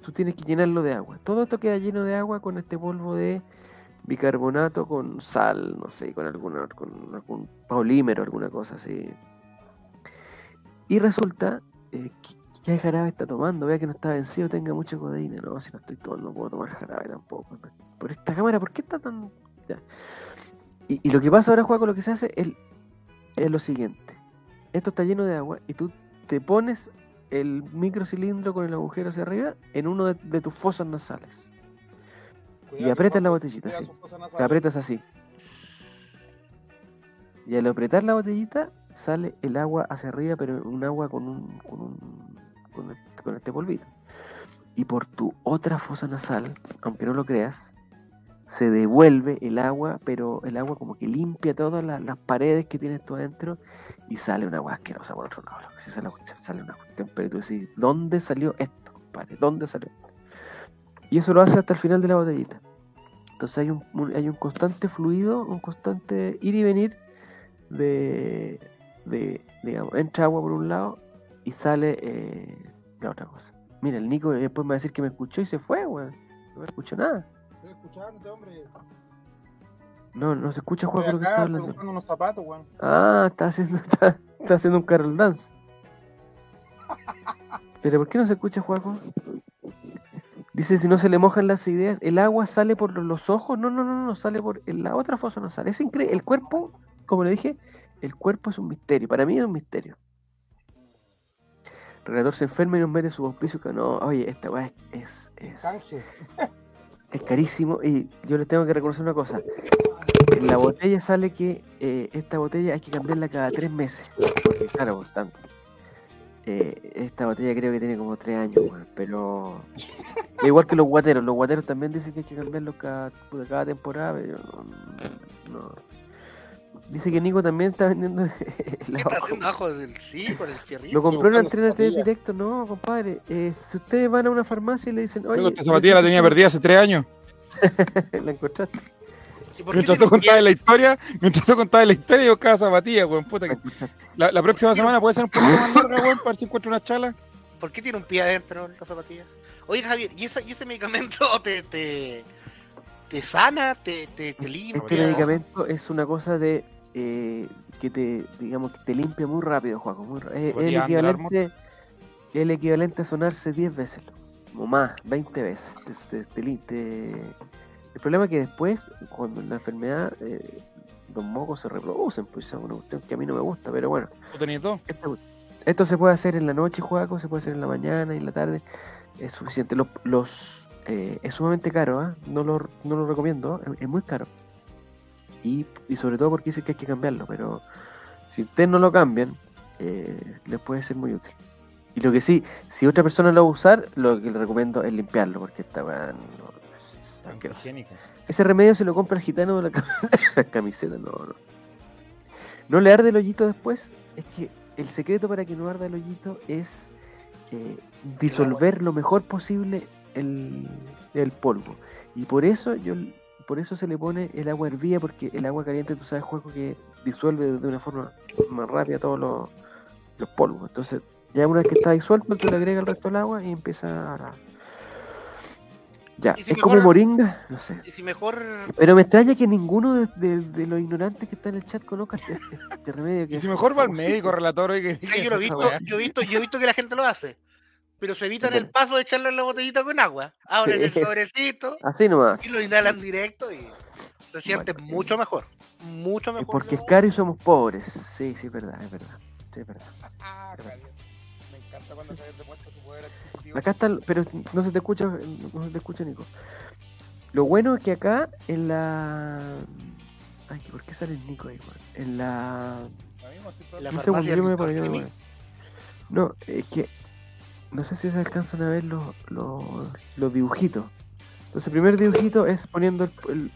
Speaker 1: tú tienes que llenarlo de agua. Todo esto queda lleno de agua con este polvo de bicarbonato con sal, no sé, con, alguna, con algún polímero, alguna cosa así. Y resulta eh, que, que jarabe está tomando. Vea que no está vencido, tenga mucha codeína. No, si no estoy tomando, no puedo tomar jarabe tampoco. Por esta cámara, ¿por qué está tan.? ya? Y, y lo que pasa ahora, Juaco, lo que se hace es, es lo siguiente. Esto está lleno de agua y tú te pones el microcilindro con el agujero hacia arriba en uno de, de tus fosas nasales. Y aprietas la botellita, sí. Te aprietas así. Y al apretar la botellita sale el agua hacia arriba, pero un agua con un, con un con este, polvito. Y por tu otra fosa nasal, aunque no lo creas, se devuelve el agua, pero el agua como que limpia todas las, paredes que tienes tú adentro y sale una agua asquerosa por otro lado. sale una cuestión, pero tú decís, ¿dónde salió esto, compadre? ¿Dónde salió esto? Y eso lo hace hasta el final de la botellita. Entonces hay un, un- hay un constante fluido, un constante ir y venir de, de digamos, entra agua por un lado y sale eh, la otra cosa. Mira, el Nico después me va a decir que me escuchó y se fue, weón. No me escuchó nada.
Speaker 3: Estoy escuchándote, hombre.
Speaker 1: No, no se escucha Juan lo que está hablando.
Speaker 3: buscando unos zapatos, weón.
Speaker 1: Ah, está haciendo, está, está haciendo un carol dance. Pero ¿por qué no se escucha, Juaco? Dice, si no se le mojan las ideas, el agua sale por los ojos. No, no, no, no, sale por la otra fosa no sale. Es increíble. El cuerpo, como le dije, el cuerpo es un misterio. Para mí es un misterio. El relator se enferma y nos mete su auspicio que no, oye, esta weá es, es, es, carísimo. Y yo les tengo que reconocer una cosa. En la botella sale que eh, esta botella hay que cambiarla cada tres meses. Porque claro, pues, están- Eh, esta botella creo que tiene como tres años, weón, pero igual que los guateros, los guateros también dicen que hay que cambiarlos cada, temporada, pero yo no, no- Dice que Nico también está vendiendo el
Speaker 2: ¿Qué está haciendo abajo del sí, con el fierrito?
Speaker 1: Lo compró en la antena de directo, no, compadre. Eh, si ustedes van a una farmacia y le dicen, oye,
Speaker 3: esta zapatilla la tenía perdida hace tres años.
Speaker 1: la encontraste.
Speaker 2: ¿Y por qué
Speaker 3: Mientras tú contabas la historia, mientras tú contabas la historia, yo buscaba zapatilla, weón. Puta
Speaker 1: La
Speaker 3: que... la, la próxima semana puede ser un poquito más larga, weón, para ver si encuentro una chala.
Speaker 2: ¿Por qué tiene un pie adentro la zapatilla? Oye, Javier, ¿y, esa- y ese medicamento te, te, te sana, te, te, te limpia?
Speaker 1: Este medicamento es una cosa de eh, que te, digamos, que te limpia muy rápido, Juaco. Muy, es- es el equivalente, el equivalente a sonarse 10 veces, o más, 20 veces. Te- te- te li- te- El problema es que después, cuando la enfermedad, eh, los mocos se reproducen, pues es una cuestión que a mí no me gusta, pero bueno.
Speaker 3: ¿Tú tenías dos?
Speaker 1: Esto, esto se puede hacer en la noche, Juaco, se puede hacer en la mañana y en la tarde. Es suficiente. Los, los, eh, es sumamente caro, ¿ah? no, lo, no lo recomiendo, es, es muy caro. Y, y sobre todo porque dicen que hay que cambiarlo, pero si ustedes no lo cambian, eh, les puede ser muy útil. Y lo que sí, si otra persona lo va a usar, lo que le recomiendo es limpiarlo, porque esta weá no- es-. Ese remedio se lo compra el gitano de la cam- la camiseta, no, no. No le arde el hoyito después. Es que el secreto para que no arda el hoyito es eh, disolver lo mejor posible el, el polvo. Y por eso yo por eso se le pone el agua hervida, porque el agua caliente, tú sabes, juego que disuelve de una forma más rápida todos los, los polvos. Entonces, ya una vez que está disuelto, tú le agregas el resto del agua y empieza a. Ya,
Speaker 2: si
Speaker 1: es como moringa, no sé.
Speaker 2: Y si mejor...
Speaker 1: Pero me extraña que ninguno de, de- de los ignorantes que están en el chat conozca este, este remedio. Que
Speaker 3: Y
Speaker 1: es
Speaker 3: si mejor va al médico, relator, oye, que
Speaker 2: Sí, yo lo he visto, yo he visto, yo he visto que la gente lo hace. Pero se evitan el paso de echarle en la botellita con agua. Abren
Speaker 1: Sí.
Speaker 2: el sobrecito
Speaker 1: Así nomás.
Speaker 2: y lo inhalan directo y se siente
Speaker 1: Bueno,
Speaker 2: mucho mejor. Mucho
Speaker 1: Es
Speaker 2: mejor.
Speaker 1: porque es
Speaker 2: ¿no?
Speaker 1: caro y somos pobres. Sí, sí, es verdad, es verdad. Sí, es verdad.
Speaker 3: Ah, Javier. Me encanta cuando Javier demuestra su poder adquisitivo.
Speaker 1: Acá está, pero no se te escucha, no se te escucha, Nico. Lo bueno es que acá en la. Ay, ¿por qué sale el Nico ahí, weón? En la.
Speaker 2: La farmacia
Speaker 1: segundo, yo me. No, es que. No sé si se alcanzan a ver los, los, los dibujitos. Entonces, el primer dibujito es poniendo el, el-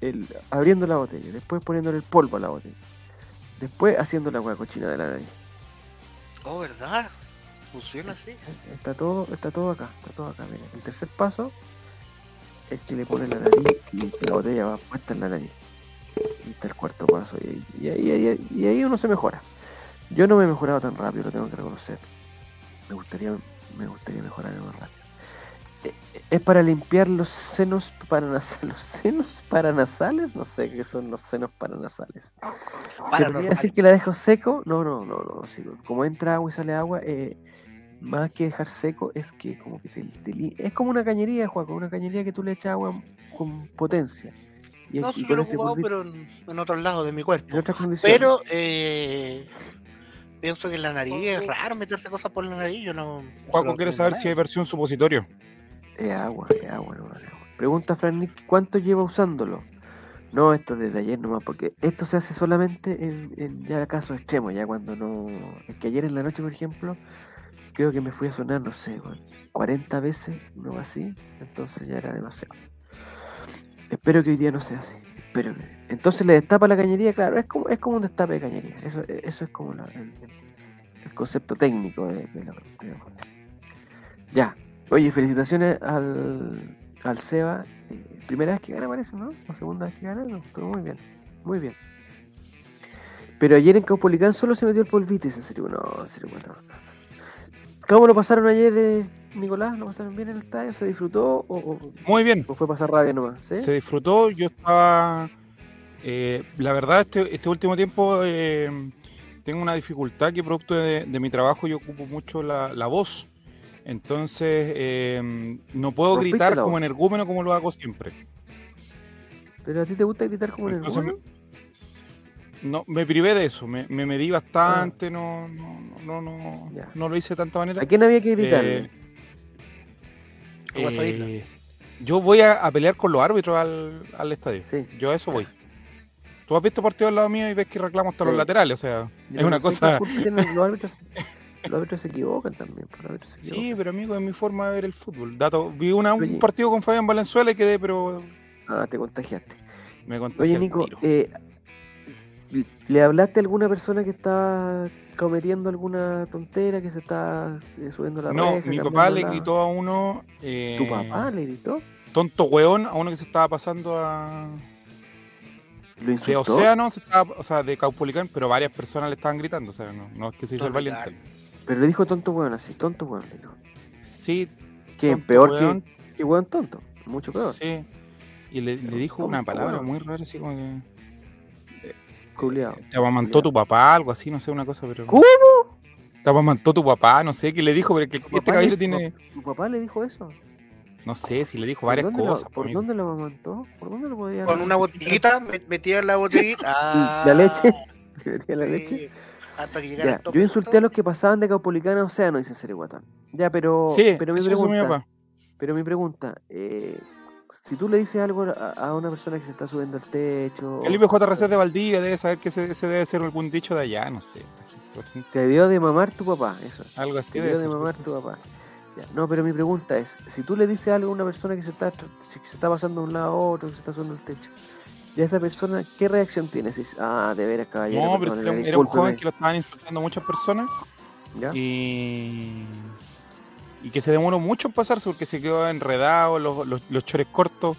Speaker 1: el- abriendo la botella, después poniéndole el polvo a la botella, después haciendo la hueá cochina de la nariz.
Speaker 2: Oh, ¿verdad? Funciona así.
Speaker 1: Está todo, está todo acá, está todo acá. Mira, el tercer paso es que le pone la nariz y la botella va puesta en la nariz. Y está el cuarto paso y, y ahí, ahí- y ahí uno se mejora. Yo no me he mejorado tan rápido, lo tengo que reconocer. Me gustaría, me gustaría mejorar más rápido. Eh, eh, Es para limpiar los senos paranasales. ¿Los senos paranasales? No sé qué son los senos paranasales. ¿Se podría decir que la dejo seco? No, no, no, no. sí, como entra agua y sale agua, eh, más que dejar seco, es que como que te, te es como una cañería, Juan, como una cañería que tú le echas agua con potencia. Y,
Speaker 2: No,
Speaker 1: y
Speaker 2: yo lo he ocupado, pero en, en otros lados de mi cuerpo.
Speaker 1: en otras condiciones.
Speaker 2: Pero eh, pienso que en la nariz es raro meterse cosas por la nariz. Yo no.
Speaker 3: Juaco quiere saber
Speaker 2: a
Speaker 3: si hay versión supositorio.
Speaker 1: Es agua, es agua, no, es agua. Pregunta Fran Nick, ¿cuánto lleva usándolo? No, esto desde ayer nomás, porque esto se hace solamente en, en ya casos extremos, ya cuando no... Es que ayer en la noche, por ejemplo, creo que me fui a sonar, no sé, weón, 40 veces, no así, entonces ya era demasiado. Espero que hoy día no sea así, que... Entonces le destapa la cañería, claro, es como, es como un destape de cañería, eso, eso es como el, concepto técnico de, de la... de. Ya, Oye, felicitaciones al, al Seba. Eh, primera vez que gana, parece, ¿no? O segunda vez que gana, no, estuvo muy bien. Muy bien. Pero ayer en Caupolicán solo se metió el polvito y se serio, no, en serio, no. ¿Cómo lo pasaron ayer, eh, Nicolás? ¿Lo pasaron bien en el estadio? ¿Se disfrutó o, o-
Speaker 3: Muy bien.
Speaker 1: o fue pasar rabia nomás? ¿sí?
Speaker 3: Se disfrutó, yo estaba... eh, la verdad, este, este último tiempo eh, tengo una dificultad que producto de, de mi trabajo yo ocupo mucho la, la voz. Entonces, eh, no puedo gritar como energúmeno como lo hago siempre.
Speaker 1: ¿Pero a ti te gusta gritar como
Speaker 3: Entonces,
Speaker 1: mono?
Speaker 3: No, me privé de eso, me, me medí bastante, no, no, no, no,
Speaker 1: Ya.
Speaker 3: no lo hice de tanta manera.
Speaker 1: ¿A quién había que gritarle?
Speaker 3: Eh, yo voy a, a pelear con los árbitros al, al estadio.
Speaker 1: Sí.
Speaker 3: Yo a eso voy. Tú has visto partidos al lado mío y ves que reclamo hasta los laterales, o sea,
Speaker 1: Yo
Speaker 3: es una cosa.
Speaker 1: los árbitros. Los árbitros se equivocan también. pues, los árbitros se
Speaker 3: Sí, pero amigo, es mi forma de ver el fútbol. Dato, vi una,
Speaker 1: Oye.
Speaker 3: un partido con Fabián Valenzuela y quedé, pero
Speaker 1: Ah, te contagiaste.
Speaker 3: me contagié
Speaker 1: Oye, Nico, eh, ¿le hablaste a alguna persona que está cometiendo alguna tontera, que se está eh, subiendo la
Speaker 3: No,
Speaker 1: reja,
Speaker 3: mi papá le
Speaker 1: la-
Speaker 3: gritó a uno. eh,
Speaker 1: ¿Tu papá le gritó?
Speaker 3: Tonto weón, a uno que se estaba pasando a.
Speaker 1: ¿Lo
Speaker 3: De? Océano, se estaba, o sea, de Caupolicán, pero varias personas le estaban gritando. O sea, no, no es que se hizo el valiente.
Speaker 1: Pero le dijo tonto weón, así, tonto weón, le dijo.
Speaker 3: Sí,
Speaker 1: Que peor
Speaker 3: weón,
Speaker 1: que, que weón tonto, mucho peor.
Speaker 3: Sí. Y le, le dijo una palabra
Speaker 1: weón.
Speaker 3: muy rara, así como que. Te amamantó tu papá, algo así, no sé, una cosa, pero.
Speaker 1: ¿Cómo?
Speaker 3: Te amamantó tu papá, no sé qué le dijo, pero que
Speaker 1: ¿Tu
Speaker 3: este caballero
Speaker 1: le-
Speaker 3: tiene.
Speaker 1: ¿Tu papá le dijo eso?
Speaker 3: No sé si le dijo
Speaker 1: ¿Por
Speaker 3: varias
Speaker 1: lo-
Speaker 3: cosas.
Speaker 1: ¿Por
Speaker 3: amigo.
Speaker 1: dónde lo amamantó? ¿Por dónde lo podía
Speaker 2: Con una botellita, me- metida en la botellita. Ah,
Speaker 1: ¿La leche? ¿Le metía la
Speaker 2: sí,
Speaker 1: leche?
Speaker 2: Hasta que
Speaker 1: Ya, yo insulté a los que pasaban de Caupolicán a Océano, dice Guatán. Ya, pero,
Speaker 3: Sí,
Speaker 1: pero mi
Speaker 3: eso hizo mi
Speaker 1: pregunta,
Speaker 3: papá.
Speaker 1: pero mi pregunta, eh, si tú le dices algo a, a una persona que se está subiendo al techo,
Speaker 3: Felipe JRC de Valdivia debe saber que ese, ese debe ser algún dicho de allá, no sé.
Speaker 1: te dio de mamar tu papá, eso.
Speaker 3: Algo así
Speaker 1: Te dio de mamar tu papá. Ya, No, pero mi pregunta es, si tú le dices algo a una persona que se está, se pasando de un lado a otro, que se está subiendo al techo, ya esa persona, ¿qué reacción tiene? Si, ah, de veras, caballero.
Speaker 3: No, pero era, un- era un
Speaker 1: discúlpeme",
Speaker 3: joven que lo estaban insultando muchas personas
Speaker 1: ¿ya?
Speaker 3: y, y que se demoró mucho en pasarse porque se quedó enredado, los, los, los chores cortos.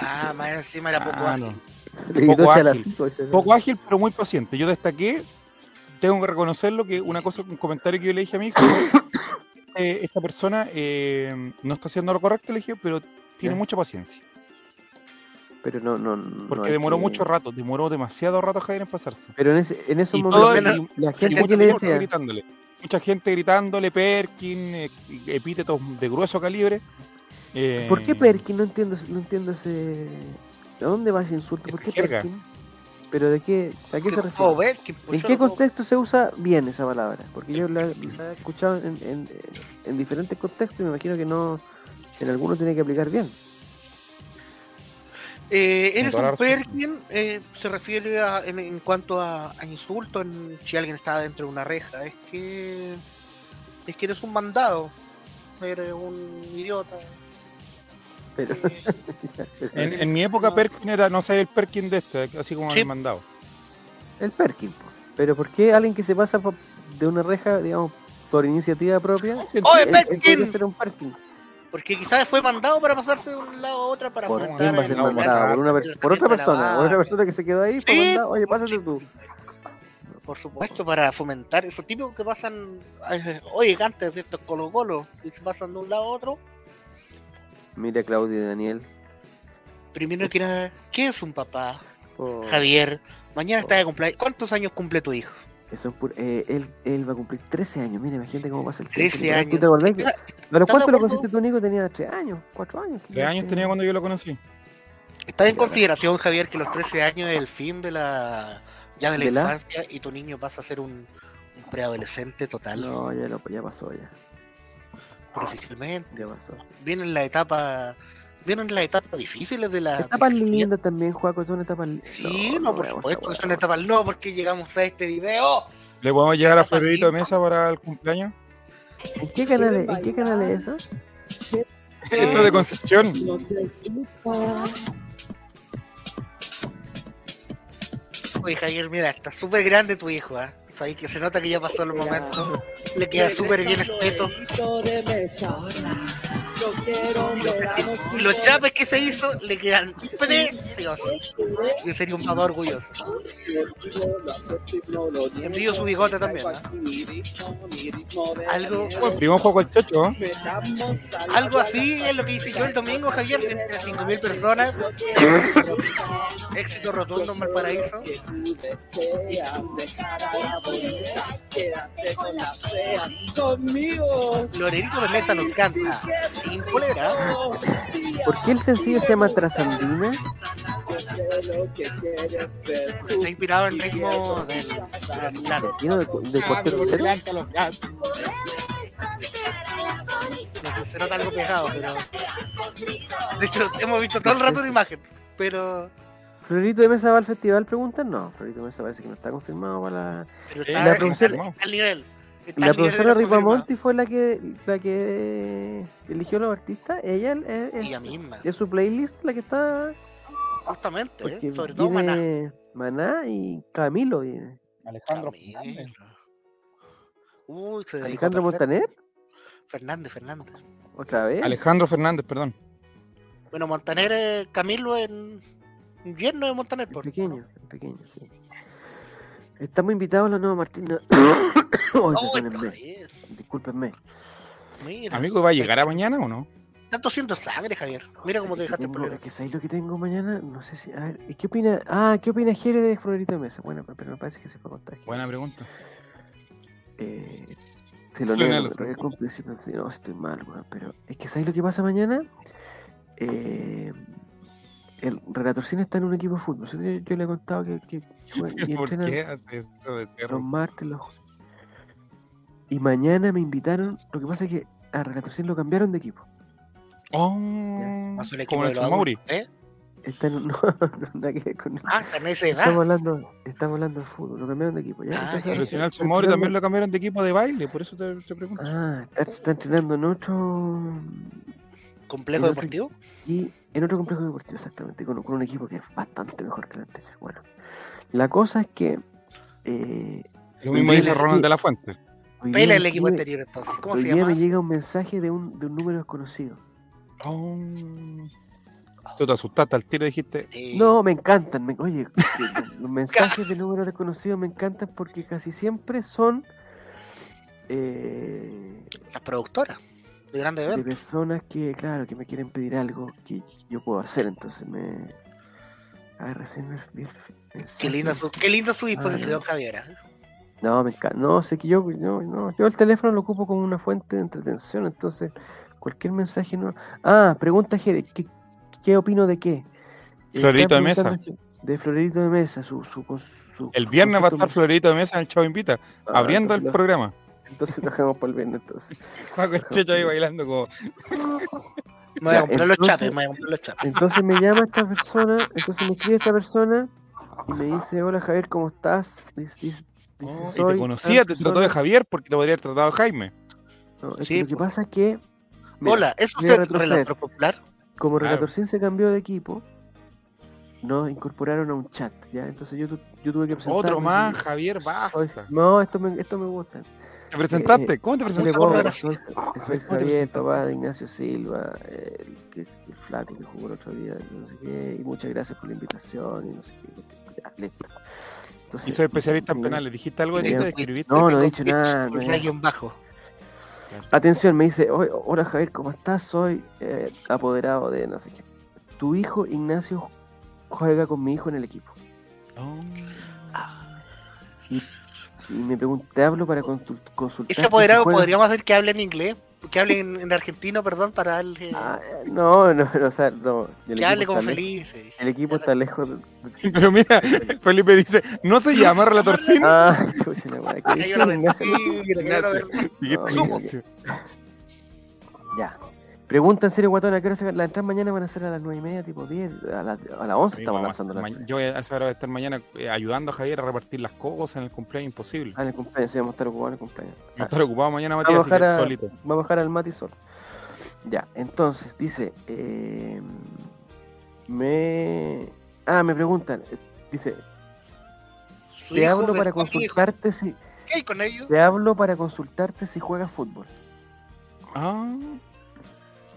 Speaker 2: Ah, más encima era poco
Speaker 3: Ah,
Speaker 2: ágil.
Speaker 3: no. Poco ágil, pero muy paciente. Yo destaqué, tengo que reconocerlo, que una cosa, un comentario que yo le dije a mi hijo, eh, esta persona eh, no está haciendo lo correcto, le dije, pero tiene mucha paciencia.
Speaker 1: Pero no, no, no
Speaker 3: Porque demoró
Speaker 1: que-
Speaker 3: mucho rato, demoró demasiado rato Javier en pasarse.
Speaker 1: Pero en, ese, en esos
Speaker 3: Y
Speaker 1: momentos,
Speaker 3: todo-
Speaker 1: la-
Speaker 3: y-
Speaker 1: la
Speaker 3: Y
Speaker 1: gente que le decía,
Speaker 3: gritándole. Mucha gente gritándole, Perkin, eh, epítetos de grueso calibre. eh,
Speaker 1: ¿por qué Perkin? No entiendo, no entiendo ese... ¿A dónde va ese insulto? ¿Por qué
Speaker 3: jerga.
Speaker 1: Perkin? ¿Pero de qué, a qué se refiere?
Speaker 2: puedo ver, que pues
Speaker 1: ¿En qué
Speaker 2: no puedo-
Speaker 1: contexto se usa bien esa palabra? Porque yo la, la he escuchado en, en- en diferentes contextos y me imagino que no en algunos tiene que aplicar bien.
Speaker 2: Eh, eres un. Perkin, eh, se refiere a, en, en cuanto a, a insulto, en, si alguien está dentro de una reja, es que es que eres un mandado, eres un idiota.
Speaker 1: Pero,
Speaker 2: eh,
Speaker 3: En, en mi época Perkin era, no sé, el Perkin de este, así como
Speaker 2: Sí.
Speaker 3: el mandado.
Speaker 1: el Perkin. Pero ¿por qué alguien que se pasa de una reja, digamos, por iniciativa propia,
Speaker 2: ¡Oye, Perkin!
Speaker 1: ser un Perkin?
Speaker 2: Porque quizás fue mandado para pasarse de un lado a otro para
Speaker 1: ¿Por
Speaker 2: fomentar
Speaker 1: quién va a
Speaker 2: el-
Speaker 1: ser
Speaker 3: no,
Speaker 1: mandado? ¿Por, una por otra persona? ¿Por otra persona que se quedó ahí? ¿Fue
Speaker 2: Sí,
Speaker 1: mandado? Oye, pásate tú.
Speaker 2: Por supuesto, para fomentar eso típico que pasan, eh, oye, canta ciertos colo colo y se pasan de un lado a otro.
Speaker 1: Mira, Claudio y Daniel.
Speaker 2: Primero que nada, ¿qué es un papá?
Speaker 1: Oh,
Speaker 2: Javier, mañana está de cumpleaños. ¿Cuántos años cumple tu hijo?
Speaker 1: Eso eh, él, él va a cumplir 13 años. Mira, imagínate cómo pasa el tiempo.
Speaker 2: 13
Speaker 1: Nicolás, ¿Tú
Speaker 2: años.
Speaker 1: te acordás?
Speaker 2: ¿Estás-
Speaker 1: ¿A los
Speaker 2: estás de
Speaker 1: cuántos lo conociste tu Nico? Tenía 3 años, 4 años.
Speaker 3: Tres años tenía cuando yo lo conocí.
Speaker 2: ¿Estás en consideración, Javier, que los 13 años es el fin de la ya de la
Speaker 1: ¿De la?
Speaker 2: infancia y tu niño pasa a ser un, un preadolescente total?
Speaker 1: No, ya, lo, ya pasó, ya.
Speaker 2: Pero oficialmente.
Speaker 1: Ya pasó.
Speaker 2: Vienen la etapa. Vienen las etapas difíciles de la.
Speaker 1: Etapas lindas también, Juaco, son etapas lindas.
Speaker 2: Sí, no, por supuesto que son etapas. No, porque llegamos a este video.
Speaker 3: ¿Le podemos llegar a
Speaker 2: Etapas
Speaker 3: Federito de. Mesa para el cumpleaños?
Speaker 1: ¿En qué canal es, ¿en qué canal es eso?
Speaker 3: Esto es de Concepción.
Speaker 2: Oye, Javier, mira, está súper grande tu hijo, ¿ah? Sabes que se nota que ya pasó el momento. Le queda súper bien espeto. Y los chapes que se hizo le quedan preciosos. Yo sería un papá orgulloso. Envío su bigote también. Algo,
Speaker 3: juego el chocho. ¿eh?
Speaker 2: algo así es lo que hice yo el domingo, Javier, frente a 5.000 personas. Éxito rotundo en Valparaíso.
Speaker 5: Conmigo.
Speaker 2: Lorerito de Mesa nos canta sin polera.
Speaker 1: ¿Por qué el sencillo se llama Trasandina?
Speaker 2: Está inspirado en ritmo del.
Speaker 1: Lleno de, de cuarteto cero.
Speaker 2: Se nota algo pegado, pero. De hecho, hemos visto todo el rato una imagen. Pero.
Speaker 1: ¿Florito de Mesa va al festival? Preguntan. No, Florito de Mesa parece que no está confirmado para la...
Speaker 2: pero está
Speaker 1: la
Speaker 2: al-
Speaker 1: producción-
Speaker 2: al, nivel. Está
Speaker 1: La profesora. Ripamonti fue la que la que eligió los artistas. Ella es, es-
Speaker 2: Ella misma,
Speaker 1: es su playlist la que está.
Speaker 2: justamente, ¿eh?
Speaker 1: Porque
Speaker 2: sobre todo Maná.
Speaker 1: viene Maná y Camilo viene.
Speaker 3: Alejandro
Speaker 2: Camilo.
Speaker 3: Fernández.
Speaker 2: Uy, se a
Speaker 1: Alejandro. Montaner,
Speaker 2: Fernández, Fernández.
Speaker 1: otra vez.
Speaker 3: Alejandro Fernández, perdón.
Speaker 2: Bueno, Montaner, es Camilo en yerno de Montaner.
Speaker 1: Es
Speaker 2: por-
Speaker 1: pequeño, es pequeño, sí. Estamos invitados a la nueva Martina.
Speaker 2: Oh,
Speaker 1: discúlpenme.
Speaker 2: mira.
Speaker 3: Amigo, ¿va a llegar a mañana o no?
Speaker 2: Tanto siento sangre, Javier. Mira cómo te dejaste el
Speaker 1: es que ¿sabes lo que tengo mañana? No sé si. A ver, ¿y ¿qué opina? Ah, ¿qué opina Jere de Florito de Mesa? Bueno, pero me parece que se fue a contar.
Speaker 3: Buena pregunta.
Speaker 1: Eh, te lo leo, el no, estoy mal, weón, pero es que ¿sabes lo que pasa mañana? Eh, el Relatorcín está en un equipo de fútbol. Yo, yo le he contado que, que juega- y
Speaker 3: ¿Por
Speaker 1: entrenan
Speaker 3: qué hace eso de
Speaker 1: los martes, los Y mañana me invitaron, lo que pasa es que a Relatorcín lo cambiaron de equipo.
Speaker 3: Oh,
Speaker 2: Pasó el equipo
Speaker 3: como
Speaker 2: de los
Speaker 3: Nelson Mauri.
Speaker 2: adultos, ¿eh?
Speaker 1: Está en, no, no, nada que ver con
Speaker 2: Ah, está en esa edad.
Speaker 1: Estamos hablando, estamos hablando de fútbol, lo cambiaron de equipo. ¿ya?
Speaker 2: Ah,
Speaker 1: Entonces,
Speaker 3: Pero Mauri también lo cambiaron de equipo de baile, por eso te, te pregunto.
Speaker 1: Ah, está, está entrenando en otro.
Speaker 2: Complejo
Speaker 1: el otro-
Speaker 2: deportivo.
Speaker 1: Y en otro complejo deportivo, exactamente, con, con un equipo que es bastante mejor que el anterior. Bueno, la cosa es que. Eh,
Speaker 3: Lo mismo dice Ronald de la Fuente.
Speaker 2: Pela el equipo anterior entonces. ¿Cómo
Speaker 1: hoy
Speaker 2: se
Speaker 1: día
Speaker 2: llama?
Speaker 1: me llega un mensaje de un, de un número desconocido.
Speaker 3: Oh. Tú te asustaste al tiro y dijiste,
Speaker 2: Sí.
Speaker 1: No, me encantan. me- oye, los mensajes de números desconocidos me encantan porque casi siempre son eh,
Speaker 2: Las productoras de grandes
Speaker 1: de personas que, claro, que me quieren pedir algo que yo puedo hacer. Entonces me. A ver, recién me- me-
Speaker 2: Qué linda su, qué linda su disposición,
Speaker 1: Ah,
Speaker 2: Javier. ¿eh?
Speaker 1: No, me encanta. No, sé que yo, no, no, yo el teléfono lo ocupo como una fuente de entretención, entonces cualquier mensaje no. Ah, pregunta Jere, ¿qué, qué opino de qué? Eh,
Speaker 3: Florito de Mesa.
Speaker 1: De Florito de Mesa, su, su, con- su-
Speaker 3: el viernes va a estar Florito de Mesa en el Chavo Invita,
Speaker 1: Ah,
Speaker 3: abriendo el programa.
Speaker 1: Entonces lo dejamos para el viernes, entonces.
Speaker 3: Juaco el Checho ahí bailando como...
Speaker 2: Me voy a comprar los
Speaker 1: entonces-
Speaker 2: chapes, me voy a comprar los chapes.
Speaker 1: Entonces me llama esta persona, entonces me escribe esta persona y me dice, hola Javier, ¿cómo estás? Dice, dice, dice,
Speaker 3: Oh, y
Speaker 1: "Soy
Speaker 3: te conocía, te trató de
Speaker 1: persona".
Speaker 3: Javier porque te podría haber tratado de Jaime.
Speaker 1: No, es
Speaker 2: Sí,
Speaker 1: que lo que
Speaker 2: pues.
Speaker 1: pasa es que... mira,
Speaker 2: Hola, ¿es usted relator popular?
Speaker 1: Como
Speaker 3: Claro.
Speaker 1: Relatorcín se cambió de equipo, nos incorporaron a un chat, ¿ya? Entonces yo, tu- yo tuve que presentarme.
Speaker 3: Otro más, Javier,
Speaker 1: soy-
Speaker 3: basta.
Speaker 1: no, esto me, esto me gusta.
Speaker 3: ¿Te presentaste? ¿Cómo te presentaste?
Speaker 1: soy, soy
Speaker 3: ¿Cómo te
Speaker 1: Javier, papá de Ignacio Silva, el, el flaco que jugó el otro día, no sé qué, y muchas gracias por la invitación, y no sé qué. Ya, listo. Entonces,
Speaker 3: Y soy especialista en penales. ¿Dijiste algo de ti?
Speaker 1: Bien.
Speaker 3: ¿Te describiste?
Speaker 1: No, no he dicho nada, no
Speaker 2: bajo.
Speaker 1: Atención, me dice, "Oye, hola Javier, ¿cómo estás? Soy eh, apoderado de no sé qué. Tu hijo Ignacio juega con mi hijo en el equipo.
Speaker 3: Oh.
Speaker 1: Y me pregunté, te hablo para consul- consultar.
Speaker 2: Ese apoderado podríamos hacer que hable en inglés, que hable en, en argentino, perdón, para darle.
Speaker 1: Ah, no, no, no, o sea, no. el
Speaker 2: que
Speaker 1: equipo
Speaker 2: hable
Speaker 1: lejos-
Speaker 2: felices.
Speaker 1: El equipo está lejos. de-
Speaker 3: Pero mira, Felipe dice, ¿no se llama Relatorcín?
Speaker 1: Ah, chucha, la mira, Ya. Pregunta en serio, guatón, ¿a qué hora se la entrada mañana van a ser a las 9 y media, tipo 10, a las, a las 11 estamos lanzando la
Speaker 3: Yo voy a esa hora a estar mañana eh, ayudando a Javier a repartir las cosas en el cumpleaños imposible.
Speaker 1: Ah, en el cumpleaños, sí, vamos a estar ocupados en el cumpleaños.
Speaker 3: No
Speaker 1: Ah,
Speaker 3: estar ocupado mañana, Matías,
Speaker 1: Vamos
Speaker 3: así
Speaker 1: a
Speaker 3: que
Speaker 1: a-
Speaker 3: solito.
Speaker 1: Vamos a bajar al Mati solo. Ya, entonces, dice. eh, me. Ah, me preguntan. eh, Dice,
Speaker 2: Su
Speaker 1: te hablo para
Speaker 2: a hijo.
Speaker 1: consultarte si.
Speaker 2: ¿Qué hay con ellos?
Speaker 1: Te hablo para consultarte si juegas fútbol.
Speaker 3: Ah,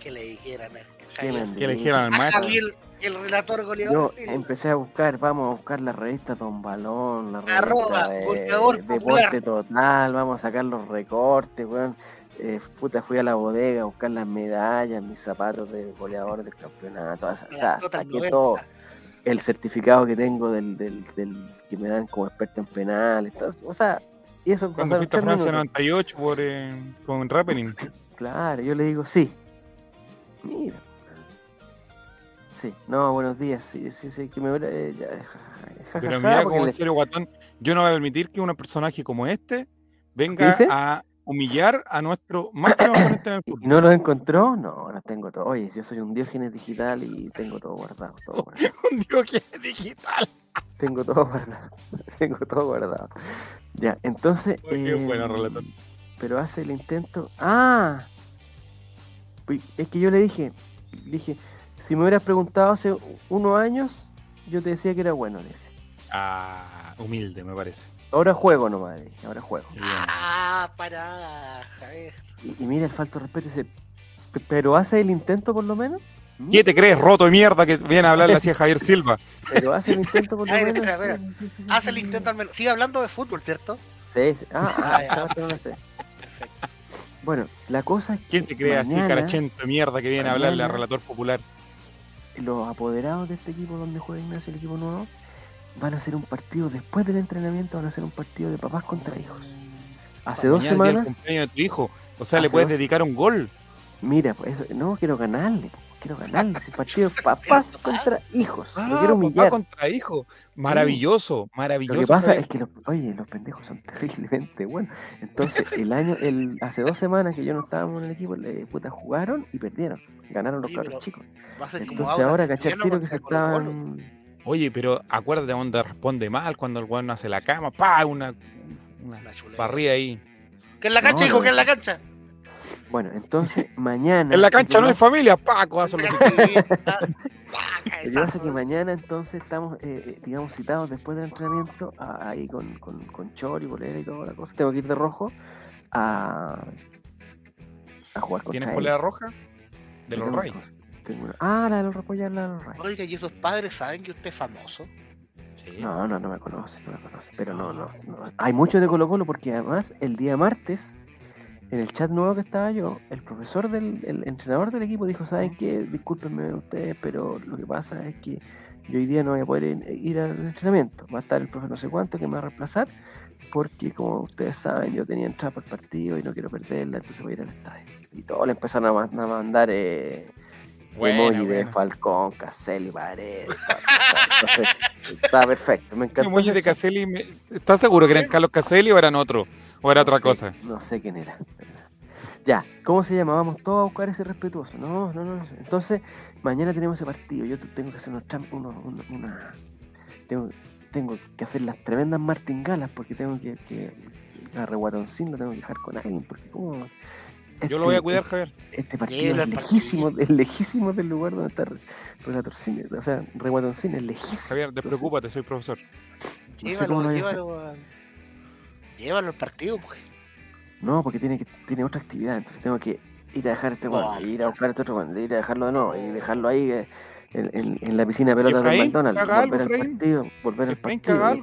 Speaker 2: Que le dijeran. Javier.
Speaker 3: que le dijeron al
Speaker 2: Ah,
Speaker 3: maestro.
Speaker 2: Javier, el relator goleador.
Speaker 1: Yo empecé a buscar, vamos a buscar la revista Don Balón, la revista
Speaker 2: Arroba,
Speaker 1: de Deporte Total, vamos a sacar los recortes, weón. Eh, puta, fui a la bodega a buscar las medallas, mis zapatos de goleador del campeonato. O sea,
Speaker 2: La Total
Speaker 1: saqué
Speaker 2: 90.
Speaker 1: todo. El certificado que tengo del, del, del que me dan como experto en penales. entonces, o sea, y eso
Speaker 3: Cuando fuiste a Francia
Speaker 1: minutos.
Speaker 3: 98 por, eh, con Rappening.
Speaker 1: Claro, yo le digo sí. Mira. Sí, no, buenos días. Sí, sí, sí, que me eh, ya, ja,
Speaker 3: Pero mira como en
Speaker 1: le-
Speaker 3: serio, guatón, yo no voy a permitir que un personaje como este
Speaker 1: ¿Qué
Speaker 3: venga a humillar a nuestro máximo oponente en el
Speaker 1: ¿Y
Speaker 3: fútbol.
Speaker 1: no los encontró? No, los tengo todos. Oye, yo soy un diógenes digital y tengo todo guardado. Todo guardado.
Speaker 3: Un Diógenes digital.
Speaker 1: tengo todo guardado. tengo todo guardado. Ya, entonces.
Speaker 3: Oye, qué
Speaker 1: eh,
Speaker 3: relator.
Speaker 1: pero hace el intento. ¡Ah! Es que yo le dije, dije, si me hubieras preguntado hace unos años, yo te decía que era bueno. le decía.
Speaker 3: Ah, humilde, me parece.
Speaker 1: Ahora juego nomás, le dije, ahora juego.
Speaker 3: Bien.
Speaker 2: Ah, para, Javier.
Speaker 1: Y, y mira el falto de respeto y dice, "Pe- pero hace el intento por lo menos. ¿Mm?
Speaker 3: ¿Qué te crees, roto de mierda, que viene a hablarle así a Javier Silva?
Speaker 1: Pero hace el intento por lo menos.
Speaker 2: espera, espera.
Speaker 1: Sí, sí,
Speaker 2: Haz el intento al menos. Sigue hablando de fútbol, ¿cierto?
Speaker 1: Sí, sí. Ah, ah,
Speaker 2: Ah, ya.
Speaker 1: no sé.
Speaker 2: Perfecto.
Speaker 1: Bueno, la cosa es que
Speaker 3: ¿Quién te cree así, carachento de mierda, que viene a hablarle al relator popular?
Speaker 1: los apoderados de este equipo donde juega Ignacio, el equipo nuevo, van a hacer un partido después del entrenamiento, van a hacer un partido de papás contra hijos. Hace dos
Speaker 3: Mañana es el
Speaker 1: semanas,
Speaker 3: cumpleaños de tu hijo. O sea, le puedes
Speaker 1: dos-
Speaker 3: dedicar un gol.
Speaker 1: mira, pues, no quiero ganarle, po, quiero ganarle ese partido papás contra hijos.
Speaker 3: Ah,
Speaker 1: lo quiero
Speaker 3: papá
Speaker 1: humillar.
Speaker 3: contra hijo. Maravilloso,
Speaker 1: Lo
Speaker 3: maravilloso.
Speaker 1: que pasa es que los, oye, los pendejos son terriblemente buenos. Entonces, el año, el, hace dos semanas que yo no estábamos en el equipo, le, puta, jugaron y perdieron. Ganaron los
Speaker 2: Sí,
Speaker 1: cabros chicos. Entonces ahora, cachar tiro que se estaban
Speaker 3: Oye, pero acuérdate dónde responde mal cuando el weón no hace la cama. ¡Pa! Una, una barrida ahí.
Speaker 2: ¿Qué en la cancha,
Speaker 1: No,
Speaker 2: hijo?
Speaker 1: no.
Speaker 2: ¿Qué en la cancha?
Speaker 1: Bueno, entonces mañana.
Speaker 3: En la cancha no hay familia. ¡Pa! Codazo en los
Speaker 1: Lo que pasa es que mañana entonces estamos, eh, eh, digamos, citados después del entrenamiento, a- ahí con, con, con chori, bolera y toda la cosa. Tengo que ir de rojo a, a jugar contra
Speaker 3: ¿Tienes polera roja? De los
Speaker 1: una una- Ah, la de los Repollar, la de los Ray.
Speaker 2: Oiga, ¿y esos padres saben que usted es famoso?
Speaker 3: Sí.
Speaker 1: No, no, no me conoce, no me conoce. Pero no, no, no. Hay muchos de Colo Colo porque además el día martes, en el chat nuevo que estaba yo, el profesor del el entrenador del equipo dijo, ¿saben qué? Discúlpenme ustedes, pero lo que pasa es que yo hoy día no voy a poder ir, ir al entrenamiento. Va a estar el profe no sé cuánto que me va a reemplazar porque como ustedes saben yo tenía entrada el partido y no quiero perderla, entonces voy a ir al estadio. Y todos le empezaron a mandar eh,
Speaker 3: Buena,
Speaker 1: emoji de. Falcón, Caselli, entonces, Está perfecto, me
Speaker 3: Ese
Speaker 1: encantó.
Speaker 3: emoji de. Caselli, me- ¿estás seguro que eran Carlos Caselli o eran otro? ¿O era otra
Speaker 1: sé,
Speaker 3: cosa?
Speaker 1: No sé quién era. Ya, ¿cómo se llama? Vamos todos a buscar ese respetuoso. No, no, no. Entonces, mañana tenemos ese partido. Yo te- tengo que hacer unos tram- uno- uno- una. Tengo, tengo que hacer las tremendas martingalas porque tengo que. que a Reguatoncín lo tengo que dejar con alguien. Porque, ¿cómo?
Speaker 3: Yo lo voy a
Speaker 1: Este-
Speaker 3: cuidar, Javier.
Speaker 1: Este partido es lejísimo, es lejísimo del lugar donde está Relatoncín. O sea, Reguatoncín es lejísimo.
Speaker 3: Javier, despreocúpate, soy profesor.
Speaker 1: no sé
Speaker 2: Llévalo,
Speaker 1: a hacer.
Speaker 2: llévalo. a- Llévalo al partido, pues.
Speaker 1: No, porque tiene que tiene otra actividad, entonces tengo que ir a dejar este
Speaker 2: Oh.
Speaker 1: weón, ir a buscar este otro weón, ir a dejarlo de nuevo, y dejarlo ahí eh, en, en- en la piscina de pelotas
Speaker 3: Efraín,
Speaker 1: McDonald's, volver al
Speaker 3: Efraín.
Speaker 1: partido, volver al
Speaker 3: Efraín,
Speaker 1: partido.
Speaker 3: haga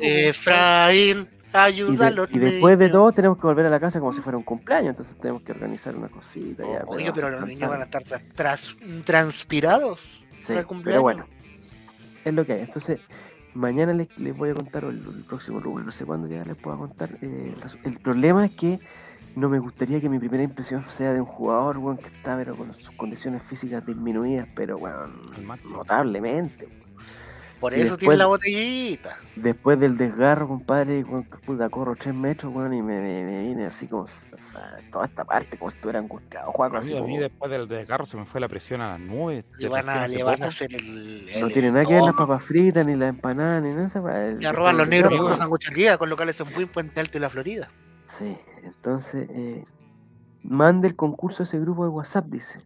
Speaker 3: algo.
Speaker 1: Y, y de- después de todo tenemos que volver a la casa como si fuera un cumpleaños, entonces tenemos que organizar una cosita ya.
Speaker 2: Oye, pero los niños van a estar tras- transpirados.
Speaker 1: Sí,
Speaker 2: para el
Speaker 1: pero bueno, es lo que hay. Entonces, mañana les, les voy a contar, o el, el próximo lunes, no sé cuándo ya les puedo contar. eh, el problema es que no me gustaría que mi primera impresión sea de un jugador, que está pero con sus condiciones físicas disminuidas, pero
Speaker 3: máximo.
Speaker 1: notablemente.
Speaker 2: Por eso
Speaker 1: después-
Speaker 2: tiene la botellita.
Speaker 1: Después del desgarro, compadre, puta, corro tres metros, weón, y me, me, me vine así como, o sea, toda esta parte, como si estuviera angustiado, Juaco,
Speaker 3: A
Speaker 1: así
Speaker 3: mí, a mí
Speaker 1: como-
Speaker 3: después del desgarro se me fue la presión a las nubes.
Speaker 2: Le van a, le van hacer el.
Speaker 1: No
Speaker 2: el
Speaker 1: tiene nada que ver las papas fritas, ni las empanadas, ni nada.
Speaker 2: Le roban los negros por día con locales en Buen Puente Alto y la Florida.
Speaker 1: Sí, entonces, eh, mande el concurso a ese grupo de WhatsApp, dice.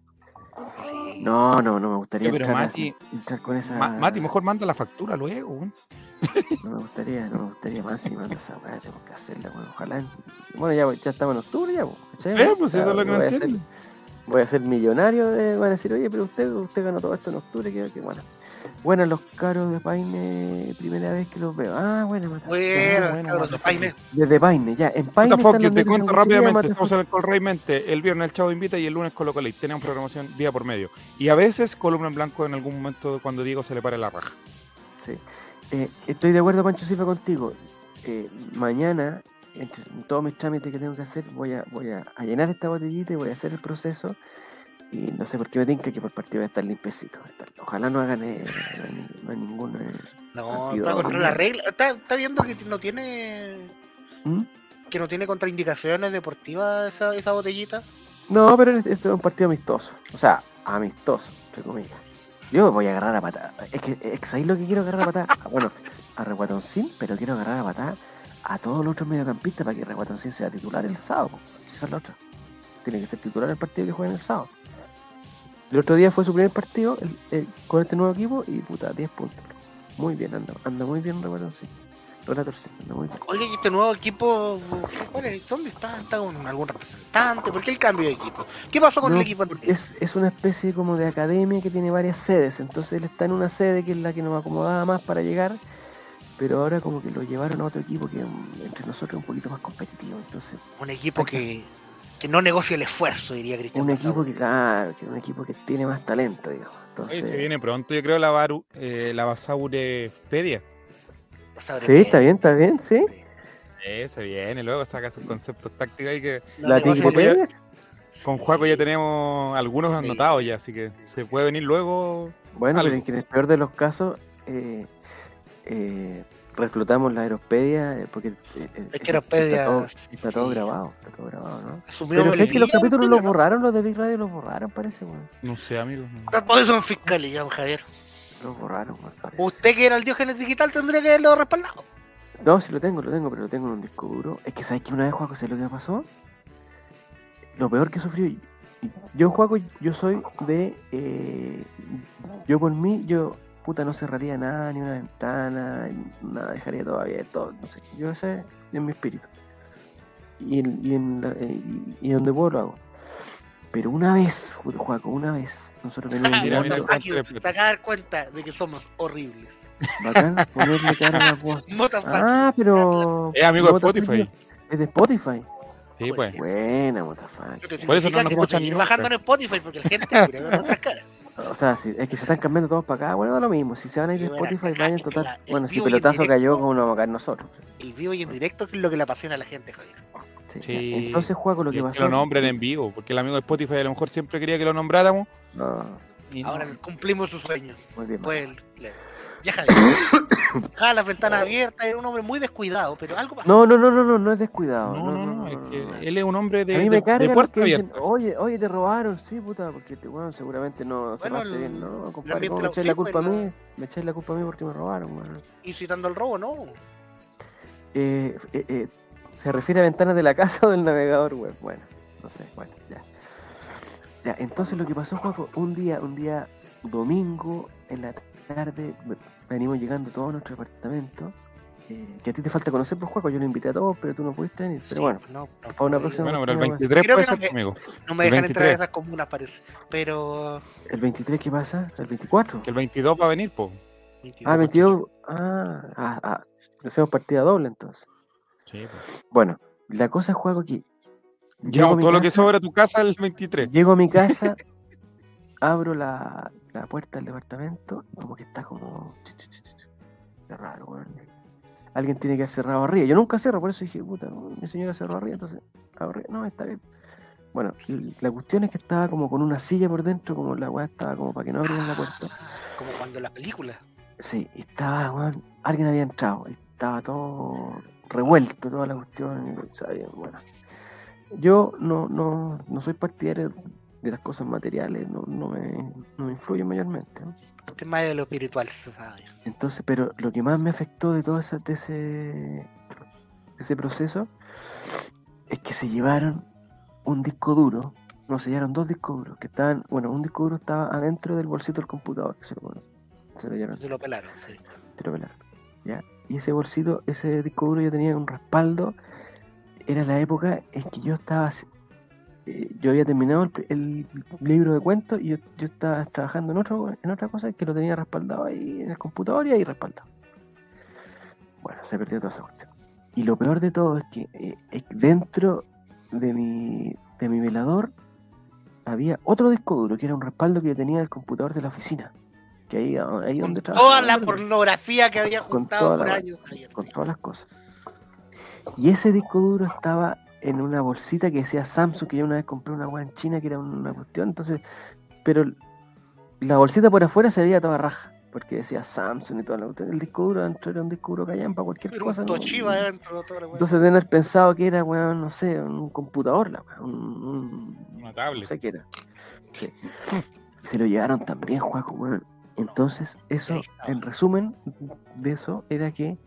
Speaker 2: Sí.
Speaker 1: No, no, no me gustaría
Speaker 3: pero
Speaker 1: entrar, a-
Speaker 3: Mati-
Speaker 1: entrar con esa.
Speaker 3: Ma- Mati, mejor manda la factura luego.
Speaker 1: No me gustaría, no me gustaría más si manda esa weá, tengo que hacerla, weón. Ojalá. en- Bueno, ya, ya estamos en octubre, ya, po, ¿cachai?
Speaker 3: Sí, pues eso es lo que no
Speaker 1: voy a ser-
Speaker 3: entiendo.
Speaker 1: Voy a ser millonario, de, van a decir, oye, pero usted, usted ganó todo esto en octubre, que, que bueno. Bueno, los caros de Paine, primera vez que los veo. Ah, bueno, Mata-
Speaker 2: Bueno,
Speaker 3: bueno,
Speaker 2: cabros de
Speaker 3: bueno.
Speaker 2: Paine.
Speaker 1: desde Paine, ya. En Paine. Los
Speaker 3: te cuento rápidamente. Estamos en el Call Rey Mente. El viernes el Chavo invita y el lunes Colo Colo. Tenemos programación día por medio. Y a veces columna en blanco en algún momento cuando Diego se le pare la raja.
Speaker 1: Eh, estoy de acuerdo, Pancho Silva, contigo. Eh, mañana, entre todos mis trámites que tengo que hacer, voy a, voy a, a llenar esta botellita y voy a hacer el proceso. Y no sé por qué me tinca que por partido va a estar limpiecito. Ojalá no hagan eh, no hay ningún. eh,
Speaker 2: No, está contra la regla. Está, está viendo que no tiene.
Speaker 1: ¿Mm?
Speaker 2: Que no tiene contraindicaciones deportivas esa, esa botellita.
Speaker 1: No, pero este es un partido amistoso. O sea, amistoso, entre comillas. Yo voy a agarrar a patada. Es que es ¿sabéis lo que quiero agarrar a patada? Ah, bueno, a Reguatoncín, pero quiero agarrar a patada a todos los otros mediocampistas para que Reguatoncín sea titular el sábado. Esa es la otra. Tiene que ser titular el partido que jueguen el sábado. El otro día fue su primer partido el- el- con este nuevo equipo y puta, 10 puntos. Muy bien, anda, anda muy bien. Relator sí.
Speaker 2: Oye, ¿y este nuevo equipo, es? ¿dónde está? ¿Está con algún representante? ¿Por qué el cambio de equipo? ¿Qué pasó con
Speaker 1: No,
Speaker 2: el equipo anterior?
Speaker 1: es, es una especie como de academia que tiene varias sedes, entonces él está en una sede que es la que nos acomodaba más para llegar, pero ahora como que lo llevaron a otro equipo que mm, entre nosotros es un poquito más competitivo, entonces
Speaker 2: Un equipo que, que no negocia el esfuerzo, diría Cristian.
Speaker 1: un equipo que claro, que un equipo que tiene más talento, digamos.
Speaker 3: Oye, se viene pronto, yo creo, la, Baru, eh, la Basaurepedia.
Speaker 1: Sí, está bien, está bien, sí.
Speaker 3: Eh, se viene, luego saca sus conceptos tácticos ahí que
Speaker 1: La
Speaker 2: esfuerzo.
Speaker 3: con Juaco ya tenemos algunos
Speaker 2: Sí.
Speaker 3: anotados ya, así que se puede venir luego.
Speaker 1: bueno, pero
Speaker 3: algo.
Speaker 1: en que en el peor de los casos eh, eh, reflotamos la aeropedia eh, porque eh, eh,
Speaker 2: Es que Aeropedia,
Speaker 1: está todo, está todo
Speaker 2: sí.
Speaker 1: grabado, está todo grabado, ¿no?
Speaker 2: Asumió
Speaker 1: Pero sé que los capítulos los borraron, los de Big Radio los borraron, parece, weón.
Speaker 3: No sé, amigo. no.
Speaker 2: Todo eso en fiscalía, don Javier.
Speaker 1: Los borraron, weón.
Speaker 2: Usted que era el diógenes digital tendría que haberlo respaldado.
Speaker 1: No, sí lo tengo, lo tengo, pero lo tengo en un disco duro. Es que sabes que una vez, Juaco, ¿sabes lo que me pasó? Lo peor que sufrí. Yo, Juaco, yo soy de. eh, yo por mí, yo, puta, no cerraría nada, ni una ventana, nada, dejaría todo abierto, no sé. Yo ese es mi espíritu. Y, en, y, en la- eh, y, y donde puedo lo hago. Pero una vez, Juaco, una vez, nosotros veníamos
Speaker 3: Mira, mira,
Speaker 2: Aquí
Speaker 3: cuánto le-
Speaker 2: saca dar cuenta de que somos horribles.
Speaker 1: bacán, ponerle cara a la voz. Ah, pero.
Speaker 3: Es amigo de Spotify.
Speaker 1: Es de Spotify.
Speaker 3: Sí, pues.
Speaker 1: Buena,
Speaker 2: que
Speaker 3: Por eso no nos escuchan nunca.
Speaker 2: bajando en Spotify porque la gente quiere ver nuestras caras.
Speaker 1: O sea, si, es que se están cambiando todos para acá. Bueno, da lo mismo. Si se van a ir de Spotify,
Speaker 2: acá,
Speaker 1: vayan total.
Speaker 2: la-
Speaker 1: Bueno, si pelotazo
Speaker 2: directo-
Speaker 1: cayó, como nos vamos a caer nosotros.
Speaker 2: El vivo y en directo que es lo que le apasiona a la gente, Javier.
Speaker 1: Sí,
Speaker 3: Sí.
Speaker 1: Entonces, Juaco, lo
Speaker 3: Y
Speaker 1: que pasó.
Speaker 3: que lo nombren en vivo, porque el amigo de Spotify a lo mejor siempre quería que lo nombráramos.
Speaker 1: No,
Speaker 3: y no.
Speaker 2: Ahora cumplimos su sueño.
Speaker 1: muy bien.
Speaker 2: Pues, Javier. Dejaba las ventanas abiertas, era un hombre muy descuidado, pero algo pasó.
Speaker 1: No, no, no, no, no, no es descuidado.
Speaker 3: No, no, no, es
Speaker 1: no,
Speaker 3: que
Speaker 1: no.
Speaker 3: él es un hombre de,
Speaker 1: a mí
Speaker 3: de-
Speaker 1: me
Speaker 3: de puerta
Speaker 1: que dicen,
Speaker 3: abierta.
Speaker 1: oye, oye, te robaron, sí, puta, porque te weón, seguramente no se
Speaker 2: Bueno,
Speaker 1: parte
Speaker 2: el-
Speaker 1: bien, no, compadre,
Speaker 2: ambiente
Speaker 1: ¿cómo me echáis la culpa a mí? Me echáis la culpa a mí porque me robaron, weón.
Speaker 2: Incitando el robo, ¿no?
Speaker 1: Eh, eh, eh, ¿Se refiere a ventanas de la casa o del navegador web? Bueno, no sé, bueno, ya. Ya, entonces lo que pasó, Juaco, un día, un día domingo en la tarde, venimos llegando todos a nuestro departamento. eh, que a ti te falta conocer, pues Juaco, yo lo invité a todos, pero tú no pudiste venir. Pero
Speaker 2: Sí,
Speaker 1: bueno,
Speaker 2: no, no,
Speaker 1: para una próxima
Speaker 3: Bueno, pero el
Speaker 1: Creo
Speaker 3: 23
Speaker 2: que
Speaker 3: puede
Speaker 2: no
Speaker 3: ser
Speaker 2: me-
Speaker 3: conmigo.
Speaker 2: no me dejan entrar a
Speaker 3: 23.
Speaker 2: esas comunas, parece. Pero.
Speaker 1: ¿el 23 qué pasa? ¿El 24?
Speaker 3: Que el 22 va a venir, po.
Speaker 2: 22,
Speaker 1: Ah, 22. Ah, ah, ah, hacemos partida doble entonces.
Speaker 3: Sí, pues.
Speaker 1: Bueno, la cosa es, Juaco, que. mi
Speaker 3: todo lo que sobra a tu casa el 23.
Speaker 1: Llego a mi casa, abro la, la puerta del departamento, y como que está como. Qué raro, weón. Alguien tiene que haber cerrado arriba. Yo nunca cierro, por eso dije, puta, mi señora cerró arriba, entonces. abro arriba. No, está bien. Bueno, la cuestión es que estaba como con una silla por dentro, como la weá estaba como para que no abrieran la puerta.
Speaker 2: Ah, Como cuando la película.
Speaker 1: Sí, estaba, weón, alguien había entrado, estaba todo revuelto, toda la cuestión, bueno. Yo no, no, no soy partidario de las cosas materiales, no, no, me, no me influyen mayormente. ¿no?
Speaker 2: Es más de lo espiritual, se sabe.
Speaker 1: Entonces, pero lo que más me afectó de todo ese, de ese, de ese proceso es que se llevaron un disco duro, no, se llevaron dos discos duros, que estaban, bueno, un disco duro estaba adentro del bolsito del computador, que se lo, bueno, se lo llevaron.
Speaker 2: Se lo pelaron, sí.
Speaker 1: te lo pelaron, ¿ya? Y ese bolsito, ese disco duro yo tenía un respaldo. Era la época en que yo estaba. Eh, yo había terminado el, libro de cuentos y yo, yo estaba trabajando en, otro, en otra cosa que lo tenía respaldado ahí en el computador y ahí respaldado. Bueno, se perdió toda esa cuestión. Y lo peor de todo es que eh, dentro de mi, de mi velador había otro disco duro que era un respaldo que yo tenía del computador de la oficina. Que ahí, ahí
Speaker 2: Con
Speaker 1: donde
Speaker 2: toda la
Speaker 1: ¿no?
Speaker 2: pornografía que había juntado por
Speaker 1: la-
Speaker 2: años.
Speaker 1: Con todas las cosas. Y ese disco duro estaba en una bolsita que decía Samsung, que yo una vez compré una weá en China que era una cuestión, entonces, pero la bolsita por afuera se veía toda raja, porque decía Samsung y toda la cuestión. El disco duro adentro era un disco duro callan para cualquier
Speaker 2: Era
Speaker 1: cosa.
Speaker 2: un
Speaker 1: ¿no?
Speaker 2: Toshiba adentro. Todo lo
Speaker 1: Entonces haber pensado que era, weón, no sé, un computador, la weá, un, un-
Speaker 3: Una
Speaker 1: no
Speaker 3: tablet.
Speaker 1: sé qué era. Sí. Se lo llevaron también, Juaco, weón. Entonces, eso, en resumen de eso, era que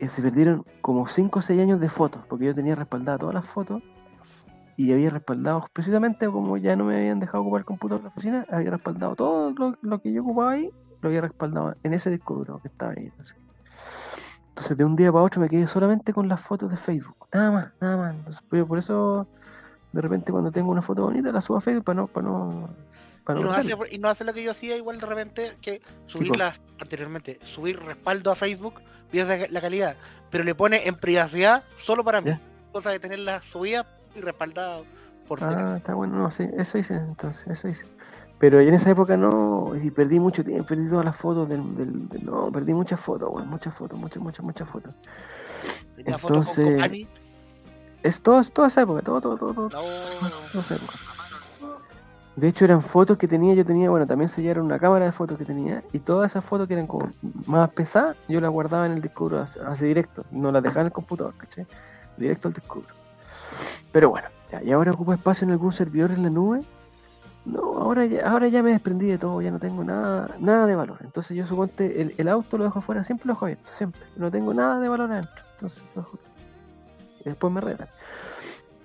Speaker 1: se perdieron como 5 o 6 años de fotos, porque yo tenía respaldadas todas las fotos y había respaldado, precisamente como ya no me habían dejado ocupar el computador de la oficina, había respaldado todo lo, que yo ocupaba ahí, lo había respaldado en ese disco duro que estaba ahí. sé. Entonces de un día para otro me quedé solamente con las fotos de Facebook, nada más, nada más. Entonces, pues, por eso de repente cuando tengo una foto bonita la subo a Facebook para no, para no,
Speaker 2: Y
Speaker 1: no
Speaker 2: no,
Speaker 1: perderla.
Speaker 2: hace, y no hace lo que yo hacía igual de repente, que subirla anteriormente, subir respaldo a Facebook, pierde la- calidad, pero le pone en privacidad solo para mí.
Speaker 1: Ya.
Speaker 2: Cosa de tenerla subida y respaldada por
Speaker 1: Ah, está bueno, no, sí, eso hice, entonces, eso hice. Pero en esa época no, y perdí mucho tiempo, perdí todas las fotos del, del- del- no, perdí muchas fotos, bueno, muchas fotos, muchas, muchas, muchas fotos.
Speaker 2: Tenía fotos con
Speaker 1: entonces-. Es todo, toda esa época, todo, todo, todo, todo,
Speaker 2: No,
Speaker 1: toda esa época. De hecho eran fotos que tenía, yo tenía, bueno, también sellaron una cámara de fotos que tenía, y todas esas fotos que eran como más pesadas, yo las guardaba en el disco duro así, directo, no las dejaba en el computador, ¿cachai? Directo al disco duro. Pero bueno, ya, y ahora ocupo espacio en algún servidor en la nube. No, ahora ya, ahora ya me desprendí de todo, ya no tengo nada, nada de valor. Entonces yo suponte el, el auto lo dejo afuera, siempre lo dejo abierto, siempre. No tengo nada de valor adentro. Entonces lo después me retan.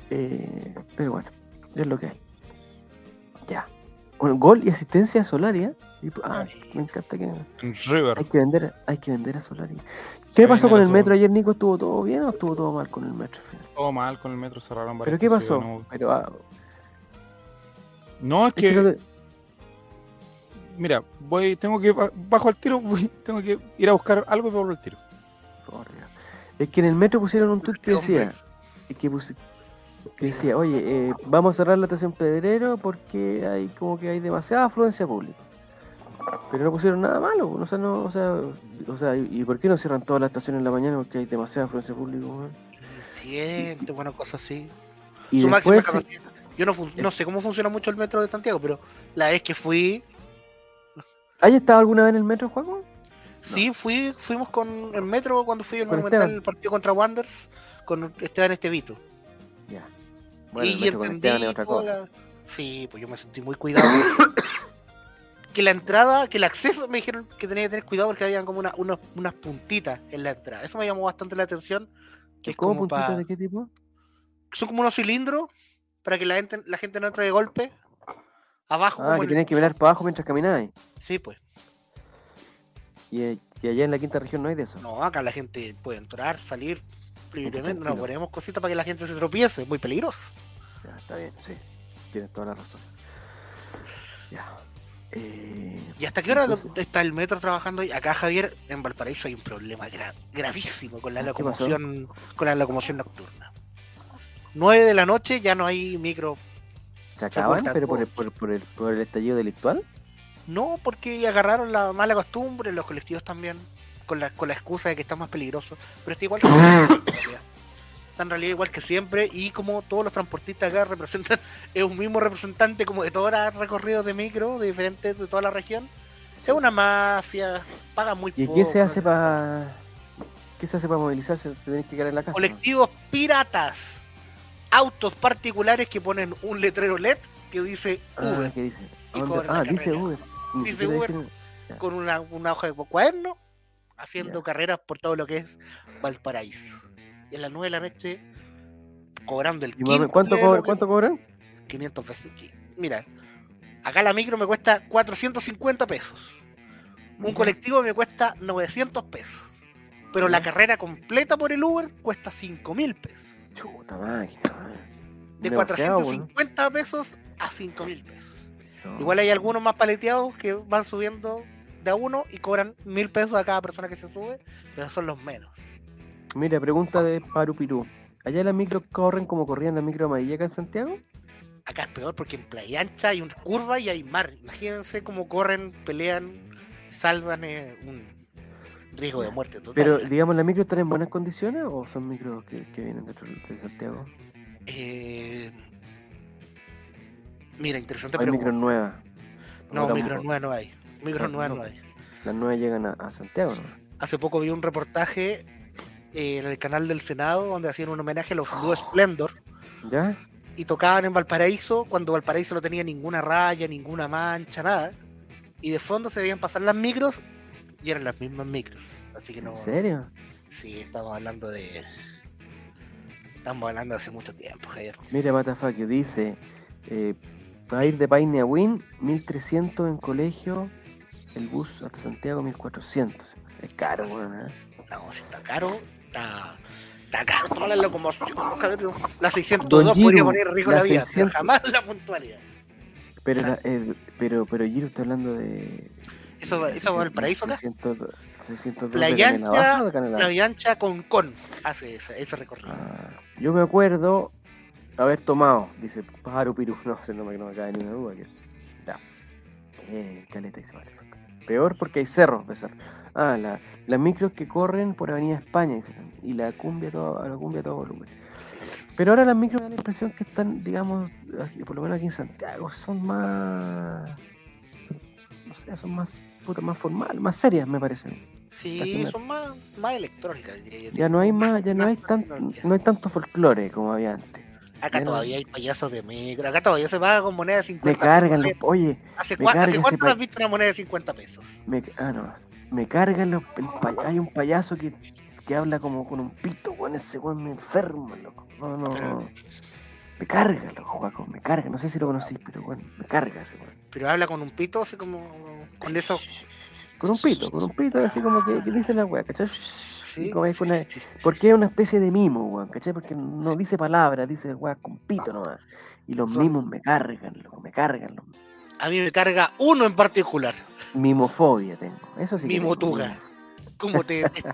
Speaker 1: Eh, pero bueno, es lo que hay. Bueno, gol y asistencia a Solari, ¿eh? Ah, me encanta que
Speaker 3: River.
Speaker 1: hay que vender, hay que vender a Solari.
Speaker 3: Se
Speaker 1: ¿Qué pasó con el metro ayer, Nico? ¿Estuvo todo bien o estuvo todo mal con el metro?
Speaker 3: Todo mal con el metro, cerraron
Speaker 1: ¿Pero
Speaker 3: varias
Speaker 1: qué
Speaker 3: cosas,
Speaker 1: pasó?
Speaker 3: No,
Speaker 1: Pero, ah,
Speaker 3: no, es
Speaker 1: es que
Speaker 3: mira, voy, tengo que, ba- bajo al tiro, voy- tengo que ir a buscar algo y volver al tiro.
Speaker 1: por Dios. Es que en el metro pusieron un tweet que decía, y que, puse- que decía, oye, eh, vamos a cerrar la estación Pedrero porque hay como que hay demasiada afluencia pública. Pero no pusieron nada malo, o sea, no, o sea, o sea, ¿y por qué no cierran todas las estaciones en la mañana porque hay demasiada afluencia pública?
Speaker 2: siente, bueno, cosas así.
Speaker 1: Y
Speaker 2: Su máxima
Speaker 1: después,
Speaker 2: capacidad. Yo no, no sé cómo funciona mucho el metro de Santiago, pero la vez que fui,
Speaker 1: ¿hay estado alguna vez en el metro, Juan?
Speaker 2: sí, fui, fuimos con el metro cuando fui al
Speaker 1: ¿Con
Speaker 2: Monumental el partido contra Wanderers con Esteban Estevito.
Speaker 1: Ya. Bueno,
Speaker 2: y entendí
Speaker 1: otra cosa.
Speaker 2: la- Sí, pues yo me sentí muy cuidado. que la entrada, que el acceso me dijeron que tenía que tener cuidado porque habían como una, unos- unas puntitas en la entrada. Eso me llamó bastante la atención. Que es
Speaker 1: ¿Cómo
Speaker 2: como
Speaker 1: puntitas
Speaker 2: pa-
Speaker 1: de qué tipo?
Speaker 2: Son como unos cilindros para que la gente, la gente no entre de golpe. Abajo,
Speaker 1: Ah,
Speaker 2: como
Speaker 1: que
Speaker 2: el
Speaker 1: tenías que mirar para abajo mientras caminabas.
Speaker 2: Sí, pues.
Speaker 1: Y, eh, y allá en la quinta región no hay de eso.
Speaker 2: No, acá la gente puede entrar, salir No ponemos cositas para que la gente se tropiece. Muy peligroso.
Speaker 1: Ya, está bien, sí. Tienes toda la razón. Ya. Eh,
Speaker 2: ¿Y hasta qué hora
Speaker 1: Entonces-
Speaker 2: está el metro trabajando? Acá, Javier, en Valparaíso hay un problema gra- gravísimo con la
Speaker 1: ¿Qué pasó?
Speaker 2: locomoción con la locomoción nocturna. 9 de la noche ya no hay micro.
Speaker 1: ¿Se acaban? ¿Pero por el, por el, por el estallido delictual?
Speaker 2: No, porque agarraron la mala costumbre, los colectivos también, con la, con la excusa de que está más peligroso. Pero está igual que. Está en realidad igual que siempre y como todos los transportistas acá representan, es un mismo representante como de todos los recorridos de micro, de diferentes, de toda la región. Es una mafia, paga muy
Speaker 1: ¿Y
Speaker 2: poco.
Speaker 1: qué se hace para qué se hace para movilizarse? Te tenés que quedar en la casa.
Speaker 2: colectivos piratas, autos particulares que ponen un letrero LED que dice
Speaker 1: Ah,
Speaker 2: Uber
Speaker 1: ¿qué dice?
Speaker 2: Y
Speaker 1: Ah, dice. Uber.
Speaker 2: Dice Uber. con una, una hoja de cuaderno haciendo carreras por todo lo que es Valparaíso. Y a las 9 de la noche cobrando el
Speaker 1: ¿Y más o menos
Speaker 2: quinto
Speaker 1: ¿Cuánto,
Speaker 2: de lo
Speaker 1: cobra-
Speaker 2: que-
Speaker 1: ¿Cuánto cobran?
Speaker 2: 500 pesos. Mira, acá la micro me cuesta 450 pesos. Un colectivo me cuesta 900 pesos. Pero la carrera completa por el Uber cuesta 5 mil pesos.
Speaker 1: Chuta máquina.
Speaker 2: De
Speaker 1: Demasiado,
Speaker 2: 450 pesos a 5 mil pesos.
Speaker 1: ¿no?
Speaker 2: Igual hay algunos más paleteados que van subiendo de a uno y cobran mil pesos a cada persona que se sube, pero son los menos.
Speaker 1: Mira, pregunta de Parupirú. ¿Allá las micros corren como corrían las micro amarilla acá en Santiago?
Speaker 2: Acá es peor porque en Playa Ancha hay una curva y hay mar. Imagínense cómo corren, pelean, salvan eh, un riesgo de muerte total.
Speaker 1: Pero, digamos, ¿las micros están en buenas condiciones o son micros que, que vienen dentro de Santiago?
Speaker 2: Eh, Mira, interesante
Speaker 1: Hay micros
Speaker 2: pregunta.
Speaker 1: nuevas.
Speaker 2: No, micros nuevas no hay. Micros
Speaker 1: No, no
Speaker 2: hay.
Speaker 1: Las nuevas llegan a, a Santiago, ¿no?
Speaker 2: Hace poco vi un reportaje eh, en el canal del Senado donde hacían un homenaje a los Blue Splendor
Speaker 1: ¿Ya?
Speaker 2: y tocaban en Valparaíso cuando Valparaíso no tenía ninguna raya, ninguna mancha, nada. Y de fondo se veían pasar las micros y eran las mismas micros. Así que no.
Speaker 1: ¿En serio?
Speaker 2: Sí, estamos hablando de. Estamos hablando de hace mucho tiempo, Javier.
Speaker 1: Mira, Matafakio dice: eh, para ir de Paine a Win, 1300 en colegio, el bus hasta Santiago, 1400. Es caro, weón. ¿eh?
Speaker 2: No, si está caro, está. Está caro tomar la locomoción. La
Speaker 1: Don
Speaker 2: 602
Speaker 1: Giro,
Speaker 2: podría poner rico la
Speaker 1: la
Speaker 2: vida, pero
Speaker 1: 600.
Speaker 2: jamás la puntualidad.
Speaker 1: Pero, la- eh, pero, pero Giro está hablando de.
Speaker 2: Eso, va- eso va al paraíso acá.
Speaker 1: 600, 600
Speaker 2: Playa
Speaker 1: de Canela
Speaker 2: Ancha,
Speaker 1: Baja o de Canela
Speaker 2: La
Speaker 1: Alta?
Speaker 2: Vía Ancha con con hace ese, ese recorrido.
Speaker 1: Ah, yo me acuerdo haber tomado, dice pájaro pirú, no no me, no me cabe ni una duda. Que... Ya. Eh, caleta dice vale. Peor porque hay cerros, pesar. Ah, la, las micros que corren por Avenida España, y la cumbia todo, la cumbia a todo volumen. Pero ahora las micros me da la impresión que están, digamos, aquí- por lo menos aquí en Santiago, son más. son- no sé, son más, puta, más formales, más serias, me parecen.
Speaker 2: Sí, son más, más electrónicas, diría yo.
Speaker 1: Ya no hay más, ya no hay tan, no hay tanto folclore como había antes.
Speaker 2: Acá todavía hay payasos de micro. Acá todavía se paga con moneda de 50
Speaker 1: Me cargan los, oye,
Speaker 2: ¿Hace,
Speaker 1: me
Speaker 2: ¿hace cuánto has visto una moneda de 50 pesos?
Speaker 1: me, ah, no, me cargan los, hay un payaso que, que habla como con un pito, weón, ese weón me enferma, loco. No, no,
Speaker 2: Pero-
Speaker 1: no. Me carga, loco, Juaco, me carga, no sé si lo conocí, pero bueno, me carga ese weón.
Speaker 2: Pero habla con un pito, así como. Con eso.
Speaker 1: Con un pito, con un pito, así como que, que dice la weá, ¿cachai?
Speaker 2: Sí,
Speaker 1: Y como es
Speaker 2: sí,
Speaker 1: una-
Speaker 2: sí, sí, sí.
Speaker 1: Porque es una especie de mimo, weón, ¿cachai? Porque no dice palabras, dice weá con pito nomás. Y los
Speaker 2: Son-
Speaker 1: mimos me cargan, loco, me cargan.
Speaker 2: A mí me carga uno en particular.
Speaker 1: Mimofobia tengo, eso sí.
Speaker 2: Mimotuga. Como te detesto.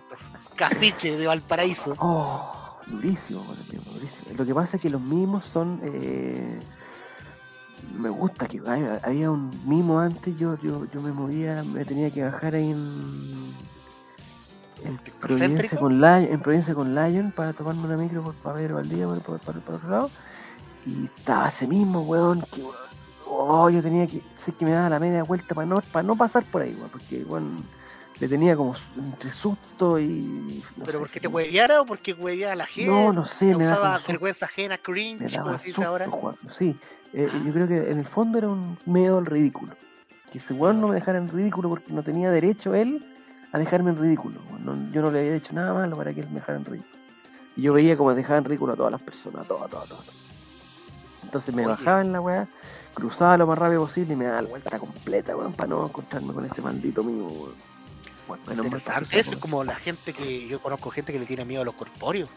Speaker 2: Cafiche de Valparaíso.
Speaker 1: Oh, durísimo, durísimo. Lo que pasa es que los mimos son. eh, me gusta que había un mimo antes, yo, yo, yo me movía, me tenía que bajar ahí en. En Providencia con Lion, en Providencia con Lion para tomarme una micro por para ver Valdía por, por, por- por otro lado. Y estaba ese mismo, weón, que weón, oh, yo tenía que. Sé que me daba la media vuelta para no, para no pasar por ahí, weón, porque weón, le tenía como entre susto y. no
Speaker 2: ¿Pero
Speaker 1: sé,
Speaker 2: porque te hueviara o porque hueviara a la gente?
Speaker 1: No, no sé,
Speaker 2: ¿Te
Speaker 1: me da
Speaker 2: causaba
Speaker 1: como susto,
Speaker 2: vergüenza ajena, cringe, como
Speaker 1: daba susto,
Speaker 2: ahora?
Speaker 1: Juan, Sí, eh, yo creo que en el fondo era un miedo al ridículo. Que ese weón no me dejara en ridículo porque no tenía derecho él a dejarme en ridículo. No- yo no le había hecho nada malo para que él me dejara en ridículo. Y yo veía como dejaba en ridículo a todas las personas, a todas, a todas, a todas. Entonces me
Speaker 2: Oye.
Speaker 1: bajaba en la weá, cruzaba lo más rápido posible y me daba la vuelta completa, weón, para no encontrarme con ese maldito mío, weón. Bueno, menos mal
Speaker 2: eso es como la gente que yo conozco gente que le tiene miedo a los corpóreos,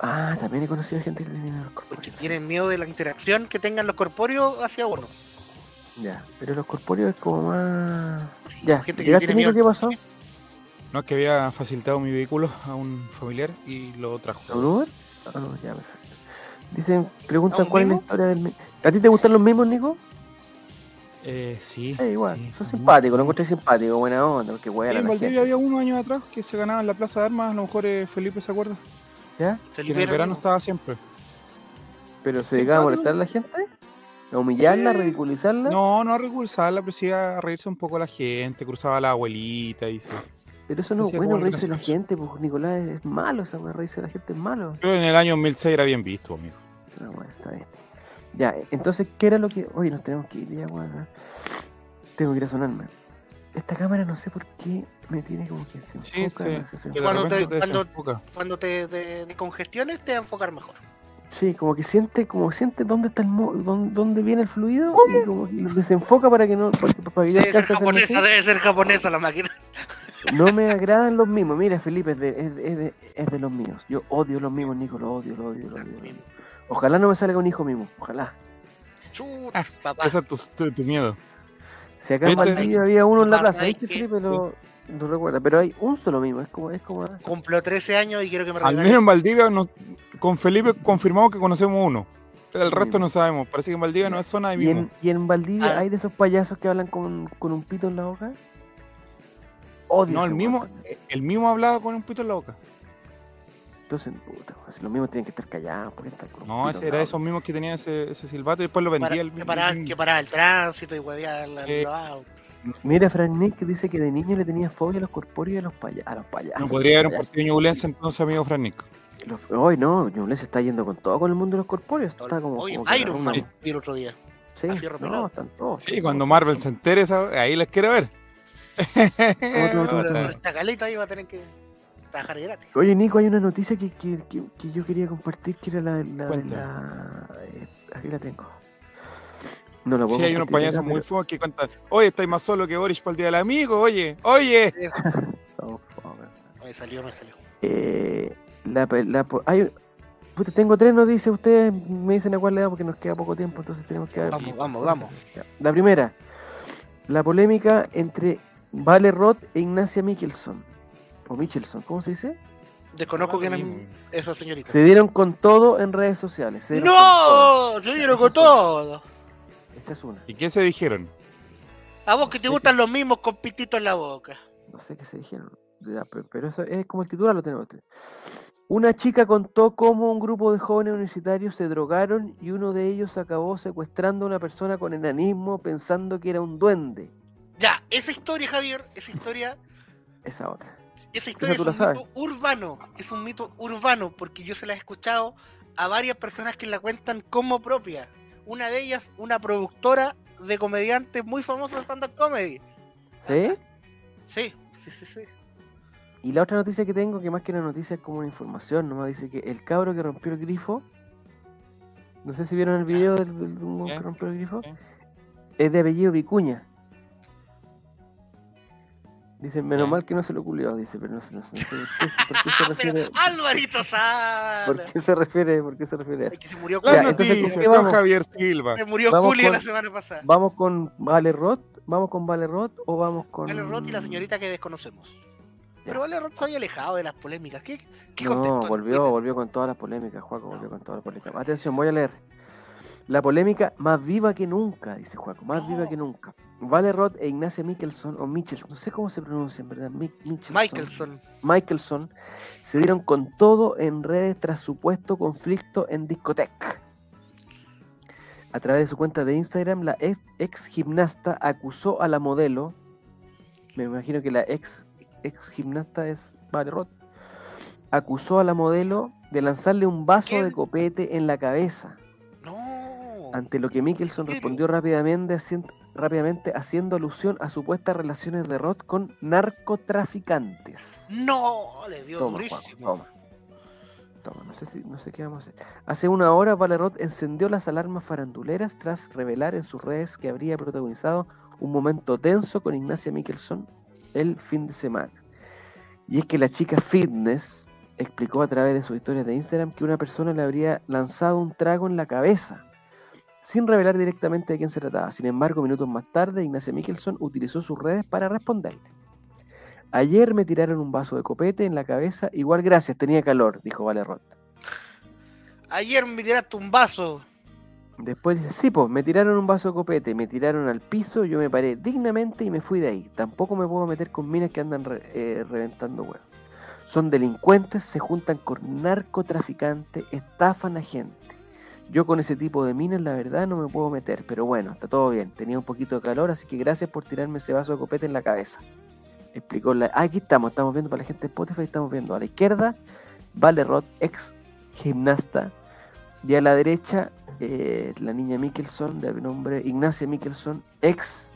Speaker 1: Ah, también he conocido gente que le tiene los
Speaker 2: porque
Speaker 1: corpóreos.
Speaker 2: tienen miedo de la interacción que tengan los corpóreos hacia uno.
Speaker 1: Ya, pero los corpóreos es como más. Ya,
Speaker 2: gente que le
Speaker 1: ¿llegaste
Speaker 2: tiene
Speaker 1: Nico?
Speaker 2: miedo.
Speaker 1: ¿Qué pasó?
Speaker 3: No, es que había facilitado mi vehículo a un familiar y lo trajo.
Speaker 1: ¿A un Uber? Ah, no, ya, perfecto. Dicen,
Speaker 2: ¿A
Speaker 1: preguntan
Speaker 2: un
Speaker 1: cuál es la historia del ¿A ti te gustan los mismos, Nico?
Speaker 3: Eh, sí.
Speaker 1: Eh, igual,
Speaker 3: sí,
Speaker 1: son simpáticos, lo encontré simpático, buena onda, porque weón
Speaker 3: en Valdivia
Speaker 1: gente.
Speaker 3: había unos años atrás que se ganaba en la Plaza de Armas, a lo mejor eh, Felipe se acuerda.
Speaker 1: ¿Ya?
Speaker 3: Que en
Speaker 2: Felipe
Speaker 3: el verano
Speaker 2: era-
Speaker 3: estaba siempre.
Speaker 1: ¿Pero se dedicaba a molestar a la gente? ¿A humillarla,
Speaker 3: Sí.
Speaker 1: ridiculizarla?
Speaker 3: No, no a recursalla, pero sí a reírse un poco a la gente, cruzaba a la abuelita y sí.
Speaker 1: Pero eso no es bueno, reírse de la gente, pues Nicolás es malo, esa reírse de la gente es malo.
Speaker 3: Pero en el año 2006 era bien visto, amigo.
Speaker 1: Pero bueno, está bien. Ya, entonces, ¿qué era lo que. Oye, nos tenemos que ir ya, weón. ¿eh? Tengo que ir a sonarme. Esta cámara no sé por qué me tiene como que se
Speaker 3: Sí,
Speaker 1: enfoca,
Speaker 3: sí,
Speaker 1: no se
Speaker 2: Cuando te-
Speaker 3: te
Speaker 2: cuando- te de, congestiones te va a enfocar mejor.
Speaker 1: Sí, como que siente, como siente dónde está el mo- dónde, dónde viene el fluido y como que lo desenfoca para que no, para, para que
Speaker 2: Debe ser japonesa, debe ser japonesa la máquina.
Speaker 1: No me agradan los mismos. Mira, Felipe, es de, es, de- es de, es de los míos. Yo odio los mismos, Nico, los odio, los odio, los odio. Ojalá no me salga un hijo mimo, ojalá.
Speaker 2: Chut,
Speaker 3: Ah,
Speaker 2: papá.
Speaker 3: Ese es tu, tu- tu miedo.
Speaker 1: Si acá en. Valdivia había uno en la plaza,
Speaker 2: ¿sabes
Speaker 1: ¿viste? Felipe? Lo, lo recuerda, pero hay un solo mimo, es como, es como
Speaker 2: Cumplo 13 años y quiero que me
Speaker 3: Al
Speaker 2: regales.
Speaker 3: menos en Valdivia, nos- con Felipe confirmamos que conocemos uno. El resto no sabemos. Parece que en Valdivia no es zona de
Speaker 1: ¿Y
Speaker 3: mismo.
Speaker 1: en, y en Valdivia
Speaker 2: Ah.
Speaker 1: hay de esos payasos que hablan con, con un pito en la boca. Odio
Speaker 3: No, el mismo,
Speaker 1: también.
Speaker 3: el mismo hablaba con un pito en la boca.
Speaker 1: Entonces, puta, si los mismos tienen que estar callados. porque están
Speaker 3: No, ese era esos mismos que tenían ese, ese silbato y después lo vendía
Speaker 2: Para-
Speaker 3: el
Speaker 2: que,
Speaker 3: mismo.
Speaker 2: paraba,
Speaker 3: el
Speaker 2: que paraba el tránsito y huevear la-
Speaker 3: Sí.
Speaker 2: los autos.
Speaker 1: Mira, Frank Nick dice que de niño le tenía fobia a los corpóreos y a los, paya- a los payasos.
Speaker 3: No podría haber un partido ñublense entonces, amigo Frannick.
Speaker 1: Los- Hoy no, Ñuble se está yendo con todo con el mundo de los corpóreos. Está como.
Speaker 2: Oye,
Speaker 1: como
Speaker 2: Iron Man vi el otro día.
Speaker 1: Sí, no, están todos.
Speaker 3: Sí, cuando. Marvel se entere, ahí les quiero ver.
Speaker 1: Otro, otro, otro.
Speaker 2: Esta caleta iba a tener que trabajar gratis.
Speaker 1: Oye, Nico, hay una noticia que, que, que, que yo quería compartir, que era la, la de la... eh, aquí la tengo. No la puedo
Speaker 3: Sí, hay unos payasos muy
Speaker 1: pero-
Speaker 3: que cuentan, oye, estáis más solo que Boris para el Día del Amigo, oye, oye.
Speaker 2: Me salió, me salió.
Speaker 1: Eh, la, la, hay, puta, tengo tres noticias, ustedes me dicen a cuál le da porque nos queda poco tiempo, entonces tenemos que...
Speaker 2: Vamos, vamos, vamos.
Speaker 1: La primera, la polémica entre Vale Roth e Ignacia Michelson. O Michelson, ¿cómo se dice?
Speaker 2: Desconozco quién es esa señorita.
Speaker 1: Se dieron con todo en redes sociales. se dieron con todo.
Speaker 2: ¡No! Yo quiero con todo.
Speaker 1: Esta es una.
Speaker 3: ¿Y qué se dijeron?
Speaker 2: A vos que te
Speaker 1: Sí,
Speaker 2: gustan los mismos con pitito en la boca.
Speaker 1: No sé qué se dijeron. Ya, pero, eso es como el titular lo tenemos. este. Una chica contó cómo un grupo de jóvenes universitarios se drogaron y uno de ellos acabó secuestrando a una persona con enanismo pensando que era un duende.
Speaker 2: Ya, esa historia, Javier, esa historia,
Speaker 1: Esa otra.
Speaker 2: esa historia
Speaker 1: tú
Speaker 2: es
Speaker 1: la
Speaker 2: un
Speaker 1: sabes.
Speaker 2: mito urbano. Es un mito urbano porque yo se la he escuchado a varias personas que la cuentan como propia. Una de ellas, una productora de comediantes muy famosa de stand-up comedy.
Speaker 1: ¿Sí?
Speaker 2: Sí, sí, sí, sí.
Speaker 1: Y la otra noticia que tengo, que más que una noticia es como una información, nomás dice que el cabro que rompió el grifo, no sé si vieron el video del, del-
Speaker 3: Sí,
Speaker 1: que rompió el grifo,
Speaker 3: sí.
Speaker 1: es de apellido Vicuña. Dice, menos mal que no se lo culió, dice, pero no sé, no sé, no sé por, qué, se
Speaker 2: Pero
Speaker 1: refiere,
Speaker 2: Alvarito Sala.
Speaker 1: por qué se refiere, por qué se refiere
Speaker 2: Es que se murió Julio.
Speaker 1: ¿con?
Speaker 3: Javier Silva.
Speaker 2: Se murió
Speaker 1: Vamos
Speaker 2: Julio
Speaker 1: con-
Speaker 2: la semana pasada.
Speaker 1: ¿Vamos con Vale Roth? ¿Vamos con Vale Roth o vamos con...
Speaker 2: Vale Roth y la señorita que desconocemos.
Speaker 1: Ya.
Speaker 2: Pero Vale Roth se había alejado de las polémicas. ¿Qué, qué
Speaker 1: No, volvió, volvió con todas las polémicas, Juaco, volvió con todas las polémicas. Atención, voy a leer. La polémica más viva que nunca, dice Juaco, más viva que nunca. Vale Roth e Ignacia Michelson, o Michelson, no sé cómo se pronuncia en verdad, Mi- Michelson,
Speaker 2: Michaelson.
Speaker 1: Michelson, se dieron con todo en redes tras supuesto conflicto en discoteca. A través de su cuenta de Instagram, la ex, ex gimnasta acusó a la modelo, me imagino que la ex, ex gimnasta es Vale Roth, acusó a la modelo de lanzarle un vaso
Speaker 2: ¿Qué?
Speaker 1: de copete en la cabeza. Ante lo que Michelson
Speaker 2: ¿En serio?
Speaker 1: respondió rápidamente, hacien- rápidamente haciendo alusión a supuestas relaciones de Roth con narcotraficantes.
Speaker 2: No, le dio
Speaker 1: Toma, toma. Toma, no sé, si, no sé qué vamos a hacer. Hace una hora, Valerot encendió las alarmas faranduleras tras revelar en sus redes que habría protagonizado un momento tenso con Ignacia Michelson el fin de semana. Y es que la chica fitness explicó a través de sus historias de Instagram que una persona le habría lanzado un trago en la cabeza, sin revelar directamente de quién se trataba. Sin embargo, minutos más tarde, Ignacia Michelson utilizó sus redes para responderle. Ayer me tiraron un vaso de copete en la cabeza, igual gracias, tenía calor, dijo Valerot.
Speaker 2: Ayer me tiraste un vaso.
Speaker 1: Después dice, sí, pues, me tiraron un vaso de copete, me tiraron al piso, yo me paré dignamente y me fui de ahí. Tampoco me puedo meter con minas que andan re- eh, reventando huevos. Son delincuentes, se juntan con narcotraficantes, estafan a gente. Yo con ese tipo de minas, la verdad, no me puedo meter, pero bueno, está todo bien. Tenía un poquito de calor, así que gracias por tirarme ese vaso de copete en la cabeza. Explicó la... ah, aquí estamos, estamos viendo para la gente de Spotify, estamos viendo a la izquierda, Vale Roth, ex gimnasta, y a la derecha, eh, la niña Mickelson, de nombre Ignacia Mickelson, ex.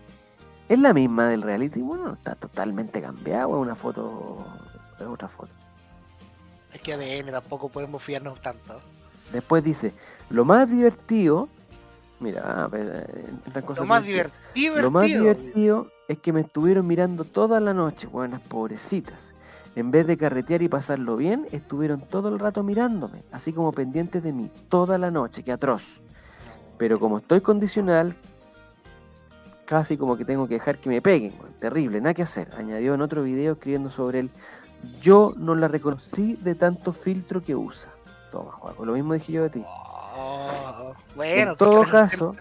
Speaker 1: Es la misma del reality. Bueno, no está totalmente cambiado. Es una foto. Es otra foto.
Speaker 2: Es que ADN tampoco podemos fiarnos tanto.
Speaker 1: Después dice: Lo más divertido. Mira, a ver, eh,
Speaker 2: Lo más divertido.
Speaker 1: Lo más divertido es que me estuvieron mirando toda la noche, buenas pobrecitas. En vez de carretear y pasarlo bien, estuvieron todo el rato mirándome, así como pendientes de mí, toda la noche, qué atroz. Pero como estoy condicional, casi como que tengo que dejar que me peguen, terrible, nada que hacer. Añadió en otro video escribiendo sobre él, yo no la reconocí de tanto filtro que usa. Toma, Juaco, lo mismo dije yo de ti.
Speaker 2: Oh, bueno,
Speaker 1: En todo caso,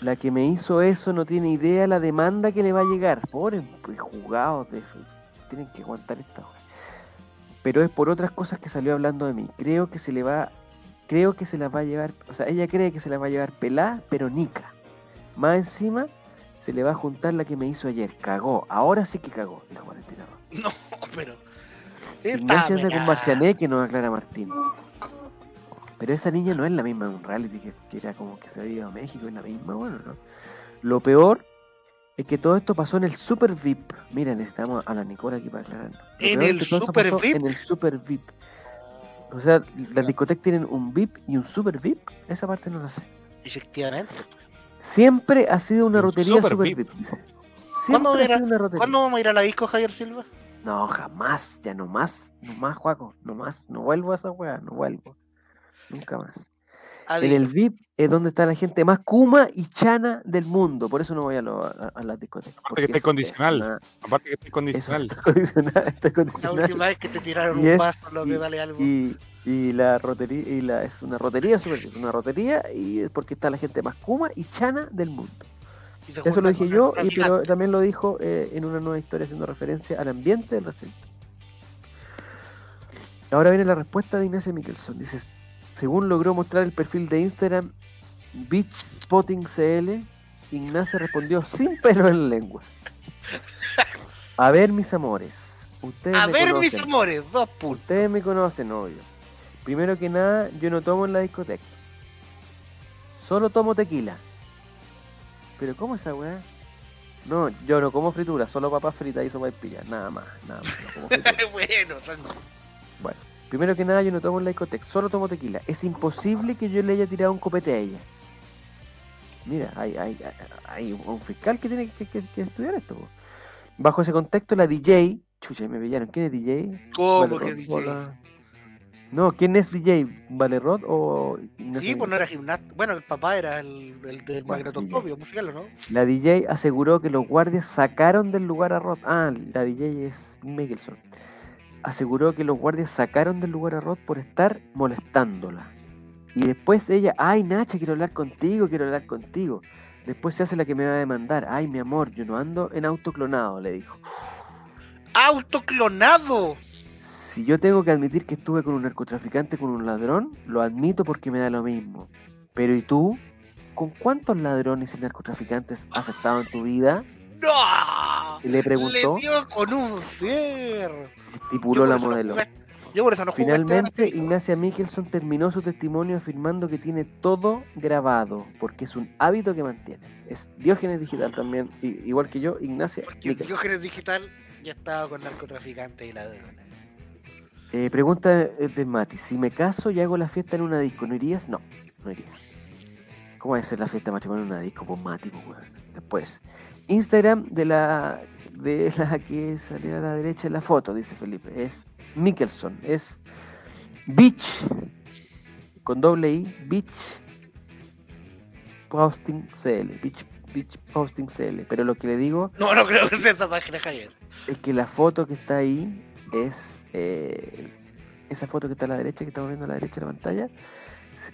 Speaker 1: La que me hizo eso no tiene idea la demanda que le va a llegar. Pobre pues, jugados de tienen que aguantar esta wea. Pero es por otras cosas que salió hablando de mí. Creo que se le va creo que se las va a llevar, o sea, ella cree que se las va a llevar pelada, pero nica. Más encima se le va a juntar la que me hizo ayer. Cagó. Ahora sí que cagó, dijo Valentina.
Speaker 2: No, pero.
Speaker 1: Con Marciané que nos aclara Martín. Pero esa niña no es la misma de un reality que, que era como que se había ido a México, es la misma, bueno, ¿no? Lo peor Es que todo esto pasó en el Super VIP. Mira, necesitamos a la Nicola aquí para aclarar. Lo
Speaker 2: ¿En el Super VIP?
Speaker 1: En el Super VIP. O sea, las discotecas tienen un VIP y un Super VIP. Esa parte no la sé.
Speaker 2: Efectivamente.
Speaker 1: Siempre ha sido una
Speaker 3: Un
Speaker 1: rotería
Speaker 3: Super
Speaker 1: Super,
Speaker 3: VIP.
Speaker 1: VIP. dice.
Speaker 2: ¿Cuándo
Speaker 1: Siempre ha
Speaker 2: era-
Speaker 1: sido una rotería.
Speaker 2: ¿Cuándo vamos a ir a la disco, Javier Silva?
Speaker 1: No, jamás, ya no más, no más, Juaco, no más, no vuelvo a esa weá, no vuelvo. Nunca más. En el. VIP es donde está la gente más kuma y chana del mundo, por eso no voy a, lo- a, a las discotecas.
Speaker 3: Aparte que está
Speaker 1: es-
Speaker 3: condicional.
Speaker 1: es una-
Speaker 3: Aparte que
Speaker 1: es
Speaker 3: condicional.
Speaker 1: está condicional, está
Speaker 2: La última vez que te tiraron
Speaker 1: Y
Speaker 2: un
Speaker 1: es-
Speaker 2: vaso, los de Dale Algo.
Speaker 1: Y, y la rotería, y la, es una rotería super VIP, una rotería y es porque está la gente más kuma y chana del mundo. Eso lo dije yo, y, pero también lo dijo eh, en una nueva historia haciendo referencia al ambiente del recinto. Ahora viene la respuesta de Ignacio Mickelson. Dice, según logró mostrar el perfil de Instagram Beach Spotting CL, Ignacio respondió sin pelo en la lengua. A ver, mis amores. Ustedes
Speaker 2: A
Speaker 1: me
Speaker 2: ver, mis amores, dos puntos.
Speaker 1: Ustedes me conocen, obvio. Primero que nada, yo no tomo en la discoteca. Solo tomo tequila. ¿Pero cómo esa weá? No, yo no como fritura, solo papas fritas y sopa de pilla. Nada más, nada más. no como fritura.
Speaker 2: bueno, son-
Speaker 1: bueno, primero que nada, yo no tomo en la discoteca, solo tomo tequila. Es imposible que yo le haya tirado un copete a ella. Mira, hay, hay, hay un fiscal que tiene que, que- que estudiar esto. Bajo ese contexto, la DJ. Chucha, me pillaron. ¿Quién es DJ?
Speaker 2: ¿Cómo que DJ?
Speaker 1: hola. No, ¿quién es DJ? ¿Valerot o
Speaker 2: Sí, pues no era gimnasta. Bueno, el papá era el, el del
Speaker 1: Bueno,
Speaker 2: magnetoscopio musical, ¿o ¿no?
Speaker 1: La DJ aseguró que los guardias sacaron del lugar a Roth. Ah, la DJ es Mickelson. Aseguró que los guardias sacaron del lugar a Roth por estar molestándola. Y después ella, ay Nacha, quiero hablar contigo, quiero hablar contigo. Después se hace la que me va a demandar. Ay, mi amor, yo no ando en auto clonado, le dijo.
Speaker 2: ¡Autoclonado!
Speaker 1: Si yo tengo que admitir que estuve con un narcotraficante, con un ladrón, lo admito porque me da lo mismo. Pero ¿y tú? ¿Con cuántos ladrones y narcotraficantes has estado en tu vida?
Speaker 2: ¡No!
Speaker 1: Y le preguntó,
Speaker 2: Le dio con un fierro.
Speaker 1: estipuló la
Speaker 2: no
Speaker 1: modelo.
Speaker 2: jugué- Yo por eso no este
Speaker 1: Finalmente. Ignacia Michelson terminó su testimonio afirmando que tiene todo grabado, porque es un hábito que mantiene. Es Diógenes Digital también, igual que yo, Ignacia
Speaker 2: Porque
Speaker 1: Michelson.
Speaker 2: Diógenes Digital ya estaba con narcotraficantes y ladrones.
Speaker 1: Eh, pregunta de Mati, si me caso y hago la fiesta en una disco, ¿no irías? No, no iría. ¿Cómo va a ser la fiesta de matrimonio en una disco? Pues Mati, pues, weón. Después, Instagram de la de la que salió a la derecha en la foto, dice Felipe, es Mickelson, es Beach, con doble I, Beach Posting CL, Beach, Beach Posting CL. Pero lo que le digo
Speaker 2: No, no creo que sea esa página, Javier.
Speaker 1: es que la foto que está ahí es eh, esa foto que está a la derecha, que estamos viendo a la derecha de la pantalla,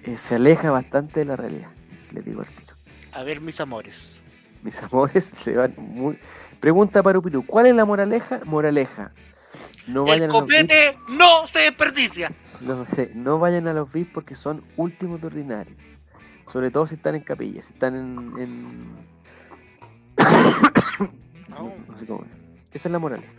Speaker 1: se- se aleja bastante de la realidad. Le digo al tiro.
Speaker 2: A ver, mis amores.
Speaker 1: Mis amores se van muy. Pregunta para Upiru, ¿cuál es la moraleja? Moraleja. No
Speaker 2: El
Speaker 1: vayan a los
Speaker 2: copete no se desperdicia.
Speaker 1: No, sé, no vayan a los VIPs porque son últimos de ordinario. Sobre todo si están en capillas, si están en. en- no, no sé cómo es. Esa es la moraleja.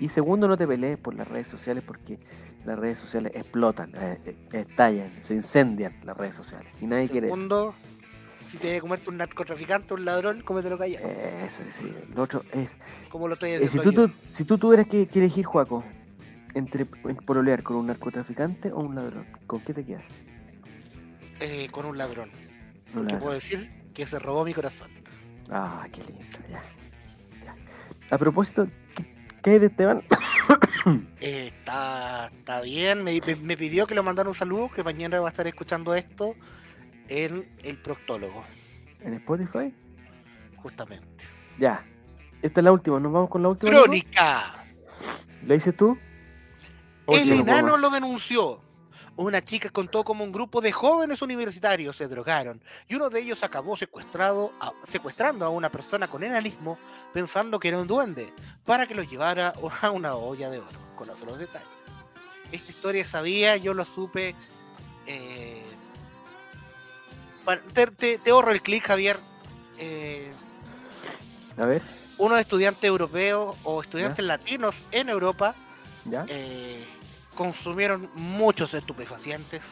Speaker 1: Y segundo, no te pelees por las redes sociales porque las redes sociales explotan, eh, eh, estallan, se incendian las redes sociales. Y nadie quiere eso.
Speaker 2: Segundo, si te comerte un narcotraficante, un ladrón, cómetelo callado.
Speaker 1: Eso, sí. Lo otro es.
Speaker 2: Como lo estoy
Speaker 1: eh, si,
Speaker 2: diciendo
Speaker 1: tú, tú- si tú tuvieras que, que elegir, Juaco, entre en pololear con un narcotraficante o un ladrón, ¿con qué te quedas?
Speaker 2: Eh, con un ladrón.
Speaker 1: Un
Speaker 2: Porque
Speaker 1: ladrón.
Speaker 2: puedo decir que se robó mi corazón.
Speaker 1: Ah, qué lindo, ya. ya. A propósito, ¿qué, hay de Esteban?
Speaker 2: Eh, está, está bien, me, me- me pidió que le mandara un saludo, que mañana va a estar escuchando esto en el proctólogo,
Speaker 1: ¿En Spotify?
Speaker 2: justamente.
Speaker 1: Ya. Esta es la última, nos vamos con la última.
Speaker 2: Crónica.
Speaker 1: ¿La dices tú?
Speaker 2: El enano lo denunció. Una chica contó cómo un grupo de jóvenes universitarios se drogaron y uno de ellos acabó secuestrado a- secuestrando a una persona con enanismo pensando que era un duende para que lo llevara a una olla de oro. Conoce los detalles. Esta historia sabía, yo lo supe. eh, te, te- te ahorro el clic, Javier. Eh,
Speaker 1: A ver,
Speaker 2: unos estudiantes europeos o estudiantes latinos en Europa
Speaker 1: ya.
Speaker 2: eh, consumieron muchos estupefacientes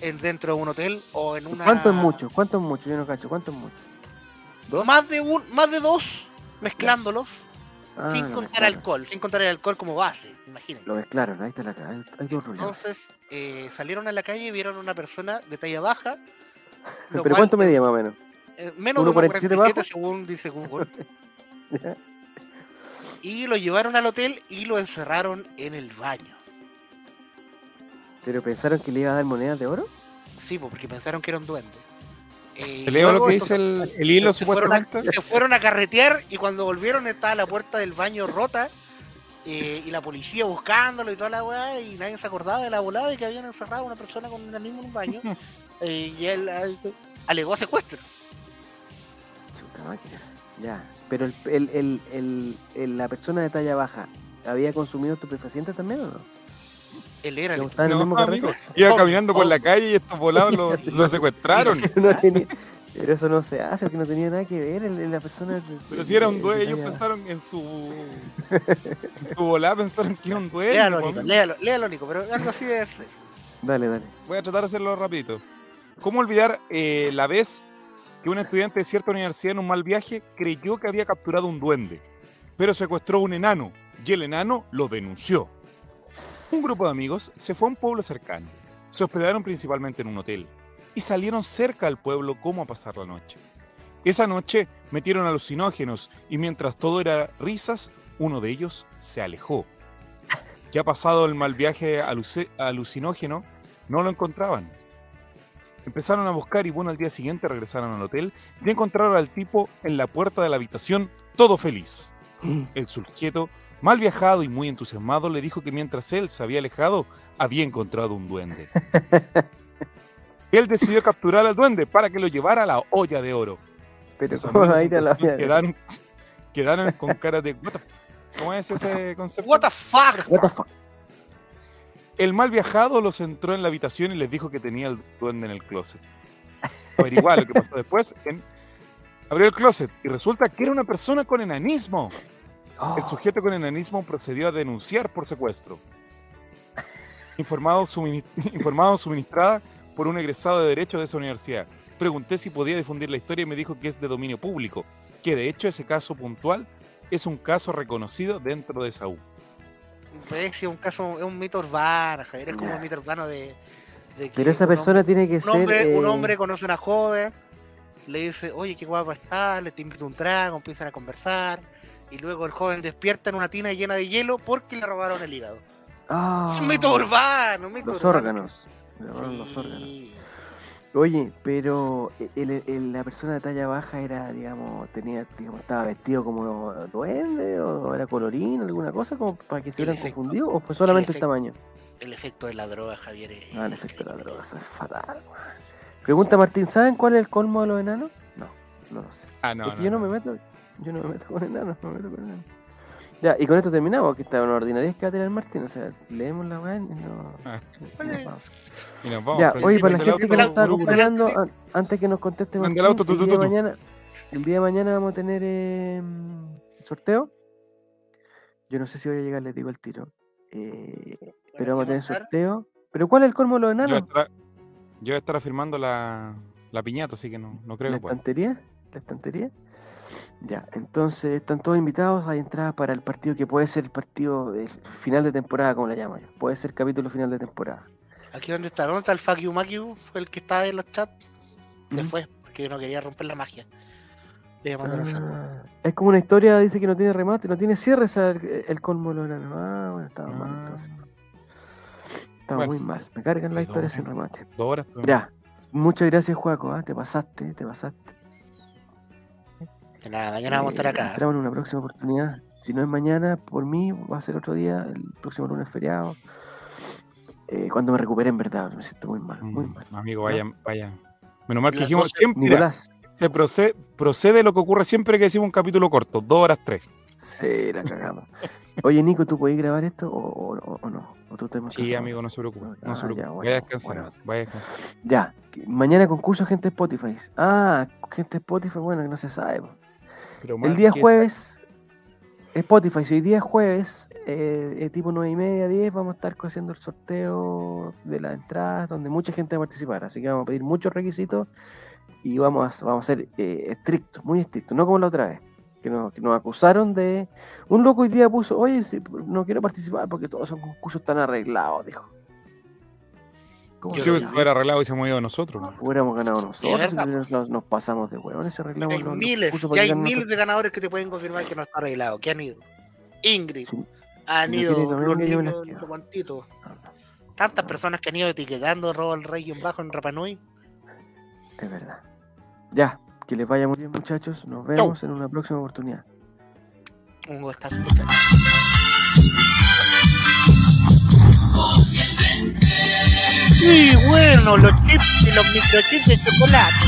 Speaker 2: en, dentro de un hotel o en una...
Speaker 1: ¿Cuánto es mucho? ¿Cuánto es mucho? Yo no cacho. ¿Cuánto es mucho? ¿Dos?
Speaker 2: más de un, más de dos mezclándolos
Speaker 1: Ah,
Speaker 2: sin contar alcohol, sin contar el alcohol como base, imagínense.
Speaker 1: Lo mezclaron, ahí está la. Hay.
Speaker 2: Entonces eh, salieron a la calle y vieron una persona de talla baja.
Speaker 1: ¿Pero
Speaker 2: cual
Speaker 1: cuánto medía más o menos?
Speaker 2: eh, menos de
Speaker 1: 1,47
Speaker 2: 1,47
Speaker 1: bajo.
Speaker 2: según dice Google. y lo llevaron al hotel y lo encerraron en el baño.
Speaker 1: ¿Pero pensaron que le iba a dar monedas de oro?
Speaker 2: Sí, pues, porque pensaron que era un duende. Eh,
Speaker 3: Te leo lo que dice el, el hilo
Speaker 2: se fueron, a, se fueron a carretear y cuando volvieron estaba la puerta del baño rota eh, y la policía buscándolo y toda la weá y nadie se acordaba de la volada de que habían encerrado a una persona con un mismo en un baño eh, y él eh, alegó secuestro.
Speaker 1: Chuta máquina. Ya. Pero el, el, el, el- el- la persona de talla baja, ¿había consumido estupefacientes también o no?
Speaker 2: Él era el
Speaker 1: ¿Cómo estaba en el
Speaker 3: No,
Speaker 1: mismo
Speaker 3: amigo, iba
Speaker 2: Oh,
Speaker 3: caminando por
Speaker 2: oh.
Speaker 3: la calle y estos volados lo, lo secuestraron.
Speaker 1: No tenía- Pero eso no se hace, porque no tenía nada que ver el- la persona.
Speaker 3: Pero si era un duende, ellos pensaron en su. En su volada pensaron que era un duende.
Speaker 2: Léalo, Nico, léalo, léalo, Nico, pero algo así de.
Speaker 1: Dale, dale.
Speaker 3: Voy a tratar de hacerlo rapidito. ¿Cómo olvidar eh, la vez que un estudiante de cierta universidad en un mal viaje creyó que había capturado un duende, pero secuestró a un enano y el enano lo denunció? Un grupo de amigos se fue a un pueblo cercano. Se hospedaron principalmente en un hotel y salieron cerca del pueblo como a pasar la noche. Esa noche metieron alucinógenos y mientras todo era risas, uno de ellos se alejó. Ya pasado el mal viaje aluci- alucinógeno, no lo encontraban. Empezaron a buscar y bueno, al día siguiente regresaron al hotel y encontraron al tipo en la puerta de la habitación, todo feliz. El sujeto, mal viajado y muy entusiasmado, le dijo que mientras él se había alejado, había encontrado un duende. Él decidió capturar al duende para que lo llevara a la olla de oro.
Speaker 1: Pero
Speaker 3: Los
Speaker 1: ¿cómo va a ir a la olla
Speaker 3: quedaron, quedaron con cara de... "What the f-?" ¿Cómo es ese concepto?
Speaker 2: What the fuck?
Speaker 1: What the fuck?
Speaker 3: El mal viajado los entró en la habitación y les dijo que tenía el duende en el closet. Averiguar lo que pasó después. en- Abrió el closet y resulta que era una persona con enanismo. El
Speaker 1: Oh,
Speaker 3: sujeto con enanismo procedió a denunciar por secuestro. Informado, sumini- informado suministrada por un egresado de Derecho de esa universidad. Pregunté si podía difundir la historia y me dijo que es de dominio público, que de hecho ese caso puntual es un caso reconocido dentro de esa U.
Speaker 2: Pues, sí, es un caso, es un mito urbano, Javier, es como un mito urbano de, de que
Speaker 1: Pero esa
Speaker 2: un
Speaker 1: persona tiene que
Speaker 2: un
Speaker 1: ser.
Speaker 2: hombre, un
Speaker 1: eh,
Speaker 2: hombre conoce a una joven, le dice, oye, qué guapa estás, le te invita un trago, empiezan a conversar, y luego el joven despierta en una tina llena de hielo porque le robaron el hígado.
Speaker 1: ah,
Speaker 2: Es un mito urbano, un mito
Speaker 1: Los
Speaker 2: urbano.
Speaker 1: órganos. Le robaron los órganos.
Speaker 2: Sí.
Speaker 1: Oye, pero el- el- la persona de talla baja era, digamos, tenía, digamos, estaba vestido como duende o era colorín, alguna cosa, como para que se hubieran confundido, o fue solamente el,
Speaker 2: efecto.
Speaker 1: tamaño.
Speaker 2: El efecto de la droga, Javier. es
Speaker 1: Ah, el efecto de la droga, eso es fatal. weón. Pregunta Martín, ¿saben cuál es el colmo de los enanos? No, no lo sé.
Speaker 3: Ah, no.
Speaker 1: es que
Speaker 3: no,
Speaker 1: yo no,
Speaker 3: no.
Speaker 1: me meto, yo no me meto con enanos, no me meto con enanos. Ya, y con esto terminamos, que está una ordinaria que va a tener Martín, o sea, leemos la weá y no.
Speaker 3: Ah.
Speaker 1: no- no vamos.
Speaker 3: Y nos vamos,
Speaker 1: Ya,
Speaker 3: pero
Speaker 1: oye, para la gente que nos está acompañando, an- antes que nos conteste Martín,
Speaker 3: el auto,
Speaker 1: día
Speaker 3: tu.
Speaker 1: mañana, el día de mañana vamos a tener eh, sorteo. Yo no sé si voy a llegar, les digo el tiro. Eh, pero vamos a tener sorteo. ¿Pero cuál es el colmo de los
Speaker 3: Yo voy a
Speaker 1: enanos?
Speaker 3: estar, yo voy a estar afirmando la, la piñata, así que no, no creo
Speaker 1: ¿La
Speaker 3: que pueda.
Speaker 1: estantería? ¿La estantería? Ya, entonces están todos invitados. Hay entradas para el partido que puede ser el partido del final de temporada, como le llamo yo. Puede ser capítulo final de temporada.
Speaker 2: Aquí donde está, ¿dónde está el Fuck You Makiu? Fue el que estaba en los chats. Se fue, porque no quería romper la magia. Le.
Speaker 1: Ah, es como una historia, dice que no tiene remate, no tiene cierre esa- el, el colmo de los. Ah, bueno, estaba mal
Speaker 3: Ah,
Speaker 1: entonces. Estaba
Speaker 3: Bueno.
Speaker 1: muy mal. Me cargan historias
Speaker 3: eh.
Speaker 1: sin remate.
Speaker 3: Dos horas.
Speaker 1: Ya, muchas gracias, Juaco. ¿ah? Te pasaste, te pasaste.
Speaker 2: De nada, mañana vamos a estar
Speaker 1: Eh,
Speaker 2: acá.
Speaker 1: Entramos en una próxima oportunidad. Si no es mañana, por mí, va a ser otro día, el próximo lunes feriado. Eh, cuando me recupere en verdad, me siento muy mal, muy
Speaker 3: Mm,
Speaker 1: mal.
Speaker 3: Amigo, vaya, vaya. Menos mal que dijimos
Speaker 2: 12,
Speaker 3: siempre.
Speaker 1: Nicolás,
Speaker 3: se procede, procede lo que ocurre siempre que decimos un capítulo corto, dos horas tres.
Speaker 1: sí, la cagamos. Oye, Nico, ¿tú podés grabar esto o, o- o no? ¿O tú
Speaker 3: Sí, amigo, no se preocupe. No
Speaker 1: Ah,
Speaker 3: se preocupe.
Speaker 1: ya, bueno,
Speaker 3: vaya a descansar.
Speaker 1: bueno.
Speaker 3: Vaya a descansar.
Speaker 1: Ya, mañana concurso gente Spotify. Ah, gente Spotify, bueno, que no se sabe. po.
Speaker 3: Pero
Speaker 1: El día jueves, Spotify, si hoy día es jueves, eh, tipo 9 y media, 10, vamos a estar haciendo el sorteo de las entradas, donde mucha gente va a participar. Así que vamos a pedir muchos requisitos y vamos a, vamos a ser eh, estrictos, muy estrictos, no como la otra vez. Que nos, que nos acusaron de. Un loco hoy día puso, oye, sí, no quiero participar porque todos son concursos tan arreglados, dijo. ¿Cómo
Speaker 2: Yo creo
Speaker 3: hubiera arreglado y se hemos ido nosotros. ¿no?
Speaker 1: Hubiéramos ganado nosotros, nos, pasamos de huevones, arreglamos
Speaker 2: Hay
Speaker 1: los-
Speaker 2: miles, ya hay miles de ganadores que te pueden confirmar que no está arreglado, que han ido. Ingrid,
Speaker 1: Sí.
Speaker 2: han ido los niños,
Speaker 1: nosotros.
Speaker 2: Tantas personas que han ido etiquetando Robo al Rey en bajo en Rapanui.
Speaker 1: Es verdad. Ya, que les vaya muy bien, muchachos. Nos vemos en una próxima oportunidad.
Speaker 2: Está escuchando. Y bueno, los chips y los microchips de chocolate.